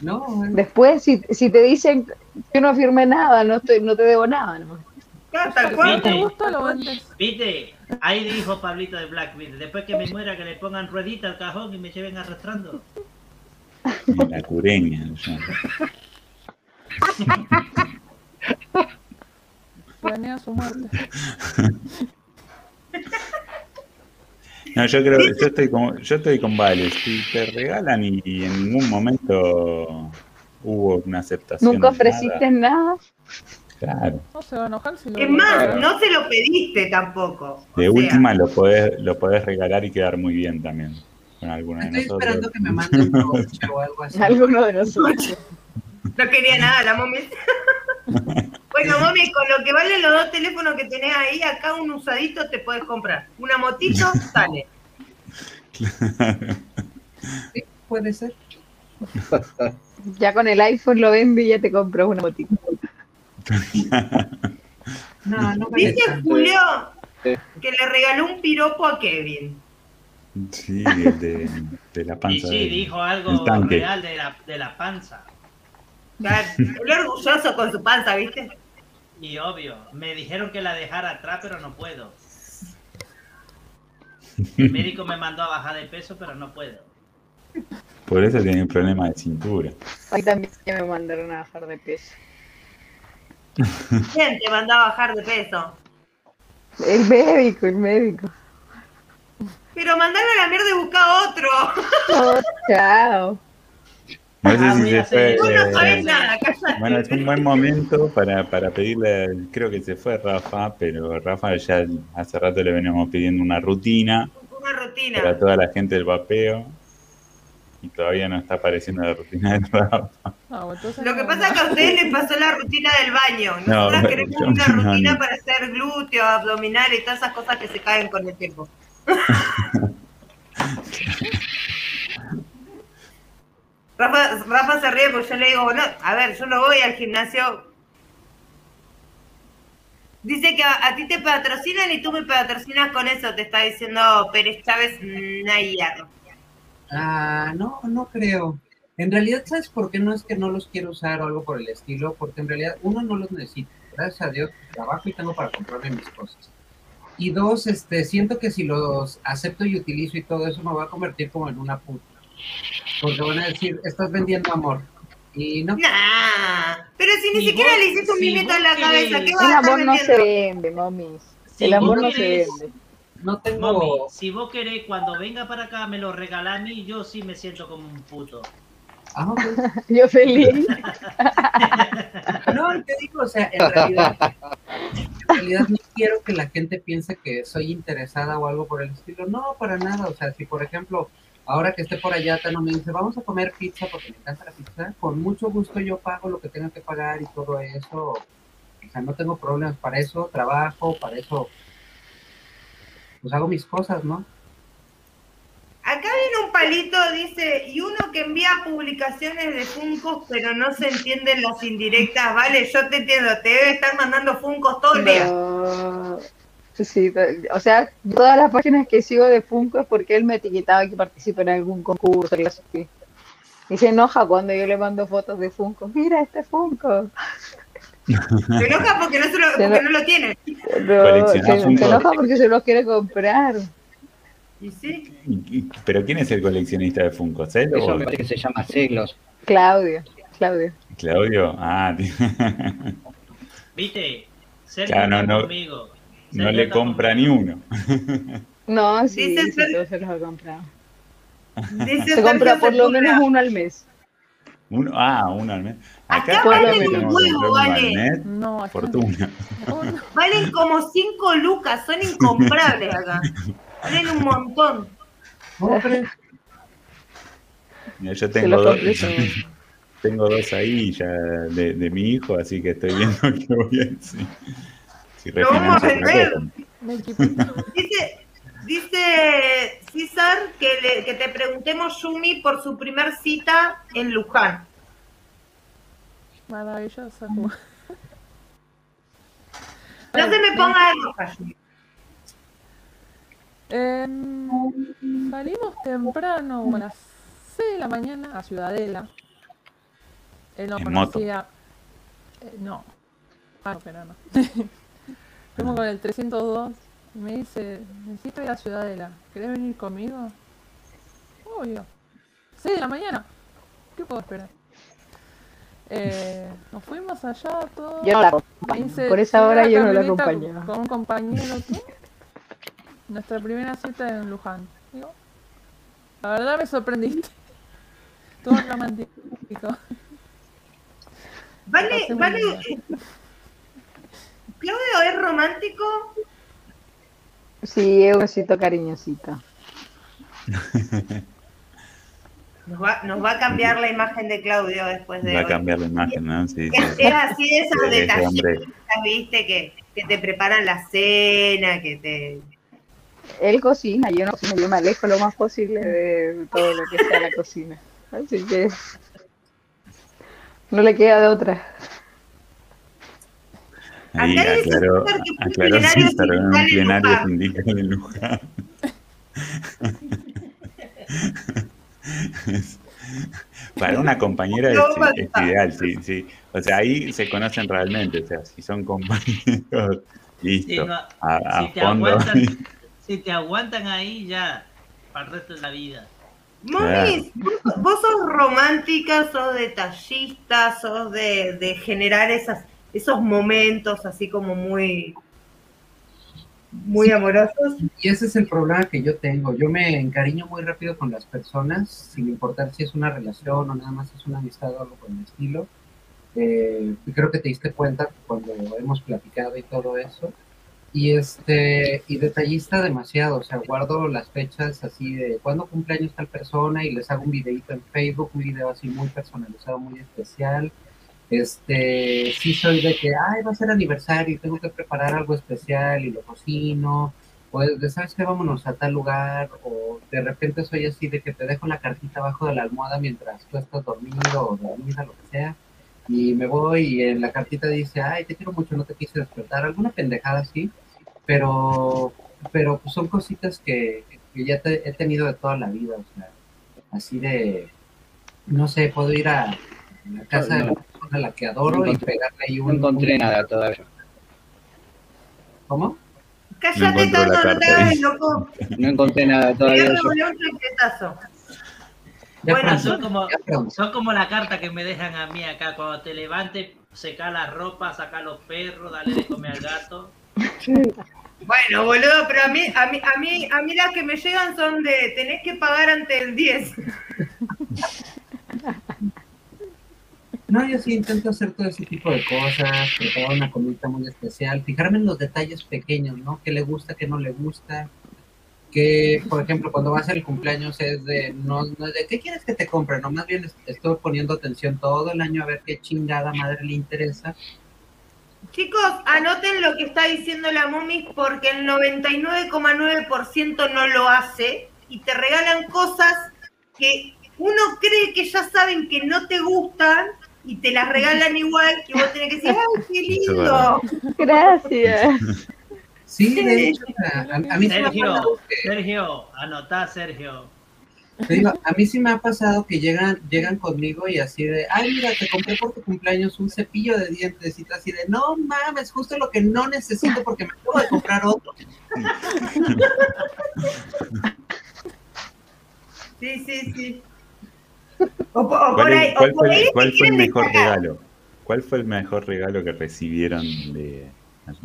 No, Después, si, si te dicen que no firme nada, no, estoy, no te debo nada nomás. ¿Viste? Ahí dijo Pablito de Blackbeard. Después que me muera, que le pongan ruedita al cajón y me lleven arrastrando. La cureña. planea su muerte. No, yo creo que yo estoy con, yo estoy con Vale. Si te regalan y, en ningún momento hubo una aceptación. Nunca ofreciste nada. Claro. No se va a enojar si lo Es más, no se lo pediste tampoco. De última lo podés, lo podés regalar y quedar muy bien también. Con alguno Estoy de nosotros. esperando que me mande un o algo así. Alguno de nosotros. No quería nada, la mami. bueno, mami, con lo que valen los dos teléfonos que tenés ahí, acá un usadito te puedes comprar. Una motito sale. Sí, puede ser. Ya con el iPhone lo vende y ya te compras una motito. no, no Dice Julio que le regaló un piropo a Kevin. Sí, de, de la panza. Y sí, dijo algo real de la, de la panza. Muy orgulloso con su panza, ¿viste? Y obvio, me dijeron que la dejara atrás, pero no puedo. El médico me mandó a bajar de peso, pero no puedo. Por eso tiene un problema de cintura. Ahí también me mandaron a bajar de peso. ¿Quién te mandó a bajar de peso? El médico, el médico. Pero mandarlo a la mierda y buscar otro. Oh, chao. No sé ah, si se fue. bueno, es un buen momento para, para pedirle. Creo que se fue Rafa, pero Rafa ya hace rato le veníamos pidiendo una rutina. Una rutina. Para toda la gente del vapeo. Y todavía no está apareciendo la rutina de Rafa. Lo que pasa es que a ustedes les pasó la rutina del baño. Nosotros queremos una rutina para hacer glúteo, abdominal y todas esas cosas que se caen con el tiempo. Rafa, Rafa se ríe porque yo le digo, bueno, a ver, yo no voy al gimnasio. Dice que a, ti te patrocinan y tú me patrocinas con eso, te está diciendo Pérez Chávez Nayar. Ah, no, no creo. En realidad, ¿sabes por qué no es que no los quiero usar o algo por el estilo? Porque en realidad, uno, no los necesita. Gracias a Dios, trabajo y tengo para comprarme mis cosas. Y dos, este, siento que si los acepto y utilizo y todo eso me va a convertir como en una puta. Porque van a decir, estás vendiendo amor. Y no. pero si ni siquiera le hiciste un mimito en la cabeza, ¿qué vas El amor no se vende, mami. el amor no se vende. No tengo. si vos querés, cuando venga para acá, me lo regalás a mí, yo sí me siento como un puto. Ah, yo feliz. no, te digo, o sea, en realidad, en realidad no quiero que la gente piense que soy interesada o algo por el estilo. No, para nada. O sea, si por ejemplo ahora que esté por allá, no me dice, vamos a comer pizza porque me encanta la pizza, con mucho gusto yo pago lo que tenga que pagar y todo eso. O sea, no tengo problemas para eso, trabajo, para eso, pues hago mis cosas, ¿no? Acá viene un palito, dice, y uno que envía publicaciones de Funcos, pero no se entienden las indirectas, ¿vale? Yo te entiendo, te debe estar mandando Funcos todo el día. Sí, o sea, todas las páginas que sigo de Funko es porque él me etiquetaba que participe en algún concurso y así. Y se enoja cuando yo le mando fotos de Funko. Mira este Funko. Se enoja porque no, se lo, porque no lo tiene. se, enoja porque se los quiere comprar. ¿Y sí? ¿Pero quién es el coleccionista de Funko? ¿Celo? Eso me parece que se llama Celos. Claudio. Claudio. Claudio, ah. ¿Viste? No, no. conmigo. No le compra ni uno. No, sí, sí, se los ha comprado. se compra por lo menos uno al mes. Uno, ah, uno al mes. Acá, valen un huevo, vale. No, fortuna. Valen como 5 lucas, son incomprables acá. Valen un montón. yo tengo dos, tengo dos ahí ya de, de, mi hijo, así que estoy viendo qué voy a decir vamos a dice, dice César que, que te preguntemos, Yumi, por su primer cita en Luján. Maravilloso. No se me ponga de roja, eh, salimos temprano, a las 6 de la mañana, a Ciudadela. Él no conocía. Eh, no. Ah, pero no. Fuimos con el 302 y me dice, necesito ir a Ciudadela, ¿querés venir conmigo? Obvio. 6 de la mañana. ¿Qué puedo esperar? Eh, nos fuimos allá todos. Yo no la acompaño. Por esa hora yo no la acompaño. Con un compañero, ¿tú? Nuestra primera cita en Luján. Digo, la verdad me sorprendiste. Todo romántico. Vale, vale. Claudio es romántico. Sí, es un besito cariñosito. Nos va, nos va a cambiar la imagen de Claudio después de. Va a cambiar la imagen, ¿no? Sí, es, es, así esos detalles, viste, que, que te preparan la cena, que te. Él cocina, yo no cocino, yo me alejo lo más posible de todo lo que sea la cocina. Así que. No le queda de otra. Ahí aclaró, aclaró César en un plenario sindical en Luján. Para una compañera es, ideal, sí, sí. O sea, ahí se conocen realmente, o sea, si son compañeros, listo, a, si, te Aguantan, si te aguantan ahí ya, para el resto de la vida. Mami, vos, sos romántica, sos detallista, sos de, de generar esas, esos momentos así como muy muy amorosos. Y ese es el problema que yo tengo. Yo me encariño muy rápido con las personas, sin importar si es una relación o nada más es una amistad o algo por el estilo. Eh, creo que te diste cuenta cuando hemos platicado y todo eso. Y este, y detallista demasiado, o sea, guardo las fechas así de cuándo cumpleaños tal persona y les hago un videito en Facebook, un video así muy personalizado, muy especial este, sí soy de que, ay, va a ser aniversario y tengo que preparar algo especial y lo cocino, o de, ¿sabes qué? Vámonos a tal lugar, o de repente soy así de que te dejo la cartita abajo de la almohada mientras tú estás dormido o dormida, lo que sea, y me voy y en la cartita dice, ay, te quiero mucho, no te quise despertar, alguna pendejada así, pero, pero pues son cositas que, ya he tenido de toda la vida, o sea, así de, no sé, puedo ir a la casa de la a la que adoro y pegarle ahí un... No encontré nada todavía. ¿Cómo? Cállate no tanto, loco. No encontré nada todavía. Bueno, son como, son como la carta que me dejan a mí acá. Cuando te levantes, seca la ropa, saca los perros, dale de comer al gato. Bueno, boludo, pero a mí, a mí, a mí, a mí las que me llegan son de tenés que pagar ante el 10. No, yo sí intento hacer todo ese tipo de cosas, preparar una comida muy especial, fijarme en los detalles pequeños, ¿no? ¿Qué le gusta, qué no le gusta? Que, por ejemplo, cuando va a ser el cumpleaños es de, no, no es de, ¿qué quieres que te compre? No, más bien estoy poniendo atención todo el año a ver qué chingada madre le interesa. Chicos, anoten lo que está diciendo la Momis porque el 99,9% no lo hace y te regalan cosas que uno cree que ya saben que no te gustan y te las regalan igual y vos tenés que decir, ¡ay, qué lindo! Gracias. Sí, de hecho, a, mí Sergio, sí me ha pasado que, Sergio, anotá, Sergio. a mí sí me ha pasado que llegan, llegan conmigo y así de, ay, mira, te compré por tu cumpleaños un cepillo de dientes y así de, no mames, justo lo que no necesito porque me acabo de comprar otro. Sí, sí, sí. ¿Cuál, fue, el mejor regalo? ¿Cuál fue el mejor regalo que recibieron de,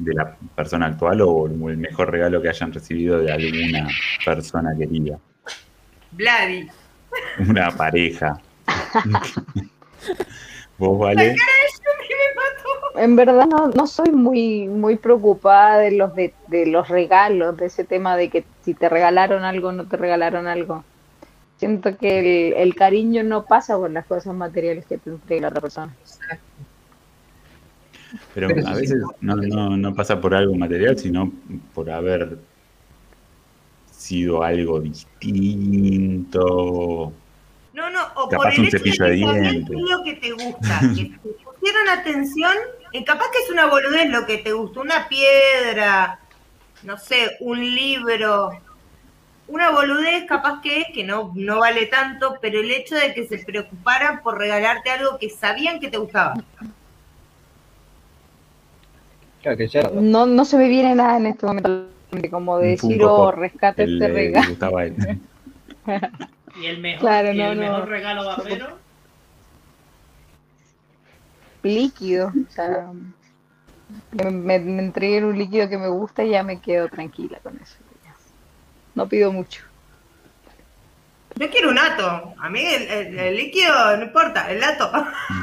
la persona actual o el mejor regalo que hayan recibido de alguna persona querida? Vladi. Una pareja. ¿Vos, vale? En verdad no, no soy muy muy preocupada de los de, de los regalos, de ese tema de que si te regalaron algo o no te regalaron algo siento que el, cariño no pasa por las cosas materiales que te entrega la otra persona. Pero a veces no, no, no pasa por algo material, sino por haber sido algo distinto. No, no, o por el hecho de que lo que te gusta, que te pusieron atención, y capaz que es una boludez lo que te gusta, una piedra, no sé, un libro, una boludez capaz que es, que no, no vale tanto, pero el hecho de que se preocuparan por regalarte algo que sabían que te gustaba. No, no se me viene nada en este momento, como decir, oh, rescate este regalo. ¿Y el mejor, el mejor regalo vapero? líquido. O sea, me, me, entreguen un líquido que me gusta y ya me quedo tranquila con eso. No pido mucho. Yo quiero un ato. A mí el, líquido no importa, el ato.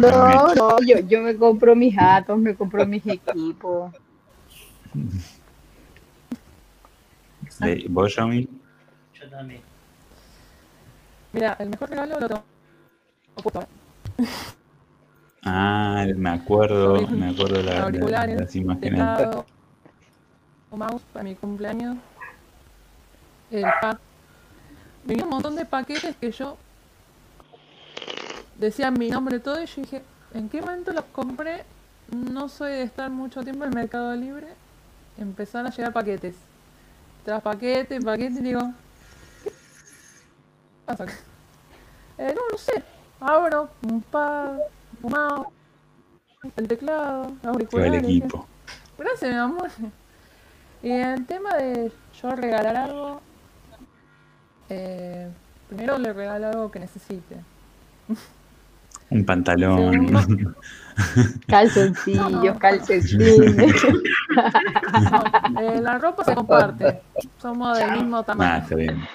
No, no, yo, yo me compro mis atos, me compro mis equipos. ¿Vos, Yomi? Yo también. Mira, el mejor regalo lo tengo. Ah, me acuerdo, me acuerdo de, la, de las imágenes. Un mouse para mi cumpleaños. El pack. Venía un montón de paquetes que yo decían mi nombre todo y yo dije, ¿en qué momento los compré? No soy de estar mucho tiempo en el Mercado Libre. Empezaron a llegar paquetes. Tras paquete, paquete, y digo, ¿qué pasa? Eh, no, no sé. Abro un pad, un mouse, el teclado, auriculares. El equipo. Gracias, mi amor. Y el tema de yo regalar algo, eh, primero le regalo algo que necesite. Un pantalón. Calzoncillos, calcetines. Eh, la ropa se comparte. Somos del mismo tamaño. Ah, está bien.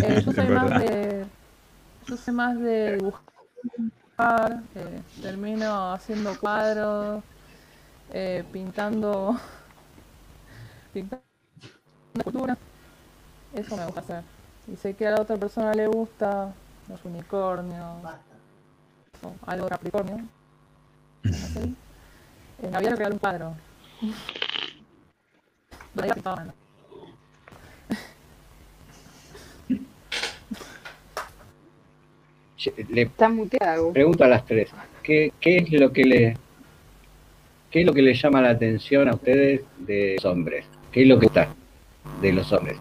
Eh, yo soy más de. Yo soy más de dibujar. Eh, termino haciendo cuadros. pintando. Pintando cultura. Eso me gusta hacer. Y sé que a la otra persona le gusta los unicornios. O algo capricornio. ¿Sí? En Navidad le un cuadro. Le Está muteado. Pregunto a las tres. ¿Qué, ¿Qué es lo que le qué es lo que le llama la atención a ustedes de los hombres? ¿Qué es lo que está de los hombres?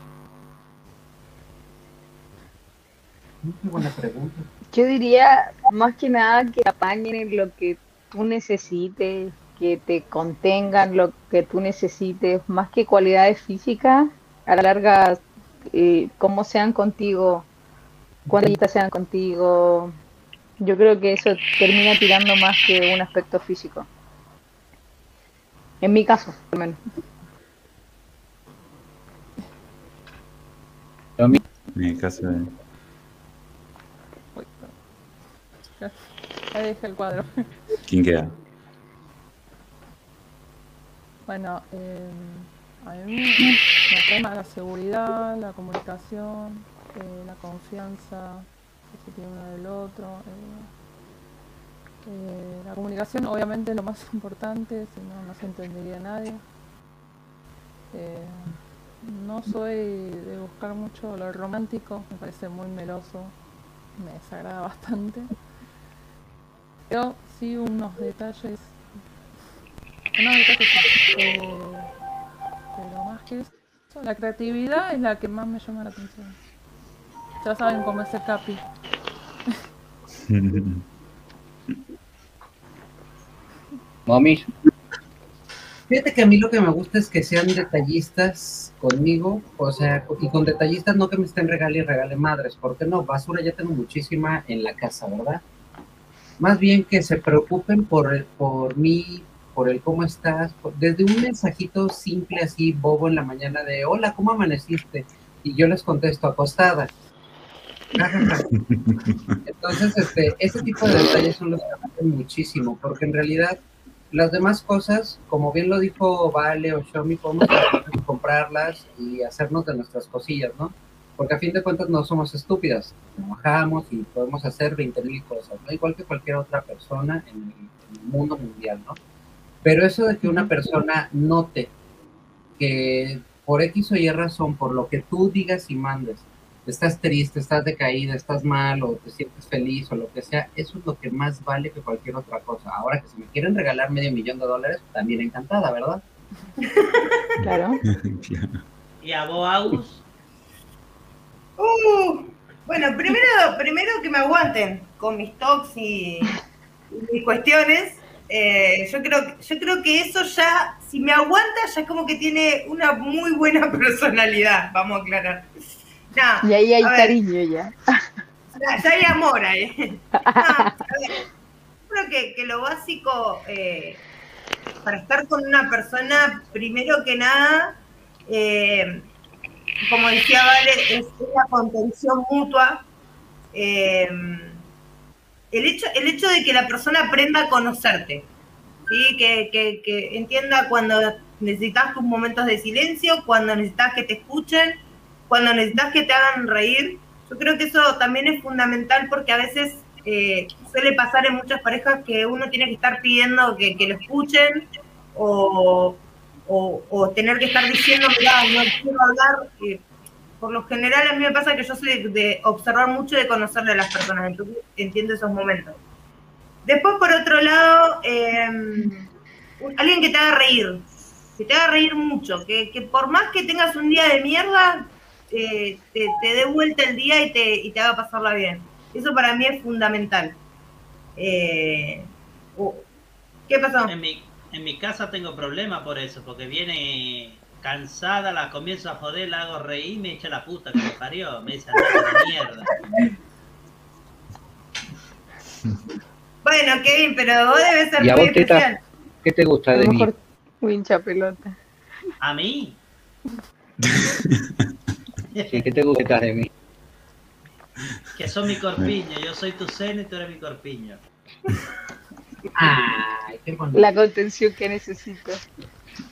Buena pregunta. Yo diría más que nada que apañen lo que tú necesites, que te contengan lo que tú necesites, más que cualidades físicas, a la larga, eh, cómo sean contigo, cuántas sean contigo. Yo creo que eso termina tirando más que un aspecto físico. En mi caso, al menos. En mi caso. Ahí dejé el cuadro. ¿Quién queda? Bueno, eh, a mí me tema la seguridad, la comunicación, eh, la confianza que se tiene uno del otro. Eh, eh, la comunicación obviamente es lo más importante, si no, no se entendería nadie. no soy de buscar mucho lo romántico, me parece muy meloso, me desagrada bastante. Pero sí unos detalles. Unos detalles eh, pero más que eso, la creatividad es la que más me llama la atención. Ya saben cómo es el capi. Mami. Fíjate que a mí lo que me gusta es que sean detallistas conmigo, o sea, y con detallistas no que me estén regale y regale madres, porque no, basura ya tengo muchísima en la casa, ¿verdad? Más bien que se preocupen por, por mí, por el cómo estás, desde un mensajito simple así, bobo en la mañana de, hola, ¿cómo amaneciste? Y yo les contesto, acostada. Entonces, este, ese tipo de detalles son los que me muchísimo, porque en realidad las demás cosas, como bien lo dijo Vale o Xiaomi, podemos comprarlas y hacernos de nuestras cosillas, ¿no? Porque a fin de cuentas no somos estúpidas, trabajamos y podemos hacer 20.000 cosas, ¿no? igual que cualquier otra persona en el, mundo mundial, ¿no? Pero eso de que una persona note que por X o Y razón, por lo que tú digas y mandes, estás triste, estás decaída, estás mal o te sientes feliz o lo que sea, eso es lo que más vale que cualquier otra cosa. Ahora que si me quieren regalar medio millón de dólares, también encantada, ¿verdad? claro. ¿Y a vos, Uh, bueno, primero, primero que me aguanten con mis talks y, mis cuestiones. Eh, yo creo yo creo que eso ya, si me aguanta, ya es como que tiene una muy buena personalidad, vamos a aclarar. y ahí hay cariño ya. ya. hay amor ahí. creo que, que lo básico eh, para estar con una persona, primero que nada, eh, como decía Vale, es la contención mutua. Eh, el, hecho, el hecho de que la persona aprenda a conocerte, ¿sí? que, que, entienda cuando necesitas tus momentos de silencio, cuando necesitas que te escuchen, cuando necesitas que te hagan reír. Yo creo que eso también es fundamental porque a veces eh, suele pasar en muchas parejas que uno tiene que estar pidiendo que, lo escuchen o, o, tener que estar diciendo, mira, no quiero hablar. por lo general a mí me pasa que yo soy de, observar mucho y de conocerle a las personas, entonces entiendo esos momentos. Después, por otro lado, em, alguien que te haga reír, que te haga reír mucho, que, que por más que tengas un día de mierda, eh, te, te dé vuelta el día y te, y te haga pasarla bien. Eso para mí es fundamental. Eh, ¿Qué pasó? En mi, en mi casa tengo problemas por eso, porque viene cansada, la comienzo a joder, la hago reír, me echa la puta que me parió, me dice la mierda. Bueno, Kevin, pero vos debes ser muy especial. ¿Qué te gusta de mí? Wincha pelota. ¿A mí? sí, ¿qué te gusta de mí? Que son mi corpiño, yo soy tu seno y tú eres mi corpiño. Ay, qué La contención que necesito.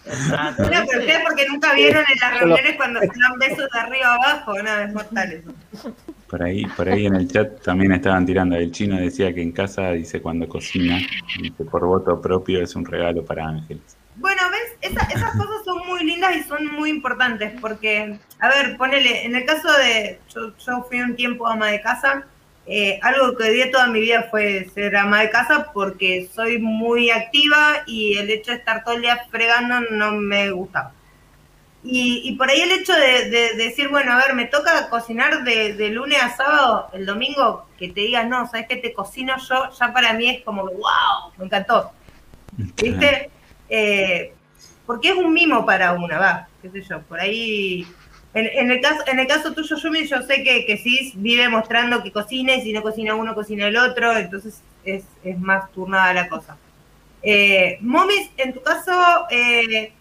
Exacto. No, pero ustedes porque nunca vieron en las reuniones cuando se dan besos de arriba abajo, nada, es mortal eso. Por ahí, por ahí en el chat también estaban tirando. El chino decía que en casa, dice, cuando cocina, dice, por voto propio es un regalo para ángeles. Bueno, ves, esas cosas son muy lindas y son muy importantes porque, a ver, ponele, en el caso de, yo, yo fui un tiempo ama de casa, eh, algo que odié toda mi vida fue ser ama de casa porque soy muy activa y el hecho de estar todo el día fregando no me gustaba. Y, y por ahí el hecho de, decir, bueno, a ver, me toca cocinar de, de, lunes a sábado, el domingo, que te digas, no, sabes que te cocino yo, ya para mí es como, wow, me encantó. ¿Viste? Eh, porque es un mimo para una, va, qué sé yo, por ahí... En, el, caso, en el caso tuyo, Yumi, yo sé que, que sí vive mostrando que cocina y si no cocina uno, cocina el otro, entonces es, más turnada la cosa. Eh, Momis, en tu caso, eh,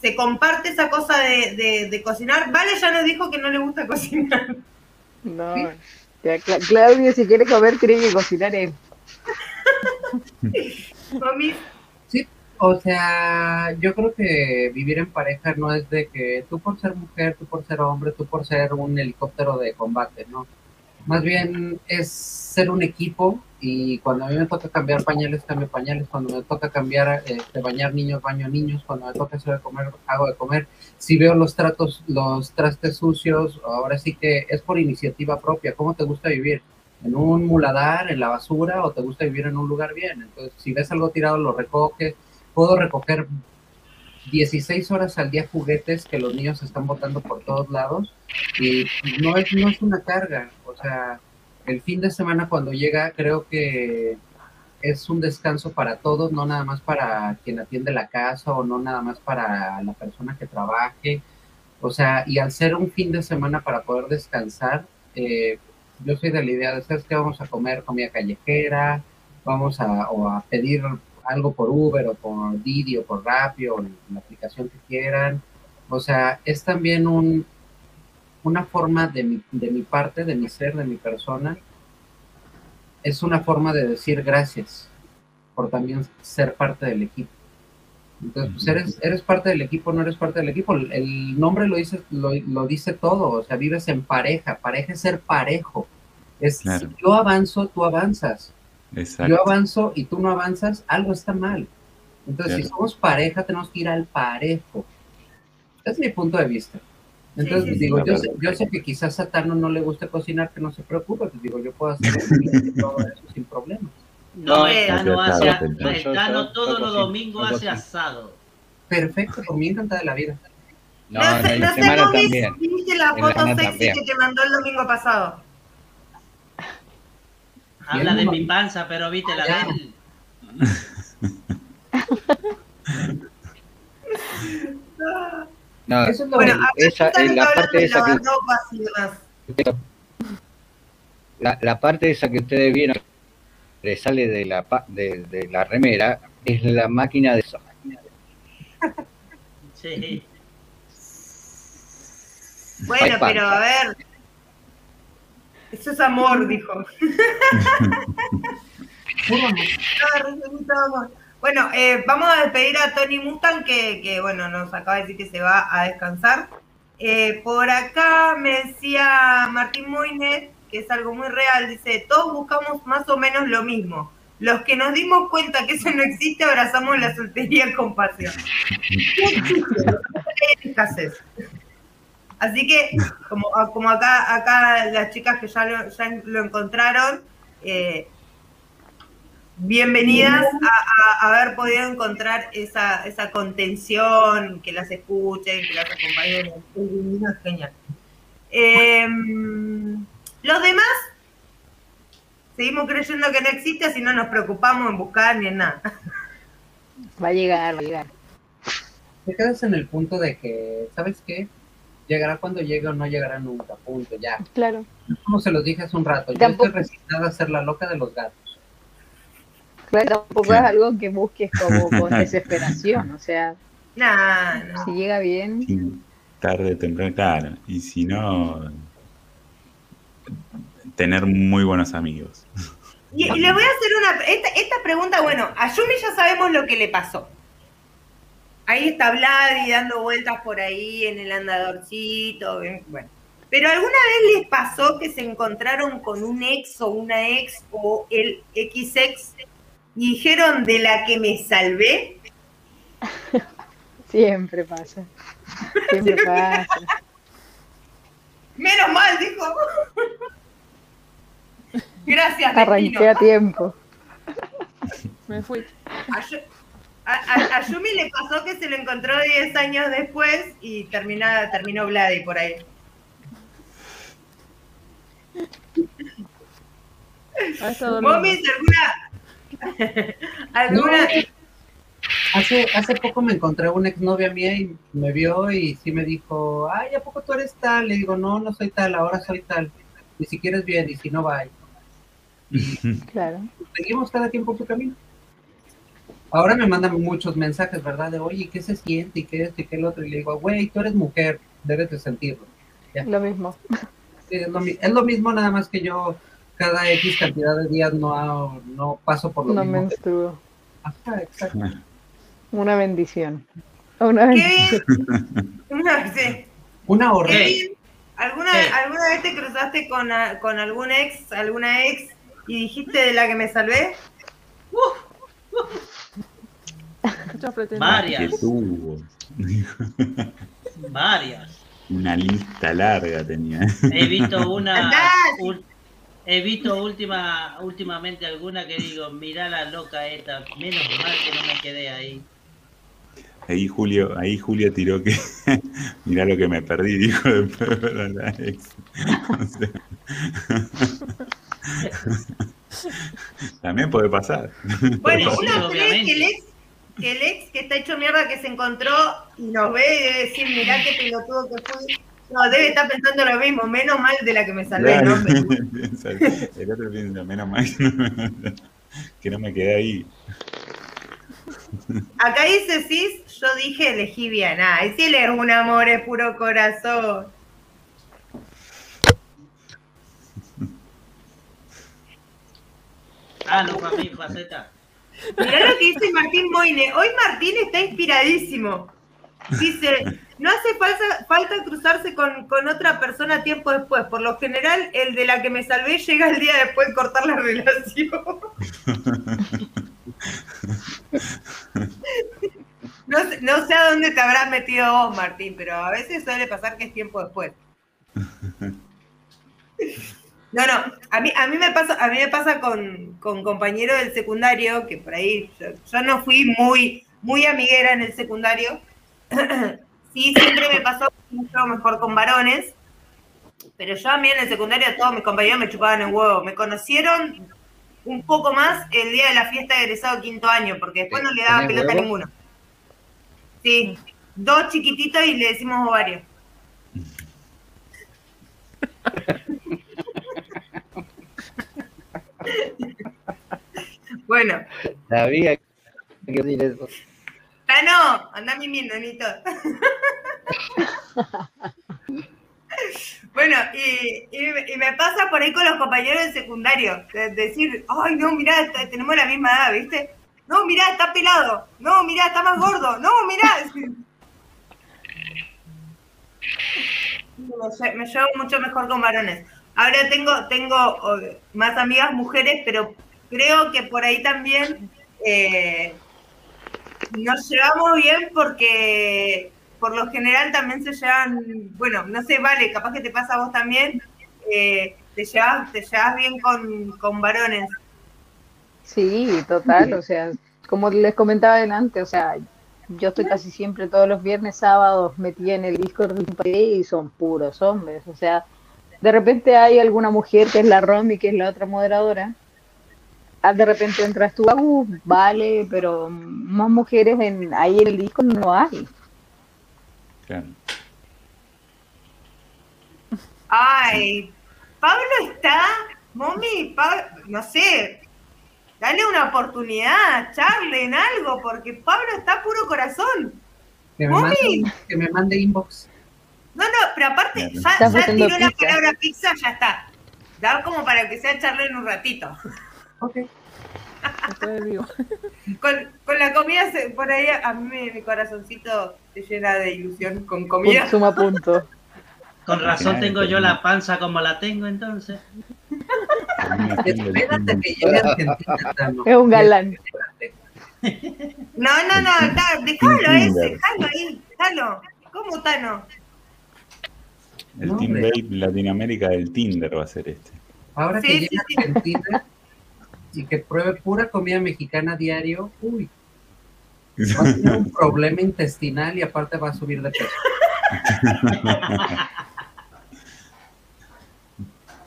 ¿se comparte esa cosa de, cocinar? Vale ya nos dijo que no le gusta cocinar. No, Claudio si quiere comer tiene que cocinar él. Momis. O sea, yo creo que vivir en pareja no es de que tú por ser mujer, tú por ser hombre, tú por ser un helicóptero de combate, ¿no? Más bien es ser un equipo y cuando a mí me toca cambiar pañales, cambio pañales, cuando me toca cambiar, este, bañar niños, baño niños, cuando me toca hacer de comer, hago de comer. Si veo los tratos, los trastes sucios, ahora sí que es por iniciativa propia. ¿Cómo te gusta vivir? ¿En un muladar, en la basura o te gusta vivir en un lugar bien? Entonces, si ves algo tirado, lo recoges puedo recoger 16 horas al día juguetes que los niños están botando por todos lados y no es, no es una carga. O sea, el fin de semana cuando llega creo que es un descanso para todos, no nada más para quien atiende la casa o no nada más para la persona que trabaje. O sea, y al ser un fin de semana para poder descansar, eh, yo soy de la idea de, ¿sabes que Vamos a comer comida callejera, vamos a, o a pedir algo por Uber o por Didi o por Rappi o la aplicación que quieran. O sea, es también un, una forma de mi, de mi parte, de mi ser, de mi persona. Es una forma de decir gracias por también ser parte del equipo. Entonces, pues eres, eres parte del equipo, no eres parte del equipo. El nombre lo dice, lo, dice todo. O sea, vives en pareja. Pareja es ser parejo. Es si yo avanzo, tú avanzas yo avanzo y tú no avanzas, algo está mal. Entonces, si somos pareja, tenemos que ir al parejo. Ese es mi punto de vista. Entonces, digo, yo, sé, yo sé que quizás a Tano no le guste cocinar, que no se preocupe, pues digo, yo puedo hacer todo eso sin problemas. No, el Tano, hace, el Tano todos los domingos hace asado. Perfecto, por mí encanta de la vida. No, no, en la semana también. ¿Viste la foto sexy que te mandó el domingo pasado? Habla de mi panza, pero viste la de él. No, eso es lo bueno, esa, es la parte esa que la, la, parte esa que ustedes vieron sale de la, de, la remera es la máquina de soja. Sí. Bueno, pero a ver. Eso es amor, dijo. bueno, eh, vamos a despedir a Tony Mustang, que, bueno, nos acaba de decir que se va a descansar. Eh, por acá me decía Martín Moinet, que es algo muy real, dice, todos buscamos más o menos lo mismo. Los que nos dimos cuenta que eso no existe, abrazamos la soltería con pasión. escasez. Así que, como, como acá, acá las chicas que ya lo, ya lo encontraron, eh, bienvenidas a, haber podido encontrar esa, esa contención, que las escuchen, que las acompañen. Es genial. Em, los demás, seguimos creyendo que no existe, así no nos preocupamos en buscar ni en nada. Va a llegar, va a llegar. Te quedas en el punto de que, ¿sabes qué? Llegará cuando llegue o no llegará nunca, punto, ya. Claro. Como se los dije hace un rato, yo estoy resignada a ser la loca de los gatos. Claro, tampoco es algo que busques como con desesperación, o sea, nah, si llega bien. tarde, temprano, claro, y si no, tener muy buenos amigos. Y, le voy a hacer una, esta, esta pregunta, bueno, a Yumi ya sabemos lo que le pasó ahí está Vladi dando vueltas por ahí en el andadorcito, bueno. Pero alguna vez les pasó que se encontraron con un ex o una ex o el XX y dijeron de la que me salvé. Siempre pasa. Siempre pasa. Menos mal, dijo. Gracias. Arranqué a tiempo. Me fui. A, Yumi le pasó que se lo encontró 10 años después y termina, terminó Vladi por ahí. Momis, ¿alguna? ¿Alguna? hace, hace poco me encontré una exnovia mía y me vio y sí me dijo, ay, ¿a poco tú eres tal? Le digo, no, no soy tal, ahora soy tal. Y si quieres bien y si no, vaya. Claro. Seguimos cada tiempo tu camino. Ahora me mandan muchos mensajes, ¿verdad? De, oye, ¿qué se siente? ¿Y qué esto y qué el otro? Y le digo, güey, tú eres mujer, debes de sentirlo. Lo mismo. es, lo, mismo, nada más que yo cada X cantidad de días no, no paso por lo no mismo. No menstruo. Ajá, exacto. Una bendición. Una bendición. Una, sí. Una ¿Alguna, ¿Alguna vez te cruzaste con, con algún ex, alguna ex y dijiste de la que me salvé? Varias. Varias. Una lista larga tenía. He visto una. he visto última, últimamente alguna que digo, mirá la loca esta, menos mal que no me quedé ahí. Ahí Julio, ahí Julio tiró que mirá lo que me perdí, dijo después de la ex. También puede pasar. Bueno, uno cree que el ex que el ex que está hecho mierda que se encontró y nos ve y debe decir, mirá qué pelotudo que fui. No, debe estar pensando lo mismo, menos mal de la que me salvé, ¿no? el otro piensa, menos mal que no me quedé ahí. Acá dice Cis, yo dije elegí bien. Ah, y si él es un amor, es puro corazón. Ah, no, para mí, faceta. Mirá lo que dice Martín Moine. Hoy Martín está inspiradísimo. Dice, no hace falta, falta cruzarse con, otra persona tiempo después. Por lo general, el de la que me salvé llega el día después de cortar la relación. No no sé a dónde te habrás metido vos, Martín, pero a veces suele pasar que es tiempo después. No, no, a mí, a mí me pasa, a mí me pasa con, compañeros del secundario, que por ahí yo, no fui muy, muy amiguera en el secundario. sí, siempre me pasó mucho mejor con varones, pero yo a mí en el secundario todos mis compañeros me chupaban el huevo. Me conocieron un poco más el día de la fiesta de egresado quinto año, porque después no le daba pelota a ninguno. Sí, dos chiquititos y le decimos ovario. Bueno. Sabía que decir eso. Ah, no, anda mimiendo, Nito. bueno, y, y, me pasa por ahí con los compañeros de secundario, de decir, ay, no, mirá, tenemos la misma edad, ¿viste? No, mirá, está pelado. No, mirá, está más gordo. No, mirá. Me llevo mucho mejor con varones. Ahora tengo, tengo más amigas mujeres, pero creo que por ahí también eh, nos llevamos bien porque por lo general también se llevan, bueno, no sé, vale, capaz que te pasa a vos también, eh, te, llevas, te llevas bien con, con varones. Sí, total, o sea, como les comentaba adelante, o sea, yo estoy casi siempre todos los viernes, sábados metida en el Discord y son puros hombres, o sea, de repente hay alguna mujer que es la Romy, que es la otra moderadora. Ah, de repente entras tú, uh, vale, pero más mujeres en, ahí en el disco no hay. Ay, Pablo está, mami, no sé, dale una oportunidad, charle en algo, porque Pablo está puro corazón. Que me, mande, que me mande inbox. No, no, pero aparte, ya, ya tiró la palabra pizza, ya está. Da como para que sea charle en un ratito. Ok. con, con, la comida, por ahí, a mí mi corazoncito se llena de ilusión con comida. Suma punto. Con razón tengo yo la panza como la tengo entonces. Es un galán. No, no, no, déjalo ese, déjalo ahí, déjalo. ¿Cómo Tano? El Team Babe Latinoamérica del Tinder va a ser este. Ahora que llega el Tinder y que pruebe pura comida mexicana diario, uy, va a tener un problema intestinal y aparte va a subir de peso.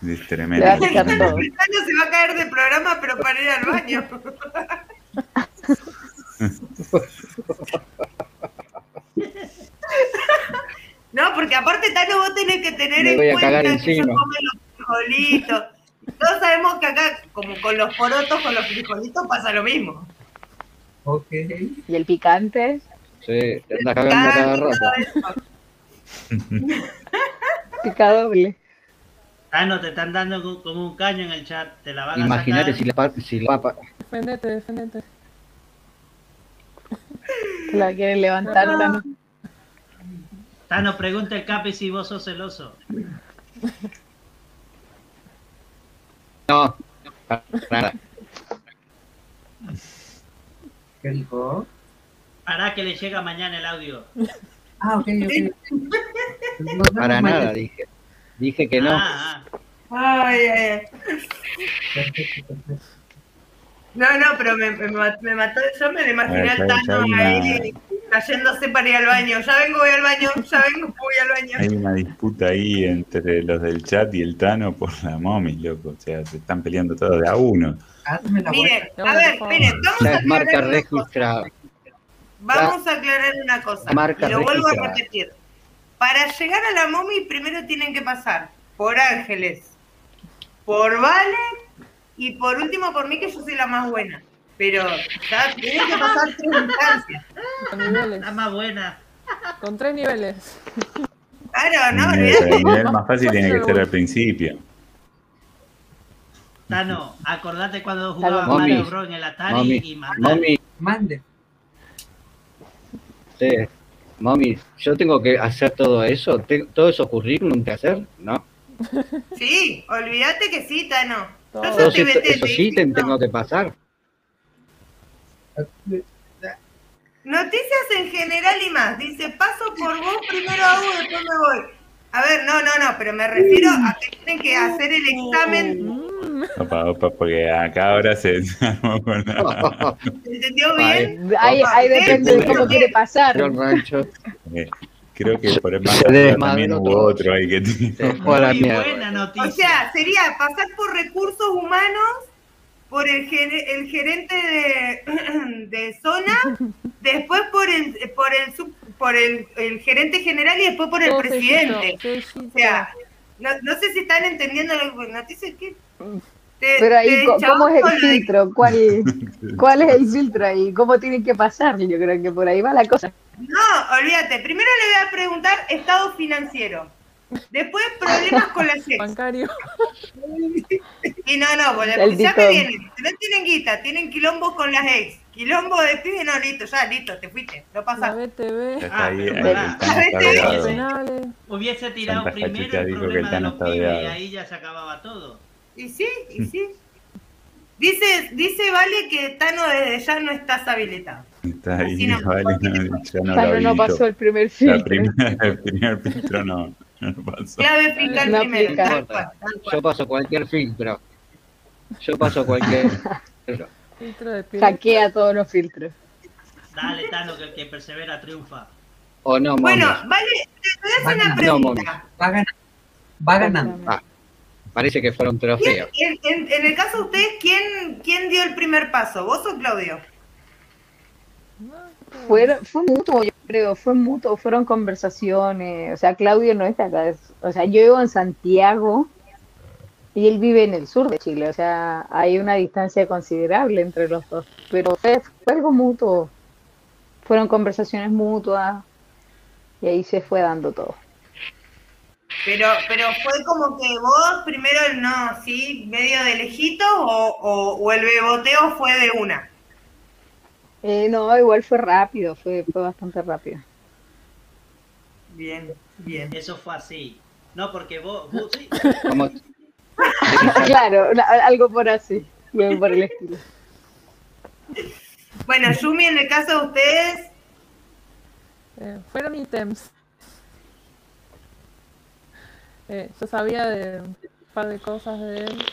Es tremendo. se va a caer de programa, pero para ir al baño. No, porque aparte, Tano, vos tenés que tener en cuenta que se comen los frijolitos. Todos sabemos que acá, como con los porotos, con los frijolitos, pasa lo mismo. Ok. ¿Y el picante? Sí, anda cagando cada rato. Pica doble. Tano, te están dando como un caño en el chat. Te la van a Imagínate si la si la Defendete, defendete. La quieren levantar, Tano. Tano, pregunta el Capi si vos sos celoso. No, nada. ¿Qué dijo? Para que le llega mañana el audio. Ah, ok, ok. Para nada, dije. Dije que no. Ah, ah. Ay, ay, No, no, pero me, me, me, mató. Yo me lo imaginé al Tano ahí cayéndose para ir al baño. Ya vengo, voy al baño, ya vengo, voy al baño. Hay una disputa ahí entre los del chat y el Tano por la mommy, loco. O sea, se están peleando todos de a uno. Miren, a ver, miren, vamos a aclarar marca registrada. Vamos a aclarar una cosa. y lo vuelvo a repetir. Para llegar a la mommy primero tienen que pasar por Ángeles, por Vale y por último por mí que yo soy la más buena. Pero ya tiene que pasar tres instancias. Con niveles. La más buena. Con tres niveles. Claro, no, El nivel más fácil tiene que ser al principio. Tano, acordate cuando jugaba Mario Bros en el Atari y Mami, Mande. Sí. Mami, yo tengo que hacer todo eso, todo eso currículum que hacer, ¿no? Sí, olvídate que sí, Tano. Eso, eso sí tengo que pasar. Noticias en general y más. Dice, paso por vos, primero hago, después me voy. A ver, no, no, no, pero me refiero a que tienen que hacer el examen. Opa, opa, porque acá ahora se con la... entendió bien? Ahí, ahí depende de cómo quiere pasar. Creo que por el más también hubo otro ahí que tiene. buena noticia. O sea, sería pasar por recursos humanos por el, el gerente de, de, zona, después por el por el por el, el, gerente general y después por el presidente. O sea, no, no, sé si están entendiendo lo que noticia que Pero ahí, ¿cómo es el filtro? ¿Cuál, ¿Cuál es el filtro ahí? ¿Cómo tienen que pasar? Yo creo que por ahí va la cosa. No, olvídate. Primero le voy a preguntar estado financiero. Después problemas con la ex. Bancario. Y no, no, pues, ya me vienen. No tienen guita, tienen quilombos con las ex. Quilombo de pibe, no, listo, ya, listo, te fuiste, no pasa. La BTV. Ah, ahí, ahí, Hubiese tirado primero el problema de los pibes y ahí ya se acababa todo. Y sí, y sí. Dice, dice Vale que Tano desde ya no estás habilitado. Está ahí, no, Vale, no, ya no no pasó el primer filtro. La primera, el primer filtro no, no pasó. Clave no primero. Tal cual, tal cual. Yo paso cualquier filtro. Yo paso cualquier filtro. Saquea todos los filtros. Dale, Tano, que el que persevera triunfa. O no, Bueno, vale, te voy a hacer una pregunta. va, ganando. Va ganando. Ah, parece que fueron trofeos. En, en, en, el caso de ustedes, ¿quién, ¿quién dio el primer paso? ¿Vos o Claudio? Fue, fue mutuo, yo creo, fue mutuo, fueron conversaciones. O sea, Claudio no está acá. O sea, yo vivo en Santiago y él vive en el sur de Chile, o sea, hay una distancia considerable entre los dos, pero fue, algo mutuo, fueron conversaciones mutuas y ahí se fue dando todo. Pero, pero fue como que vos primero no, sí, medio de lejito o, o, el beboteo fue de una. Eh, no, igual fue rápido, fue, fue bastante rápido. Bien, bien. Eso fue así. No, porque vos, vos sí. claro, algo por así, por el estilo. Bueno, Yumi, en el caso de ustedes. Eh, fueron ítems. Eh, yo sabía de un par de cosas de él.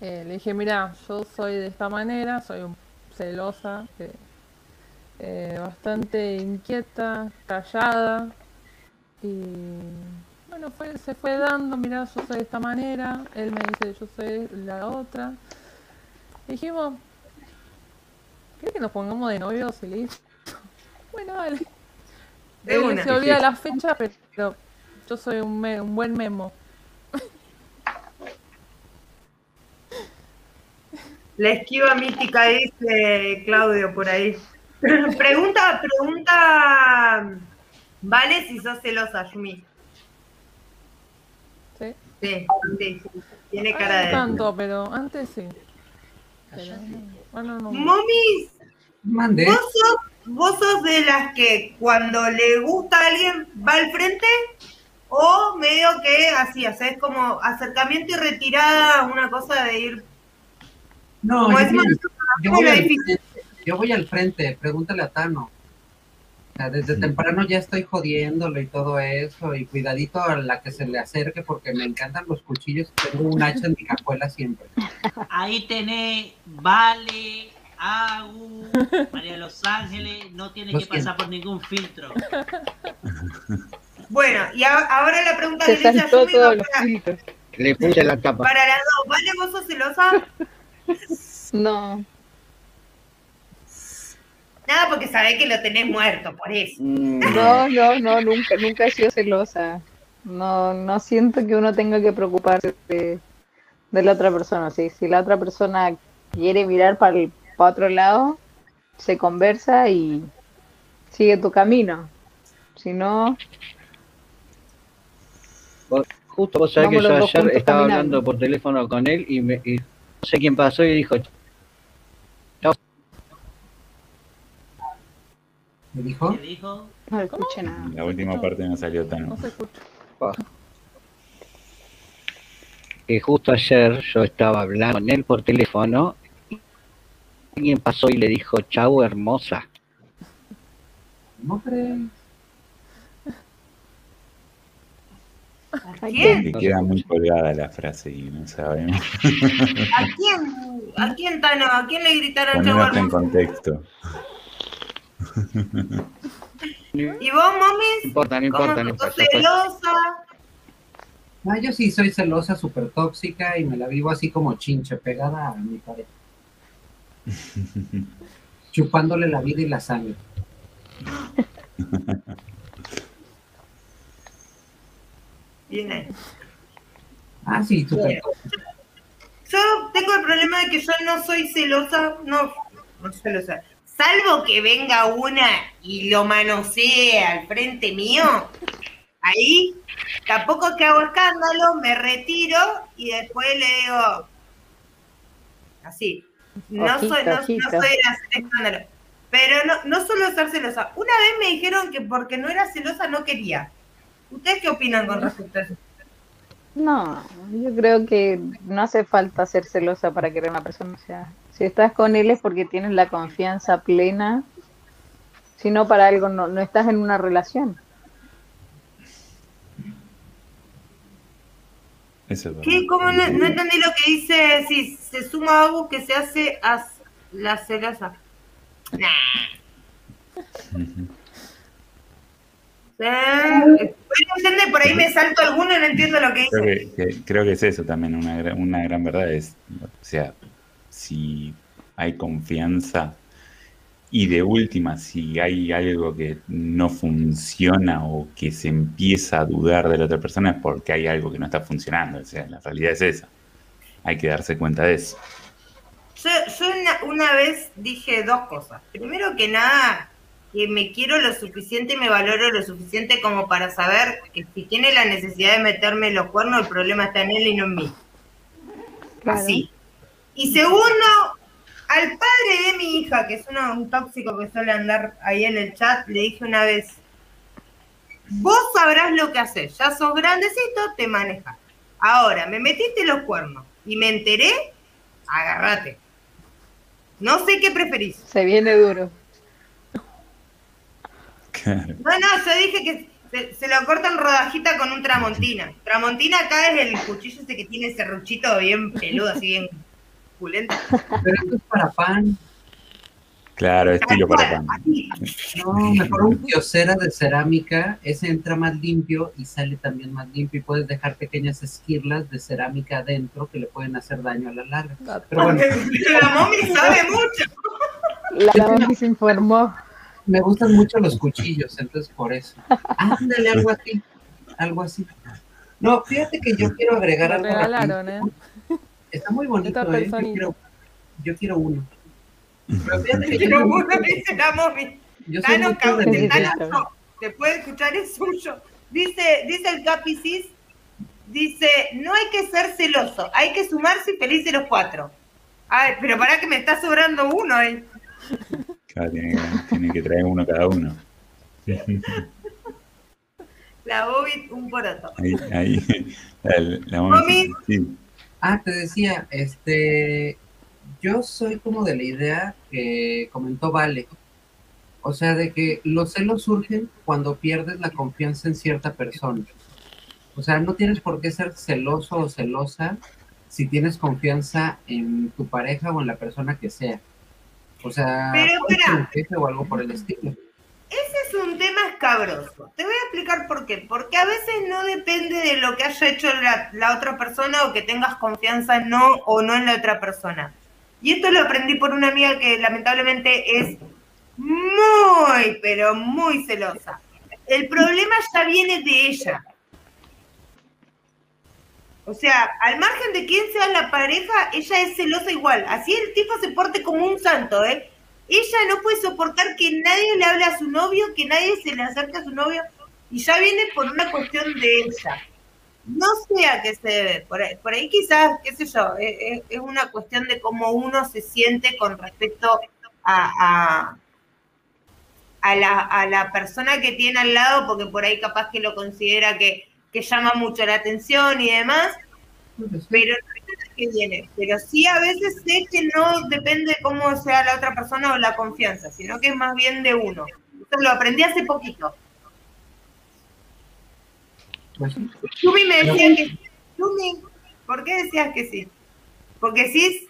Eh, le dije, mira, yo soy de esta manera, soy un celosa, bastante inquieta, callada y bueno, fue, se fue dando, mira, yo soy de esta manera, él me dice, yo soy la otra. dijimos, ¿quieres que nos pongamos de novios y listo? Bueno, dale. él se olvida la fecha, pero yo soy un, un buen memo. La esquiva mítica dice Claudio por ahí. Pregunta, pregunta, vale si sos celosa, Yumi. Sí, sí, tiene cara de. tanto, pero antes sí. bueno, no. Momis, Mande. ¿vos sos, ¿vos sos de las que cuando le gusta a alguien va al frente? O medio que así, haces como acercamiento y retirada, una cosa de ir. No, yo, yo, voy al, yo, voy al, frente, pregúntale a Tano desde temprano ya estoy jodiéndolo y todo eso, y cuidadito a la que se le acerque porque me encantan los cuchillos tengo un hacha en mi cajuela siempre. Ahí tenés, vale, Agu, María Los Ángeles, no tiene que pasar por ningún filtro. Bueno, y ahora la pregunta de Lisa para, Le puse la capa. Para las dos, ¿vale vos sos celosa? No. Nada, porque sabés que lo tenés muerto, por eso. Mm. No, no, no, nunca, nunca he sido celosa. No, no siento que uno tenga que preocuparse de, la otra persona. ¿sí? Si la otra persona quiere mirar para, el, para otro lado, se conversa y sigue tu camino. Si no... Justo vos sabés que yo ayer estaba hablando por teléfono con él y, me, y no sé quién pasó y dijo, ¿Me dijo? ¿Qué dijo? No escuché nada. La última parte no salió tan. No se escucha. Que justo ayer yo estaba hablando con él por teléfono y alguien pasó y le dijo, chau hermosa. ¿No crees? ¿A quién? Y queda muy colgada la frase y no sabemos. ¿A quién? ¿A quién, Tano? ¿A quién le gritaron chau hermosa? en contexto. ¿Y vos, mamis? No importa, no importa, no importa. celosa? Ah, yo sí soy celosa, súper tóxica y me la vivo así como chinche, pegada a mi pareja. Chupándole la vida y la sangre. Viene. Ah, sí, súper tóxica. yo tengo el problema de que yo no soy celosa, no, no soy celosa. Salvo que venga una y lo manosee al frente mío, ahí tampoco es que hago escándalo, me retiro y después le digo así. No soy, no, soy de hacer escándalo. Pero no, no solo ser celosa. Una vez me dijeron que porque no era celosa no quería. ¿Ustedes qué opinan con respecto a eso? No, yo creo que no hace falta ser celosa para querer a una persona. O sea, si estás con él es porque tienes la confianza plena. Si no, para algo no, no estás en una relación. ¿Qué? ¿Cómo no, entendí lo que dice? Si se suma algo que se hace a la celosa. Por ahí me salto alguno y no entiendo lo que dice. Creo que, es eso también, una, una gran verdad. Es, o sea, si hay confianza y de última, si hay algo que no funciona o que se empieza a dudar de la otra persona es porque hay algo que no está funcionando. O sea, la realidad es esa. Hay que darse cuenta de eso. Yo, una, vez dije dos cosas. Primero que nada, que me quiero lo suficiente y me valoro lo suficiente como para saber que si tiene la necesidad de meterme los cuernos, el problema está en él y no en mí. Así. Y segundo, al padre de mi hija, que es un tóxico que suele andar ahí en el chat, le dije una vez, vos sabrás lo que haces, ya sos grandecito, te manejas. Ahora, me metiste los cuernos y me enteré, agárrate. No sé qué preferís. Se viene duro. No, no, yo dije que se, lo cortan rodajita con un tramontina. Tramontina acá es el cuchillo ese que tiene ese ruchito bien peludo, así bien pulento. Pero esto es para pan. Claro, estilo para pan. No, mejor un kiosera de cerámica, ese entra más limpio y sale también más limpio y puedes dejar pequeñas esquirlas de cerámica adentro que le pueden hacer daño a la larga. Pero bueno. La mommy sabe mucho. La mommy se informó. Me gustan mucho los cuchillos, entonces por eso. Ándale, algo así. Algo así. No, fíjate que yo quiero agregar algo. regalaron, ¿eh? Está muy bonito, ¿eh? Yo quiero, yo quiero uno. Pero fíjate que yo uno, dice la mommy. Yo soy Tano, Tano, te puede escuchar, es suyo. Dice, dice el Capicis, dice, no hay que ser celoso, hay que sumarse y felices los cuatro. Ay, pero para que me está sobrando uno ahí. Claro, tiene, que traer uno cada uno. La Bobby, un poroto. Ahí, ahí. La, Ah, te decía, este, yo soy como de la idea que comentó Vale. O sea, de que los celos surgen cuando pierdes la confianza en cierta persona. O sea, no tienes por qué ser celoso o celosa si tienes confianza en tu pareja o en la persona que sea. O sea, Pero, o algo por el estilo. Ese es un tema escabroso. Te voy a explicar por qué. Porque a veces no depende de lo que haya hecho la, otra persona o que tengas confianza no o no en la otra persona. Y esto lo aprendí por una amiga que lamentablemente es muy, pero muy celosa. El problema ya viene de ella. O sea, al margen de quién sea la pareja, ella es celosa igual. Así el tipo se porte como un santo, ¿eh? Ella no puede soportar que nadie le hable a su novio, que nadie se le acerque a su novio, y ya viene por una cuestión de ella. No sé a qué se debe, por ahí, quizás, qué sé yo, es, e, es, una cuestión de cómo uno se siente con respecto a, la, a la persona que tiene al lado, porque por ahí capaz que lo considera que que llama mucho la atención y demás, pero no es que viene. Pero sí a veces sé que no depende de cómo sea la otra persona o la confianza, sino que es más bien de uno. Esto lo aprendí hace poquito. Yumi me decía que Yumi, ¿por qué decías que sí? Porque si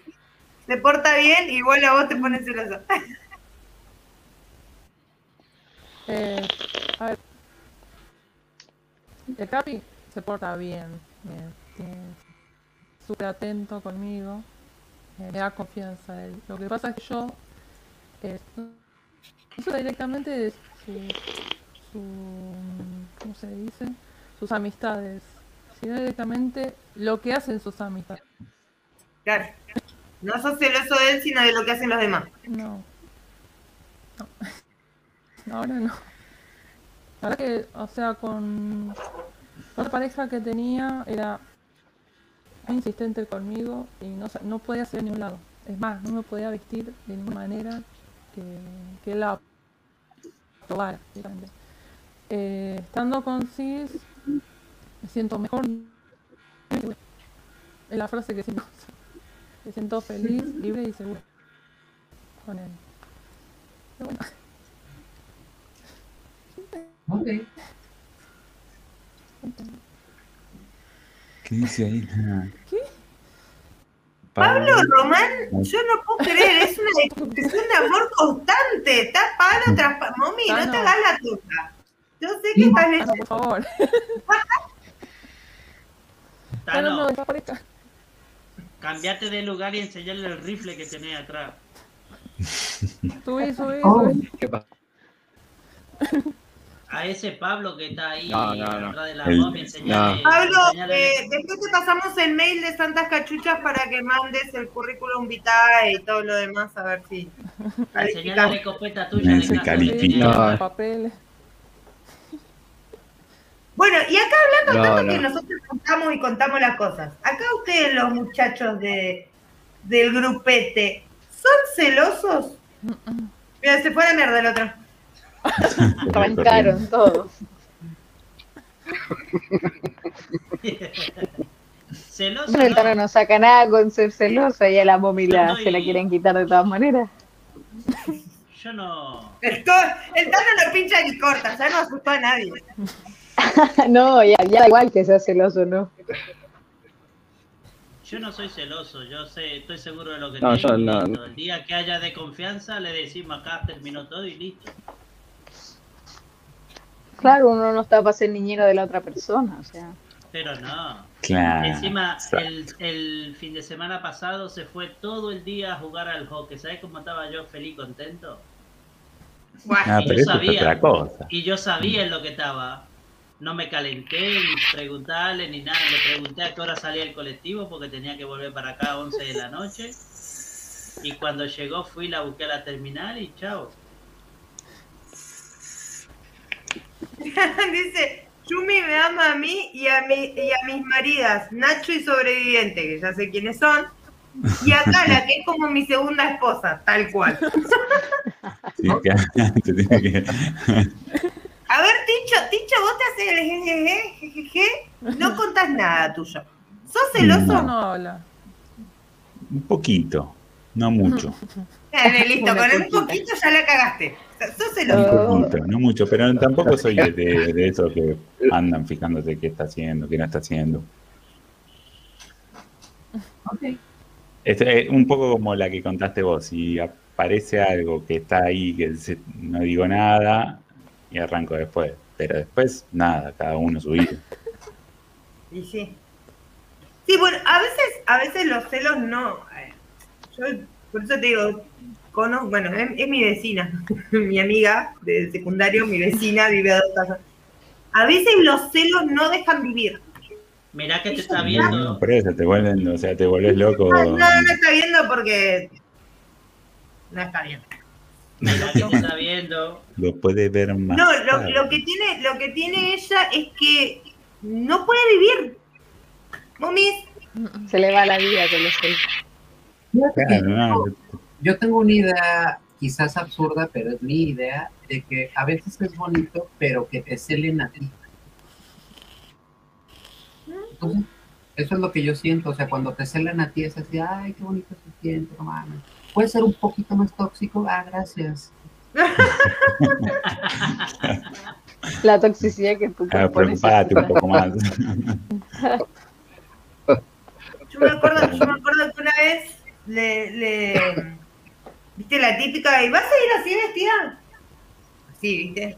se porta bien, igual a vos te pones celoso. eh, a ver el Capi se porta bien, bien, súper atento conmigo, me da confianza a él. Lo que pasa es que yo eh, sé directamente de su, su, ¿cómo se dice? Sus amistades, sino directamente lo que hacen sus amistades. Claro. No sos celoso de él, sino de lo que hacen los demás. No. no. Ahora no. Ahora que, o sea, con otra pareja que tenía era insistente conmigo y no, no podía hacer de ningún lado. Es más, no me podía vestir de ninguna manera que, la probara. Eh, estando con Cis, me siento mejor. Es la frase que siento. Me siento feliz, libre y seguro con él. Ok. ¿Qué dice ahí? ¿Qué? Pablo Román, yo no puedo creer, es una expresión de amor constante. Está palo tras palo. Mami, no te hagas la tuya. Yo sé que estás leyendo. por favor. Tano, cambiate de lugar y enseñarle el rifle que tenés atrás. Subí, subí, subí. ¿Qué pasa? a ese Pablo que está ahí no, no, de la momia, Pablo, eh, después te pasamos el mail de Santas Cachuchas para que mandes el currículum vitae y todo lo demás, a ver si. Enseñale la escopeta tuya de califica. papeles. Bueno, y acá hablando tanto que nosotros contamos y contamos las cosas. Acá ustedes, los muchachos de del grupete, ¿son celosos? Mira, se fue a la mierda el otro. Arrancaron todos. celoso. No, el Tano no saca nada con ser celoso y a la momila se la quieren quitar de todas maneras. Yo no. El, Tano lo pincha ni corta, ya no asustó a nadie. no, ya, ya da igual que sea celoso, ¿no? Yo no soy celoso, yo sé, estoy seguro de lo que no, yo no. El día que haya de confianza le decimos acá terminó todo y listo. Claro, uno no está para ser niñero de la otra persona, o sea. Pero no. Claro. Encima, el, el, fin de semana pasado se fue todo el día a jugar al hockey. ¿Sabes cómo estaba yo feliz, contento? Ah, y, yo sabía, y yo sabía en lo que estaba. No me calenté ni preguntarle ni nada. Le pregunté a qué hora salía el colectivo porque tenía que volver para acá a 11 de la noche. Y cuando llegó fui, la busqué a la terminal y chao. Dice, Yumi me ama a mí y a, mi, y a mis maridas, Nacho y Sobreviviente, que ya sé quiénes son. Y a Cala, que es como mi segunda esposa, tal cual. A ver, Ticho, Ticho, vos te haces el jejeje, jejeje, no contás nada tuyo. ¿Sos celoso? No, hola. Un poquito, no mucho. listo, con un poquito ya la cagaste. Un poquito, no mucho, pero tampoco soy de, de esos que andan fijándose qué está haciendo, qué no está haciendo. Okay. Es, un poco como la que contaste vos, si aparece algo que está ahí, que no digo nada, y arranco después. Pero después, nada, cada uno su vida. Y sí. Sí, bueno, a veces, a veces los celos no. Eh, yo, por eso te digo, cono, bueno, es, mi vecina, mi amiga de secundario, mi vecina, vive a dos casas. A veces los celos no dejan vivir. Mirá que te está viendo. No, por eso te vuelven, o sea, te vuelves loco. No, no, no está viendo porque no está viendo. Mirá que te está viendo lo puede ver más. No, lo, que tiene, lo que tiene ella es que no puede vivir. Momis. Se le va la vida con los Yo tengo una idea quizás absurda, pero es mi idea, de que a veces es bonito, pero que te celen a ti. eso es lo que yo siento, o sea, cuando te celan a ti es así, ay, qué bonito se siente, no mames. Puede ser un poquito más tóxico, ah, gracias. La toxicidad que tú ah, Preocupate un poco más. Yo me acuerdo, yo me acuerdo que una vez le, le viste la típica, ¿y vas a ir así vestida? Sí, viste.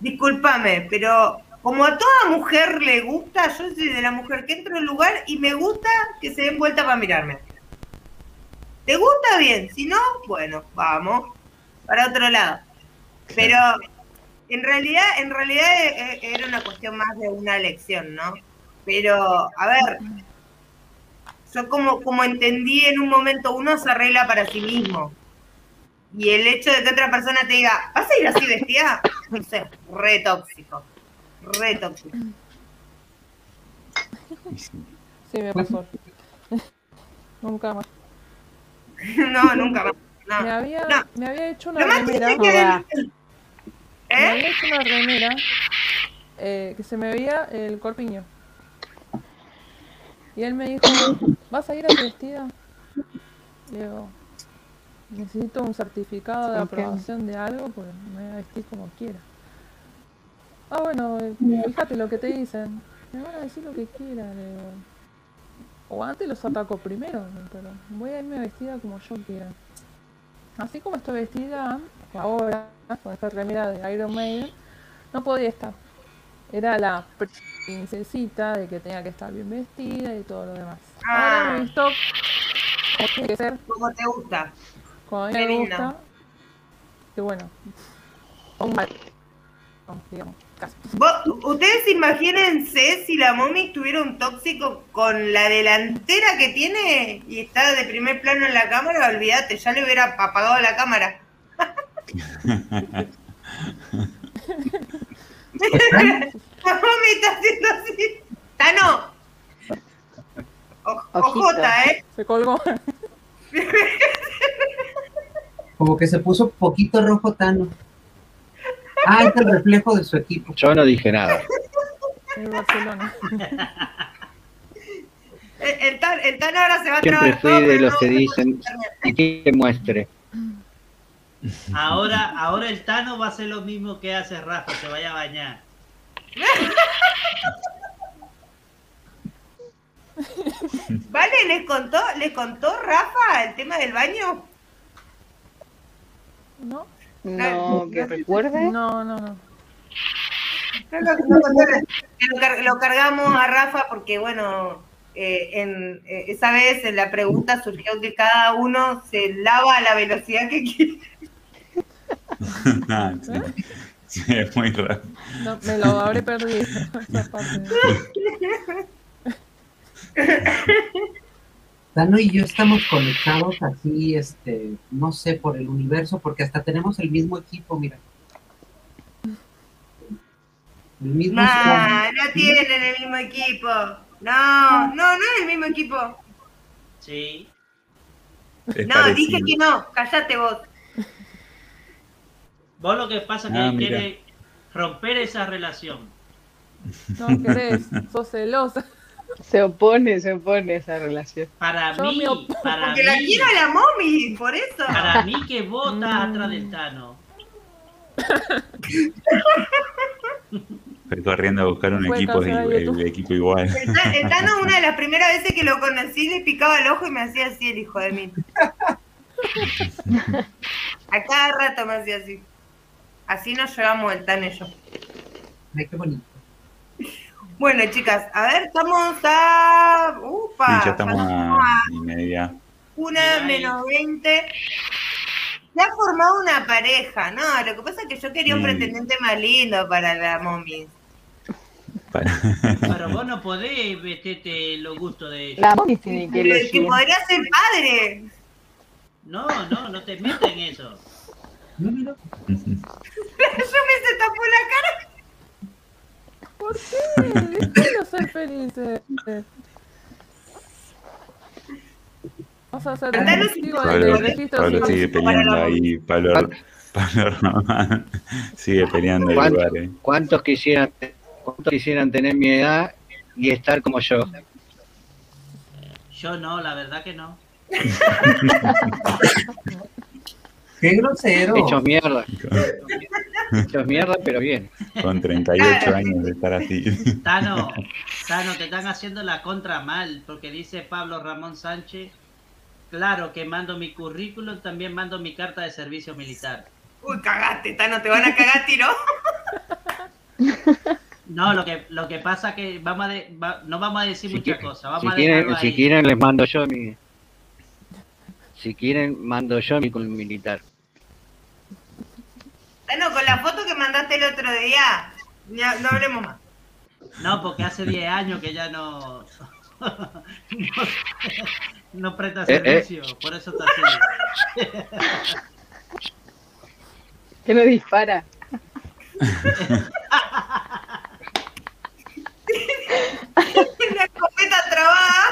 Discúlpame, pero como a toda mujer le gusta, yo soy de la mujer que entro al lugar y me gusta que se den vuelta para mirarme. ¿Te gusta bien? Si no, bueno, vamos para otro lado. Pero en realidad, en realidad eh, era una cuestión más de una elección, ¿no? Pero, a ver, yo como, como entendí en un momento, uno se arregla para sí mismo. Y el hecho de que otra persona te diga, ¿vas a ir así vestida? No sé, re tóxico. Re tóxico. Sí, me pasó. nunca más. no, nunca más. Me, había, me había hecho una remera. Que... Me había ¿Eh? hecho una remera eh, que se me veía el corpiño. Y él me dijo, ¿vas a ir a vestida? Digo, necesito un certificado de aprobación de algo, pues me voy a vestir como quiera. Ah, bueno, fíjate lo que te dicen. Me van a decir lo que quieran. O antes los ataco primero, pero voy a irme vestida como yo quiera. Así como estoy vestida ahora, con esta remera de Iron Maiden, no podía estar. Era la princesita de que tenía que estar bien vestida y todo lo demás. Ah. Ahora me visto como tiene que ser. Como te gusta. Como a mí me gusta. Que bueno. Un mal. Digamos. Ustedes imagínense si la mommy tuviera un tóxico con la delantera que tiene y está de primer plano en la cámara, olvídate, ya le hubiera apagado la cámara. la está haciendo así. ¡Tano! Ojota, ¿eh? Se colgó. Como que se puso poquito rojo Tano. Ah, es el reflejo de su equipo. Yo no dije nada. El Barcelona. El, tan, el tan ahora se va a Siempre fui de los que dicen y que muestre. Ahora, ahora el Tano va a hacer lo mismo que hace Rafa, se vaya a bañar. Vale, ¿les contó, ¿les contó Rafa el tema del baño? No. No, que recuerde. No, no, no. Lo, cargamos a Rafa porque, bueno, eh, en, eh, esa vez en la pregunta surgió que cada uno se lava a la velocidad que quiere. sí, es muy raro. No, me lo habré perdido. Dano y yo estamos conectados así, este, no sé, por el universo, porque hasta tenemos el mismo equipo, mira. El mismo no, no tienen el mismo equipo. No, no, no es el mismo equipo. Sí. no, dije que no, callate vos. Vos lo que pasa es que ah, querés romper esa relación. No querés, sos celosa. Se opone, se opone esa relación. Para mí, para Porque la quiero a la mommy, por eso. Para mí que vota atrás del Tano. Fue corriendo a buscar un equipo, el, equipo igual. El, Tano, una de las primeras veces que lo conocí, le picaba el ojo y me hacía así el hijo de mí. a cada rato me hacía así. Así nos llevamos el Tano y yo. Ay, qué bonito. Bueno, chicas, a ver, estamos a. Upa, ya estamos a, y media. Una menos veinte. Se ha formado una pareja, ¿no? Lo que pasa es que yo quería un pretendiente más lindo para la mommy. Pero vos no podés meterte los gustos de ella. La mommy tiene que. Que podría ser padre. No, no, no te metas en eso. Yo me se tapó la cara. ¿Por qué? Quiero ser feliz. Vamos a hacer testigo Pablo, registro Pablo sigue peleando ahí, Pablo, Pablo sigue peleando el lugar. Eh. ¿Cuántos quisieran, ¿Cuántos quisieran tener mi edad y estar como yo? Yo no, la verdad que no. Qué grosero. Hecho mierda. Hecho mierda, pero bien. Con 38 años de estar así. Tano, Tano, te están haciendo la contra mal, porque dice Pablo Ramón Sánchez, claro que mando mi currículum, también mando mi carta de servicio militar. Uy, cagaste, Tano, te van a cagar tiro. No, lo que, lo que pasa que vamos a no vamos a decir muchas cosas. Vamos si, quieren, si quieren, les mando yo mi. Si quieren, mando yo mi militar. Bueno, con la foto que mandaste el otro día, no hablemos más. No, porque hace 10 años que ya no. no, presta eh, eh. servicio, por eso está así. que no dispara. La escopeta trabada.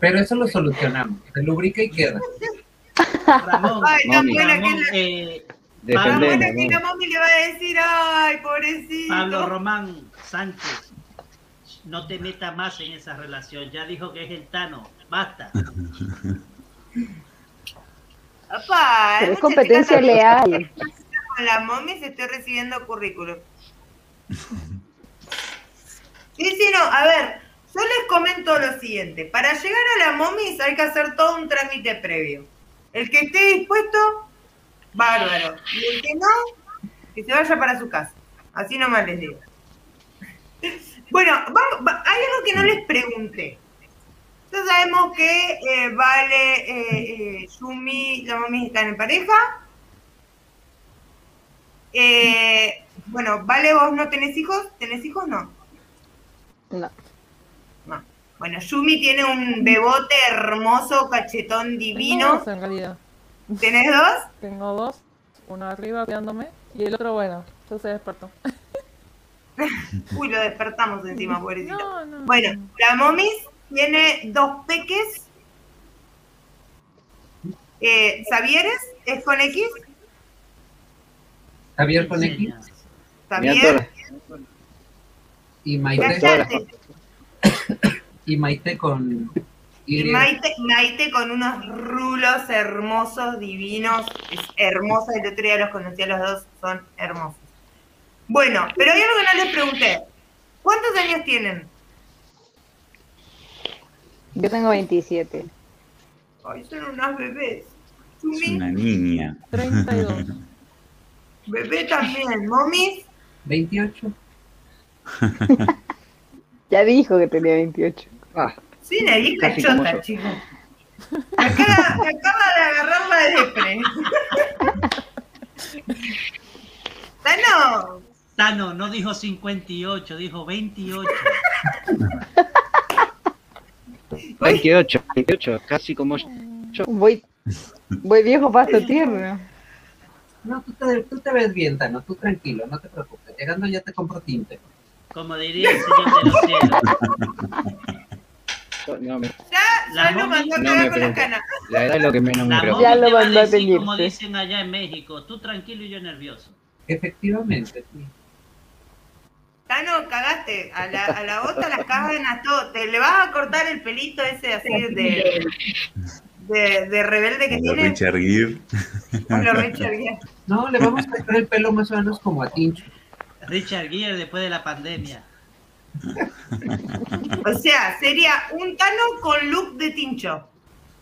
Pero eso lo solucionamos. Se lubrica y queda. Ramón, ay, tan buena que la... Eh, tan buena que la mami le va a decir, ay, pobrecito. Pablo Román Sánchez, no te metas más en esa relación. Ya dijo que es el Tano. Basta. Papá, es competencia leal. Con la mami se estoy recibiendo currículum. Sí, sí, no, a ver, yo les comento lo siguiente. Para llegar a la momis hay que hacer todo un trámite previo. El que esté dispuesto, bárbaro. Y el que no, que se vaya para su casa. Así nomás les digo. Bueno, hay algo que no les pregunté. Ya sabemos que eh, Vale, eh, eh, Yumi, la mami están en pareja. Eh, bueno, Vale, vos no tenés hijos. ¿Tenés hijos? No. No. Bueno, Yumi tiene un bebote hermoso, cachetón divino. Dos, en realidad. ¿Tenés dos? Tengo dos. Uno arriba cuidándome y el otro, bueno, yo se despertó. Uy, lo despertamos encima, pobrecito. Bueno, la momis tiene dos peques. Eh. ¿Es con X? Javier con X. Javier. Y Maite. Y Maite con. Y Maite, Maite, con unos rulos hermosos, divinos, es hermosa, el otro día los conocí a los dos, son hermosos. Bueno, pero hay algo que no les pregunté. ¿Cuántos años tienen? Yo tengo 27. Ay, son unas bebés. Es una niña. 32. Bebé también. ¿Momis? 28. ya dijo que tenía 28. Ah. Sí, la vieja chota, chico. Me acaba, me acaba de agarrar la depre. Tano. Tano, no dijo 58, dijo 28. 28, 28, casi como yo. Voy, voy viejo pasto tierno. No, tú te, tú te ves bien, Tano, tú tranquilo, no te preocupes. Llegando ya te compro tinte. Como diría el señor de los cielos. No me... Ya, ya lo mandó a no con la cana. La edad es lo que menos me preocupa. Ya lo mandó a decir, Como dicen allá en México, tú tranquilo y yo nervioso. Efectivamente, sí. Tano, cagaste. A la, a la otra las cadenas todo. Te le vas a cortar el pelito ese así de, de, de rebelde que tiene. Richard Gere. Richard Gere. No, le vamos a cortar el pelo más o menos como a Tincho. Richard Gere después de la pandemia. o sea, sería un Tano con look de Tincho.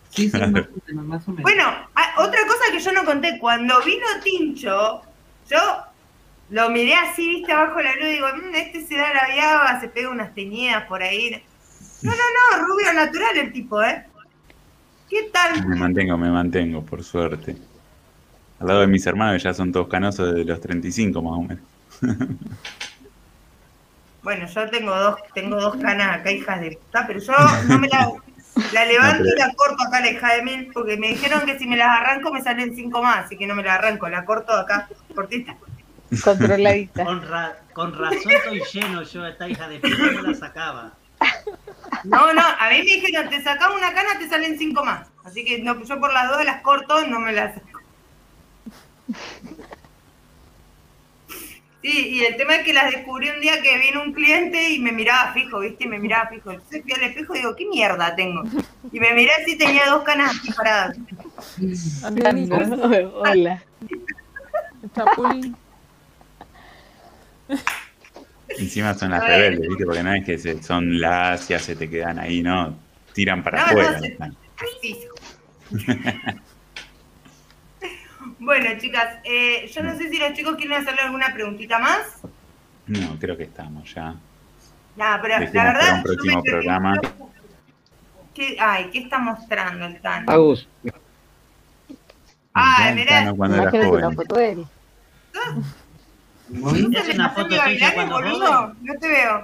Sí, sí, más o menos, más o menos. Bueno, ah, otra cosa que yo no conté, cuando vino Tincho, yo lo miré así, viste, abajo la luz y digo, mmm, este se da la viaba, se pega unas teñidas por ahí. No, no, no, rubio natural el tipo, ¿eh? ¿Qué tal? Me mantengo, me mantengo, por suerte. Al lado de mis hermanos ya son todos canosos de los 35 más o menos. Bueno, yo tengo dos, tengo dos canas acá, hijas de puta, pero yo no me la, la levanto y la corto acá la hija de mil, porque me dijeron que si me las arranco me salen cinco más, así que no me las arranco, la corto acá, cortita. Controladita. Con, con razón estoy lleno yo, esta hija de puta me la sacaba. No, no, a mí me dijeron, te sacamos una cana, te salen cinco más. Así que no, yo por las dos las corto, no me las saco. Sí, y el tema es que las descubrí un día que vino un cliente y me miraba fijo, ¿viste? Y me miraba fijo. Entonces fui al espejo y digo, ¿qué mierda tengo? Y me miré así tenía dos canas aquí paradas. Hola. Chapulín. Encima son las rebeldes, ¿viste? Porque no es que se, son las, ya se te quedan ahí, ¿no? Tiran para afuera. bueno, chicas, eh, yo no sé si los chicos quieren hacerle alguna preguntita más. No, creo que estamos ya. No, pero la verdad. un próximo programa. ¿Qué, ay, ¿qué está mostrando el Tano? Agus. Ay, mirá. Cuando era joven. ¿Es una foto tuya cuando boludo? No te veo.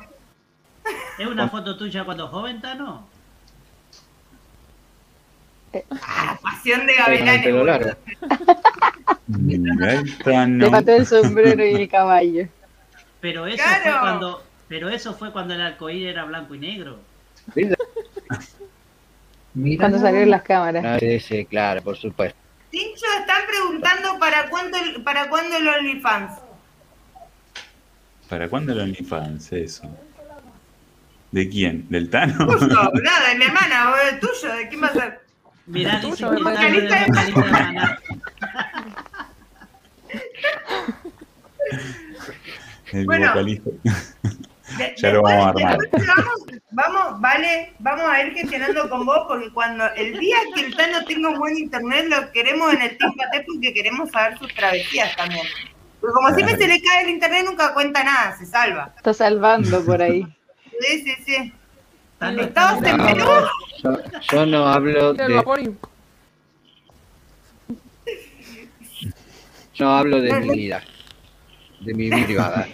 ¿Es una foto tuya cuando joven, Tano? Ah, pasión de gavilanes. Le mató el sombrero y el caballo. Pero eso fue cuando, pero eso fue cuando el arcoíris era blanco y negro. Mira. Cuando salieron las cámaras. Ah, sí, sí, claro, por supuesto. Tincho, están preguntando para cuándo, para cuándo el OnlyFans. ¿Para cuándo el OnlyFans? Eso. ¿De quién? ¿Del Tano? Justo, nada, de mi hermana, o de tuyo, ¿de quién va a ser? Mirá, vocalista de Maná. El bueno, vocalista. ya lo vamos a armar. Vamos, vale, vamos a ir gestionando con vos porque cuando el día que el Tano tenga un buen internet lo queremos en el Team porque queremos saber sus travesías también. Porque como siempre se le cae el internet nunca cuenta nada, se salva. Está salvando por ahí. Sí, sí, sí. ¿Estabas en Perú? Yo, no hablo de... Yo hablo de mi vida. De mi vida privada.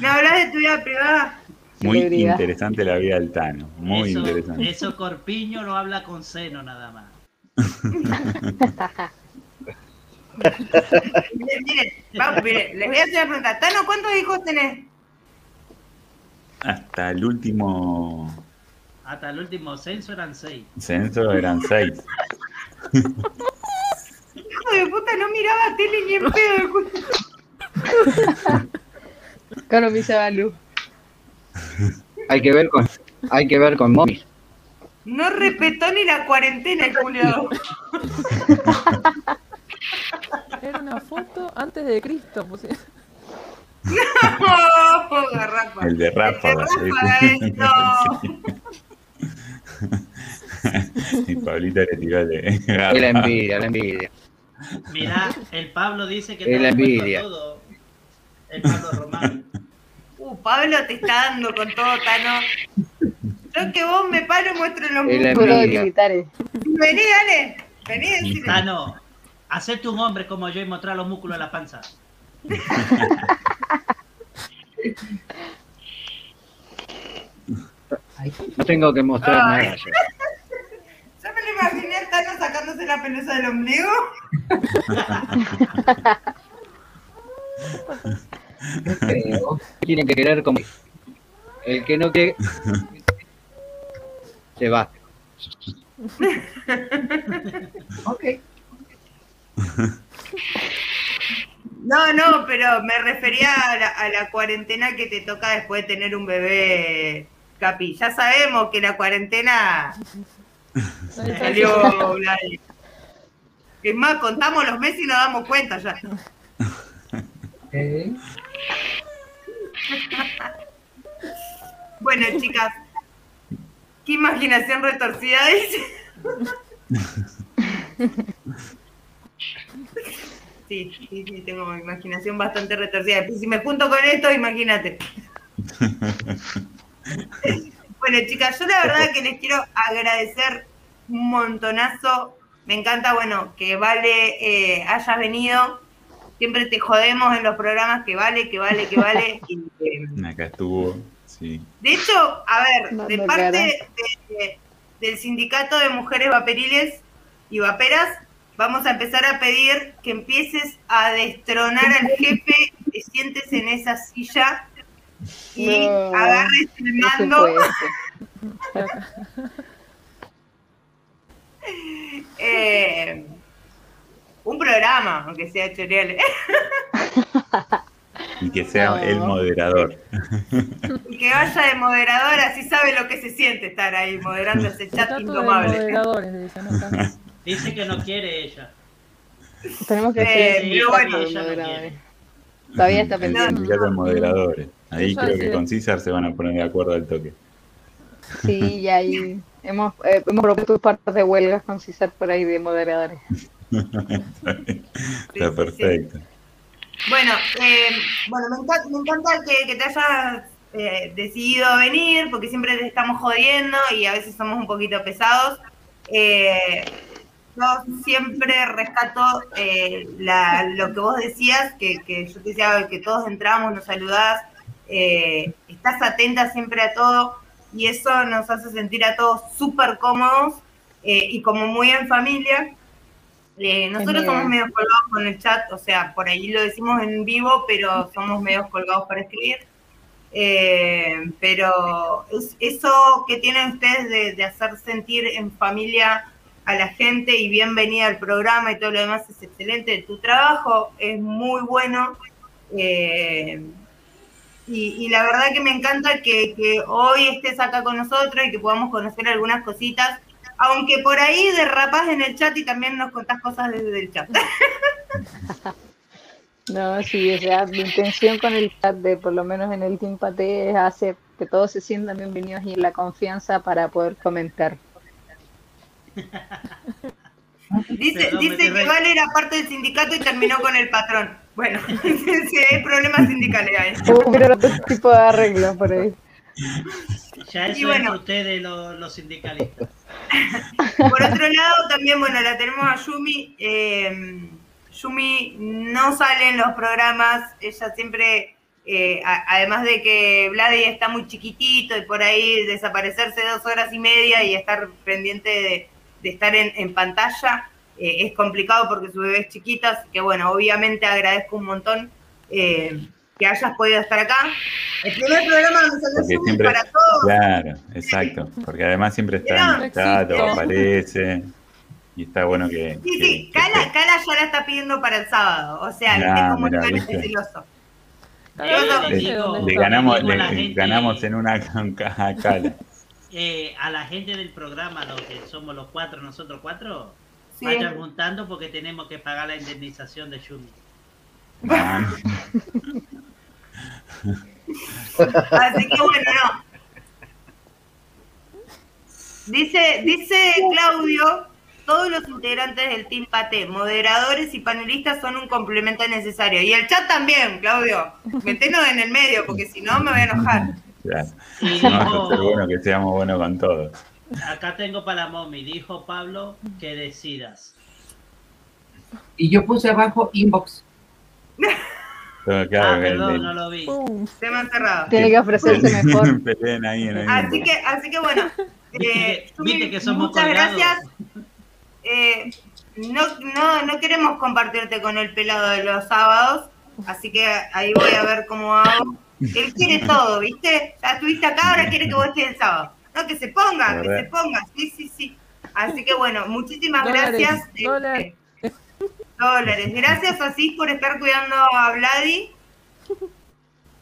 ¿Me hablas de tu vida privada? Muy interesante la vida del Tano. Muy interesante. Eso Corpiño lo habla con seno nada más. miren, miren, vamos, miren, les voy a hacer una pregunta. Tano, ¿cuántos hijos tenés? Hasta el último. Hasta el último censo eran seis. Censo eran seis. Hijo de puta, no miraba tele ni en pedo. Claro, mi Balú. Hay que ver con, hay que ver con Mommy. No respetó ni la cuarentena el culiado. Era una foto antes de Cristo, pues. No, garrafa. El de Rafa. El de Rafa y Pablita le tiró de la envidia, la envidia. Mirá, el Pablo dice que te la envidia. todo. El Pablo Román. Uh, Pablo te está dando con todo, Tano. Yo que vos me paro muestro los músculos militares. Vení, dale. Vení, decime. Tano, hacerte un hombre como yo y mostrar los músculos de la panza. No tengo que mostrar nada. Yo. yo me lo imaginé a Tano sacándose la pelusa del ombligo. Tienen que querer como. El que no que. Se va. ok. No, no, pero me refería a la, cuarentena que te toca después de tener un bebé, Capi. Ya sabemos que la cuarentena salió. es más, contamos los meses y nos damos cuenta ya. bueno, chicas, qué imaginación retorcida dice. Sí, sí, sí, tengo imaginación bastante retorcida. Si me junto con esto, imagínate. bueno, chicas, yo la verdad que les quiero agradecer un montonazo. Me encanta, bueno, que Vale eh, hayas venido. Siempre te jodemos en los programas que vale, que vale, que vale. Acá estuvo, sí. De hecho, a ver, de parte del sindicato de mujeres vaporiles y vaperas, vamos a empezar a pedir que empieces a destronar al jefe, te sientes en esa silla y agarres el mando. eh, un programa, aunque sea chorial. y que sea el moderador. Y que vaya de moderador, así sabe lo que se siente estar ahí moderando ese chat indomable. Dice que no quiere ella. Tenemos que eh, bueno, Todavía está pendiente. de moderadores. Ahí creo que con César se van a poner de acuerdo al toque. Sí, y ahí hemos, eh, hemos propuesto partes de huelgas con César por ahí de moderadores. está perfecto. Bueno, eh, bueno me, encanta, me encanta que, que te hayas eh, decidido venir, porque siempre te estamos jodiendo y a veces somos un poquito pesados. Yo siempre rescato eh, la, lo que vos decías, que, que, yo te decía que todos entramos, nos saludás, eh, estás atenta siempre a todo y eso nos hace sentir a todos súper cómodos eh, y como muy en familia. Nosotros somos medio colgados con el chat, o sea, por ahí lo decimos en vivo, pero somos medio colgados para escribir. pero eso que tienen ustedes de, hacer sentir en familia a la gente y bienvenida al programa y todo lo demás es excelente. Tu trabajo es muy bueno. Y, la verdad que me encanta que, hoy estés acá con nosotros y que podamos conocer algunas cositas, aunque por ahí derrapas en el chat y también nos contás cosas desde el chat. No, sí, o sea, mi intención con el chat de por lo menos en el Team Pate es hacer que todos se sientan bienvenidos y la confianza para poder comentar. Dice, dice que Vale era parte del sindicato y terminó con el patrón. Bueno, si hay problemas sindicales. Pero otro tipo de arreglo por ahí. Ya eso bueno, es ustedes los, los, sindicalistas. Por otro lado, también, bueno, la tenemos a Yumi. Eh, Yumi no sale en los programas, ella siempre, eh, además de que Vladi está muy chiquitito y por ahí desaparecerse dos horas y media y estar pendiente de, de estar en, en pantalla, eh, es complicado porque su bebé es chiquita, así que bueno, obviamente agradezco un montón eh, que hayas podido estar acá. El primer programa donde salió siempre, para todos. Claro, exacto, porque además siempre está en el chat aparece. Y está bueno que. Sí, sí, Cala, Cala, ya la está pidiendo para el sábado. O sea, ya, es como mira, un celoso. Le, ganamos, le, ganamos en una Cala. Eh, a la gente del programa, los que somos los cuatro, nosotros cuatro, Vayan juntando porque tenemos que pagar la indemnización de Yumi. Así que bueno, no. Dice, dice Claudio, todos los integrantes del Team Pate, moderadores y panelistas son un complemento necesario. Y el chat también, Claudio. Metenos en el medio, porque si no me voy a enojar. No, bueno que seamos buenos con todos. Acá tengo para la mommy, dijo Pablo que decidas. Y yo puse abajo inbox. ah, perdón, no lo vi. Se me ha cerrado. Tiene que ofrecerse mejor. así, que, así que bueno. Eh, que somos muchas gracias. Eh, no, no, no queremos compartirte con el pelado de los sábados, así que ahí voy a ver cómo hago. Él quiere todo, ¿viste? Ya estuviste acá, ahora quiere que vos estés el sábado. No, que se ponga, que se ponga, sí, sí, sí. Así que bueno, muchísimas gracias. Este, dólares. dólares. Gracias así por estar cuidando a Vladi.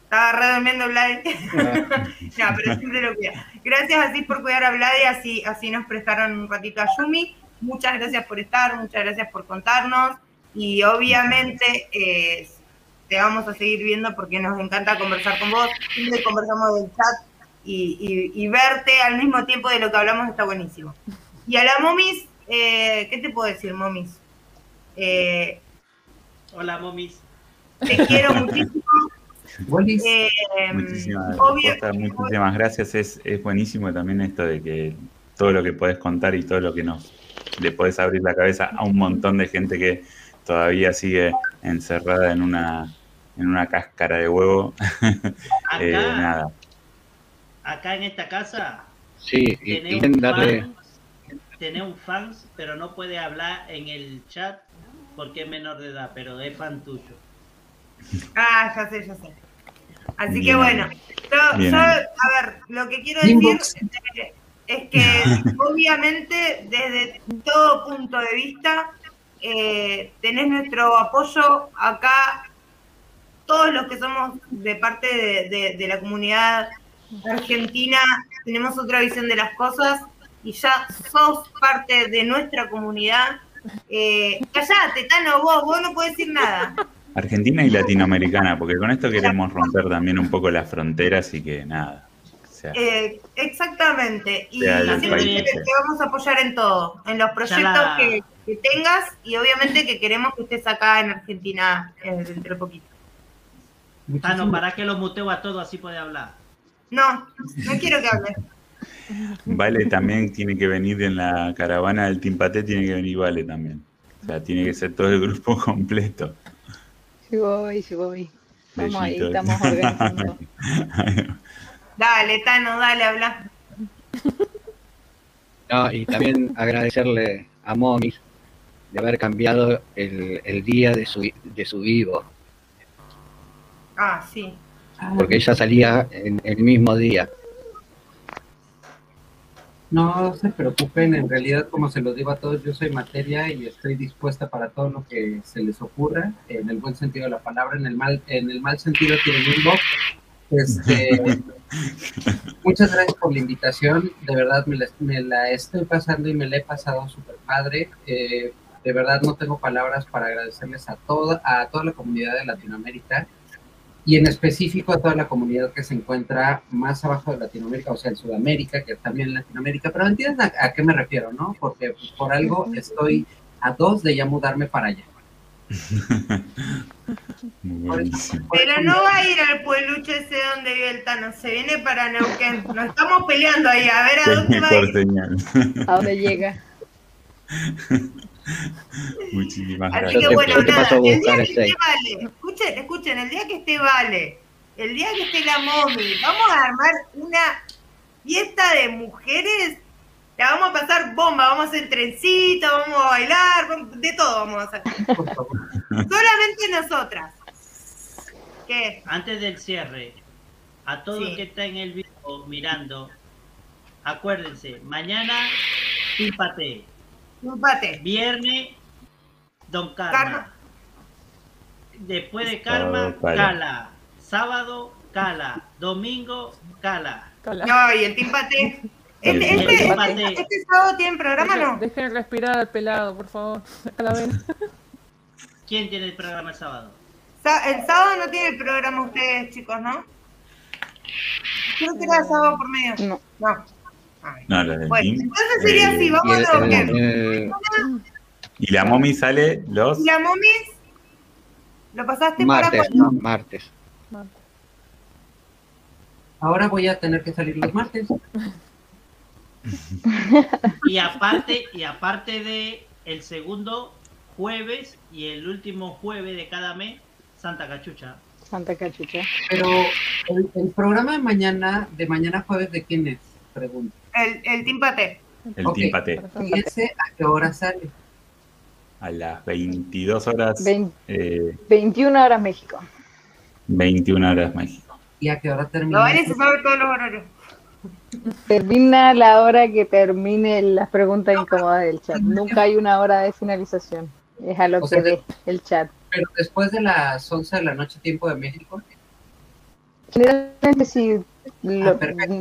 Estaba redormiendo Vladi. no, pero siempre lo cuida. Gracias así por cuidar a Vladi, así, así nos prestaron un ratito a Yumi. Muchas gracias por estar, muchas gracias por contarnos. Y obviamente eh, te vamos a seguir viendo porque nos encanta conversar con vos. Siempre conversamos del chat y, verte al mismo tiempo de lo que hablamos está buenísimo. Y a la momis, eh, ¿qué te puedo decir, momis? Eh, Hola, momis. Te quiero muchísimo. Eh, muchísimas, muchísimas, gracias. Es, es buenísimo también esto de que todo lo que podés contar y todo lo que nos le podés abrir la cabeza a un montón de gente que todavía sigue encerrada en una en una cáscara de huevo. eh, nada acá en esta casa sí, tiene un, fan, un fans, pero no puede hablar en el chat porque es menor de edad, pero es fan tuyo. Ah, ya sé, ya sé. Así que bueno, yo, a ver, lo que quiero decir es que obviamente desde todo punto de vista eh, tenés nuestro apoyo acá, todos los que somos de parte de la comunidad Argentina tenemos otra visión de las cosas y ya sos parte de nuestra comunidad. Eh, callate, Tano, vos, vos no puedes decir nada. Argentina y latinoamericana, porque con esto queremos romper también un poco las fronteras y que nada. Eh, exactamente, y siempre te, vamos a apoyar en todo, en los proyectos que, tengas y obviamente que queremos que estés acá en Argentina eh, dentro de poquito. Tano, ¿para que lo muteo a todo así puede hablar? No, no quiero que hable. Vale también tiene que venir en la caravana del Timpate, tiene que venir Vale también. O sea, tiene que ser todo el grupo completo. Sí voy, sí voy. Estamos ahí, estamos organizando. dale, Tano, dale, habla. No, y también agradecerle a Momis de haber cambiado el, el día de su, de su vivo. Ah, sí. Porque ella salía en el mismo día. No se preocupen, en realidad, como se los digo a todos, yo soy materia y estoy dispuesta para todo lo que se les ocurra, en el buen sentido de la palabra, en el mal, en el mal sentido tienen un Este, muchas gracias por la invitación, de verdad me la, estoy pasando y me la he pasado súper padre. Eh, de verdad no tengo palabras para agradecerles a toda, a toda la comunidad de Latinoamérica y en específico a toda la comunidad que se encuentra más abajo de Latinoamérica, o sea, en Sudamérica, que también en Latinoamérica, pero entienden a, qué me refiero, ¿no? Porque por algo estoy a dos de ya mudarme para allá. Pero no va a ir al pueblucho ese donde vive el Tano, se viene para Neuquén. Nos estamos peleando ahí, a ver a dónde va a ir. A dónde llega. Muchísimas Así que bueno, nada, el día que esté Vale, escuchen, escuchen, el día que esté Vale, el día que esté la Momi, vamos a armar una fiesta de mujeres, la vamos a pasar bomba, vamos a hacer trencito, vamos a bailar, de todo vamos a hacer. Solamente nosotras. ¿Qué? Antes del cierre, a todos los que están en el video mirando, acuérdense, mañana pípate Empate. Viernes, Don Karma. Después de Karma, Cala. Sábado, Cala. Domingo, Cala. No, y el Timpate. Este, este, este, este, sábado tiene programa, ¿no? Dejen respirar al pelado, por favor. ¿Quién tiene el programa el sábado? El sábado no tiene el programa ustedes, chicos, ¿no? Creo que era sábado por medio. No. No. No, la bueno, entonces sería así, vamos a ver. y la momi sale los. ¿Y la momi? ¿Lo pasaste martes, para martes. Ahora voy a tener que salir los martes. y aparte, y aparte de el segundo jueves y el último jueves de cada mes, Santa Cachucha. Santa Cachucha. Pero el, el programa de mañana, de mañana jueves, ¿de quién es? Pregunta. El, el Timpate. El okay. Timpate. ¿Y ese a qué hora sale? A las 22 horas. eh, 21 horas México. 21 horas México. ¿Y a qué hora termina? No, vale, se sabe todos los horarios. Termina la hora que termine las preguntas incómodas del chat. Nunca hay una hora de finalización. Es a lo o que sea, ve el chat. Pero después de las 11 de la noche, tiempo de México. Generalmente sí, lo, ah,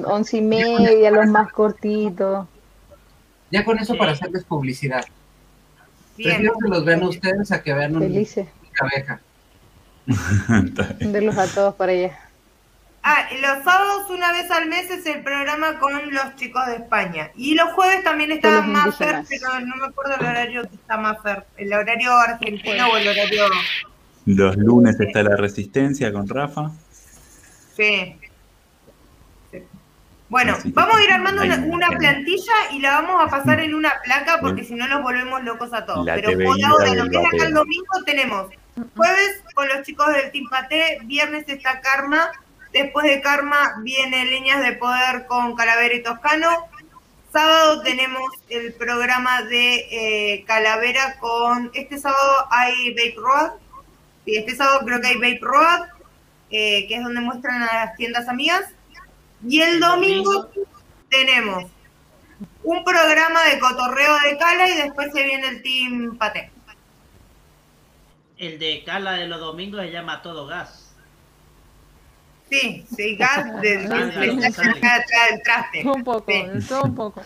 once y media, los más cortitos. Ya con eso para hacerles publicidad. Prefiero que los vean ustedes a que vean un, abeja. Verlos a todos para allá. Ah, los sábados una vez al mes es el programa con los chicos de España. Y los jueves también está Maffer, pero no me acuerdo el horario que está Maffer. El horario argentino o el horario... Los lunes está la resistencia con Rafa. Sí. Bueno, vamos a ir armando una, una, plantilla y la vamos a pasar en una placa porque si no nos volvemos locos a todos. Pero por ahora, lo que es acá el domingo, tenemos jueves con los chicos del Team Paté, viernes está Karma, después de Karma viene Leñas de Poder con Calavera y Toscano, sábado tenemos el programa de eh, Calavera con, este sábado hay Vape Road, y este sábado creo que hay Vape Road, eh, que es donde muestran a las tiendas amigas. Y el domingo tenemos un programa de cotorreo de Cala y después se viene el Team Pate. El de Cala de los domingos se llama Todo Gas. Sí, sí, gas del de, de, traste. Un poco, sí. todo un poco.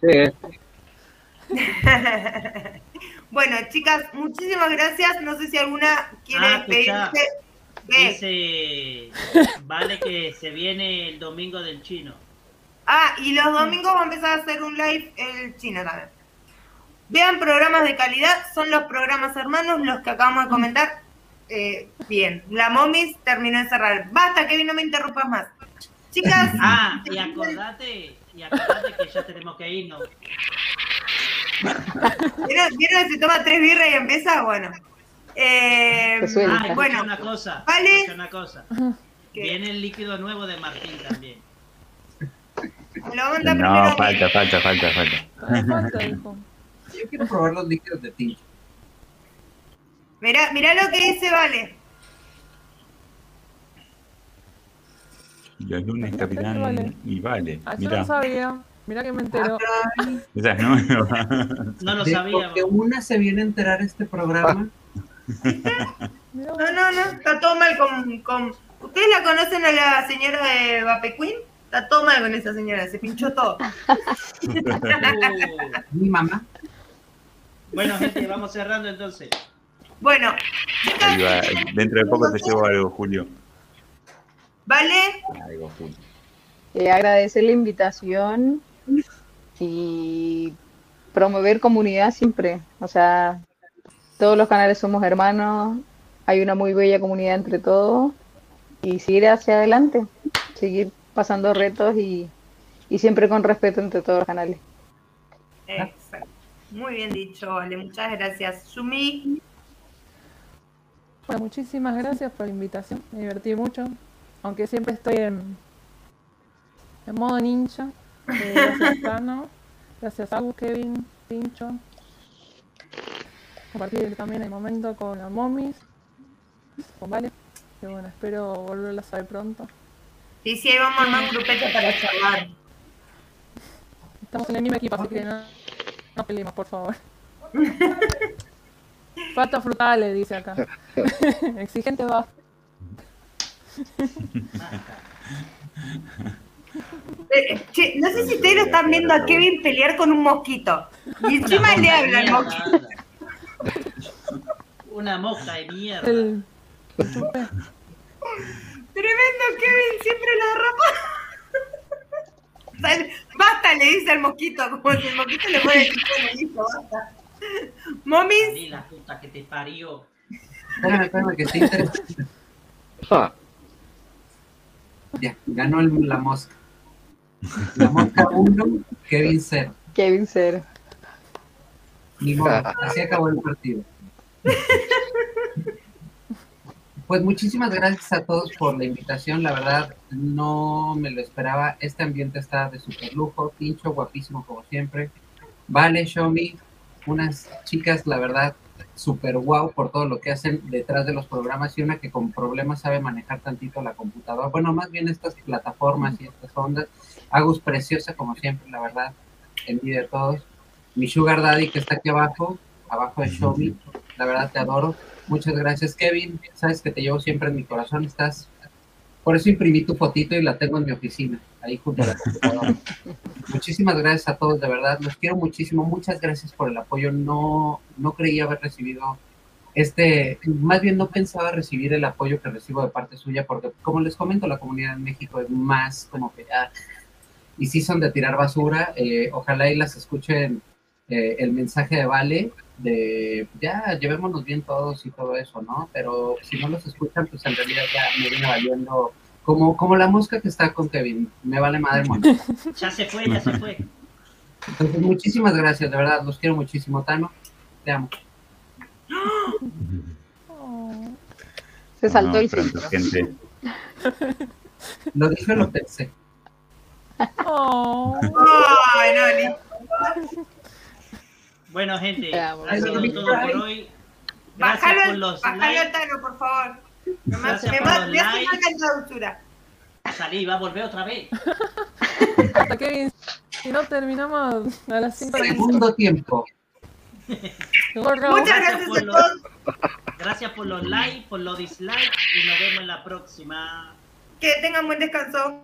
Sí. bueno, chicas, muchísimas gracias. No sé si alguna quiere ah, Dice, vale que se viene el domingo del chino. Ah, y los domingos va a empezar a hacer un live el chino también. Vean programas de calidad, son los programas hermanos los que acabamos de comentar. Eh, bien, la momis terminó de cerrar. Basta, Kevin, no me interrumpas más. Chicas. Ah, y acordate, y acordate que ya tenemos que irnos. ¿Vieron, ¿Vieron se toma tres birras y empieza? Bueno. Eh, ah, bueno, una cosa. ¿Vale? Una cosa. Viene el líquido nuevo de Martín también. Lo no, falta, falta, falta, falta. Yo quiero probar los líquidos de tincho. Mira, mira lo que dice Vale. Los lunes, capitán, y vale. Ah, yo no sabía. Mira que me entero. Esa es nueva. No lo sabía. Porque una se viene a enterar este programa. No, no, no. Está todo mal con, con... ¿Ustedes la conocen a la señora de Vape Queen? Está todo mal con esa señora. Se pinchó todo. Mi mamá. Bueno, gente, vamos cerrando entonces. Bueno. Dentro de poco te llevo algo, Julio. ¿Vale? Eh, agradecer la invitación y promover comunidad siempre. O sea, todos los canales somos hermanos, hay una muy bella comunidad entre todos y seguir hacia adelante, seguir pasando retos y, y siempre con respeto entre todos los canales. Exacto. Muy bien dicho, Vale. Muchas gracias. Sumi. Bueno, muchísimas gracias por la invitación. Me divertí mucho aunque siempre estoy en, en modo ninja. Eh, gracias, Tano. Gracias, a Kevin, Pincho. Compartir también el momento con las momis, con Vale. Que bueno, espero volverlas a ver pronto. Sí, sí, vamos a armar un grupete para charlar. Estamos en el mismo equipo, así que no, no peleemos, por favor. Patas frutales, dice acá. Exigente va. Eh, che, no sé si ustedes lo están viendo a Kevin pelear con un mosquito. Y encima le habla al mosquito. Una mosca de mierda. Tremendo, Kevin, siempre lo derrapa. Basta, le dice al mosquito, como si el mosquito le puede decir, listo, basta. Momis. la puta que te parió. Espérame, espérame, que está interesante. Ya, ganó la mosca. La mosca 1, Kevin 0. Kevin 0. Ni modo, así acabó el partido. Pues muchísimas gracias a todos por la invitación. La verdad, no me lo esperaba. Este ambiente está de super lujo. Pincho, guapísimo como siempre. Vale, Shomi, unas chicas, la verdad, super wow por todo lo que hacen detrás de los programas y una que con problemas sabe manejar tantito la computadora. Bueno, más bien estas plataformas y estas ondas. Agus preciosa como siempre, la verdad. Envidia de todos. Mi Sugar Daddy que está aquí abajo, abajo de Xiaomi. La verdad te adoro. Muchas gracias, Kevin. Sabes que te llevo siempre en mi corazón. Estás. Por eso imprimí tu fotito y la tengo en mi oficina, ahí junto a la computadora. Muchísimas gracias a todos, de verdad. Los quiero muchísimo. Muchas gracias por el apoyo. No, no creía haber recibido este, más bien no pensaba recibir el apoyo que recibo de parte suya, porque como les comento, la comunidad en México es más como que ya, y sí son de tirar basura, eh, ojalá y las escuchen eh, el mensaje de Vale, de ya, llevémonos bien todos y todo eso, ¿no? Pero si no los escuchan, pues en realidad ya me viene valiendo como, como la mosca que está con Kevin, me vale madre Ya se fue, ya se fue. Entonces, muchísimas gracias, de verdad, los quiero muchísimo, Tano. Te amo. Se saltó el gente. Lo dije, lo pensé. Oh. Bueno, gente, ha sido todo por hoy. Gracias bájalo, por los bájalo likes. Tano, por favor. Me, me, me likes. Salí, va a volver otra vez. Hasta que si no terminamos a las 5 de Segundo tiempo. Muchas gracias, por los, gracias por los likes, por los dislikes y nos vemos en la próxima. Que tengan buen descanso.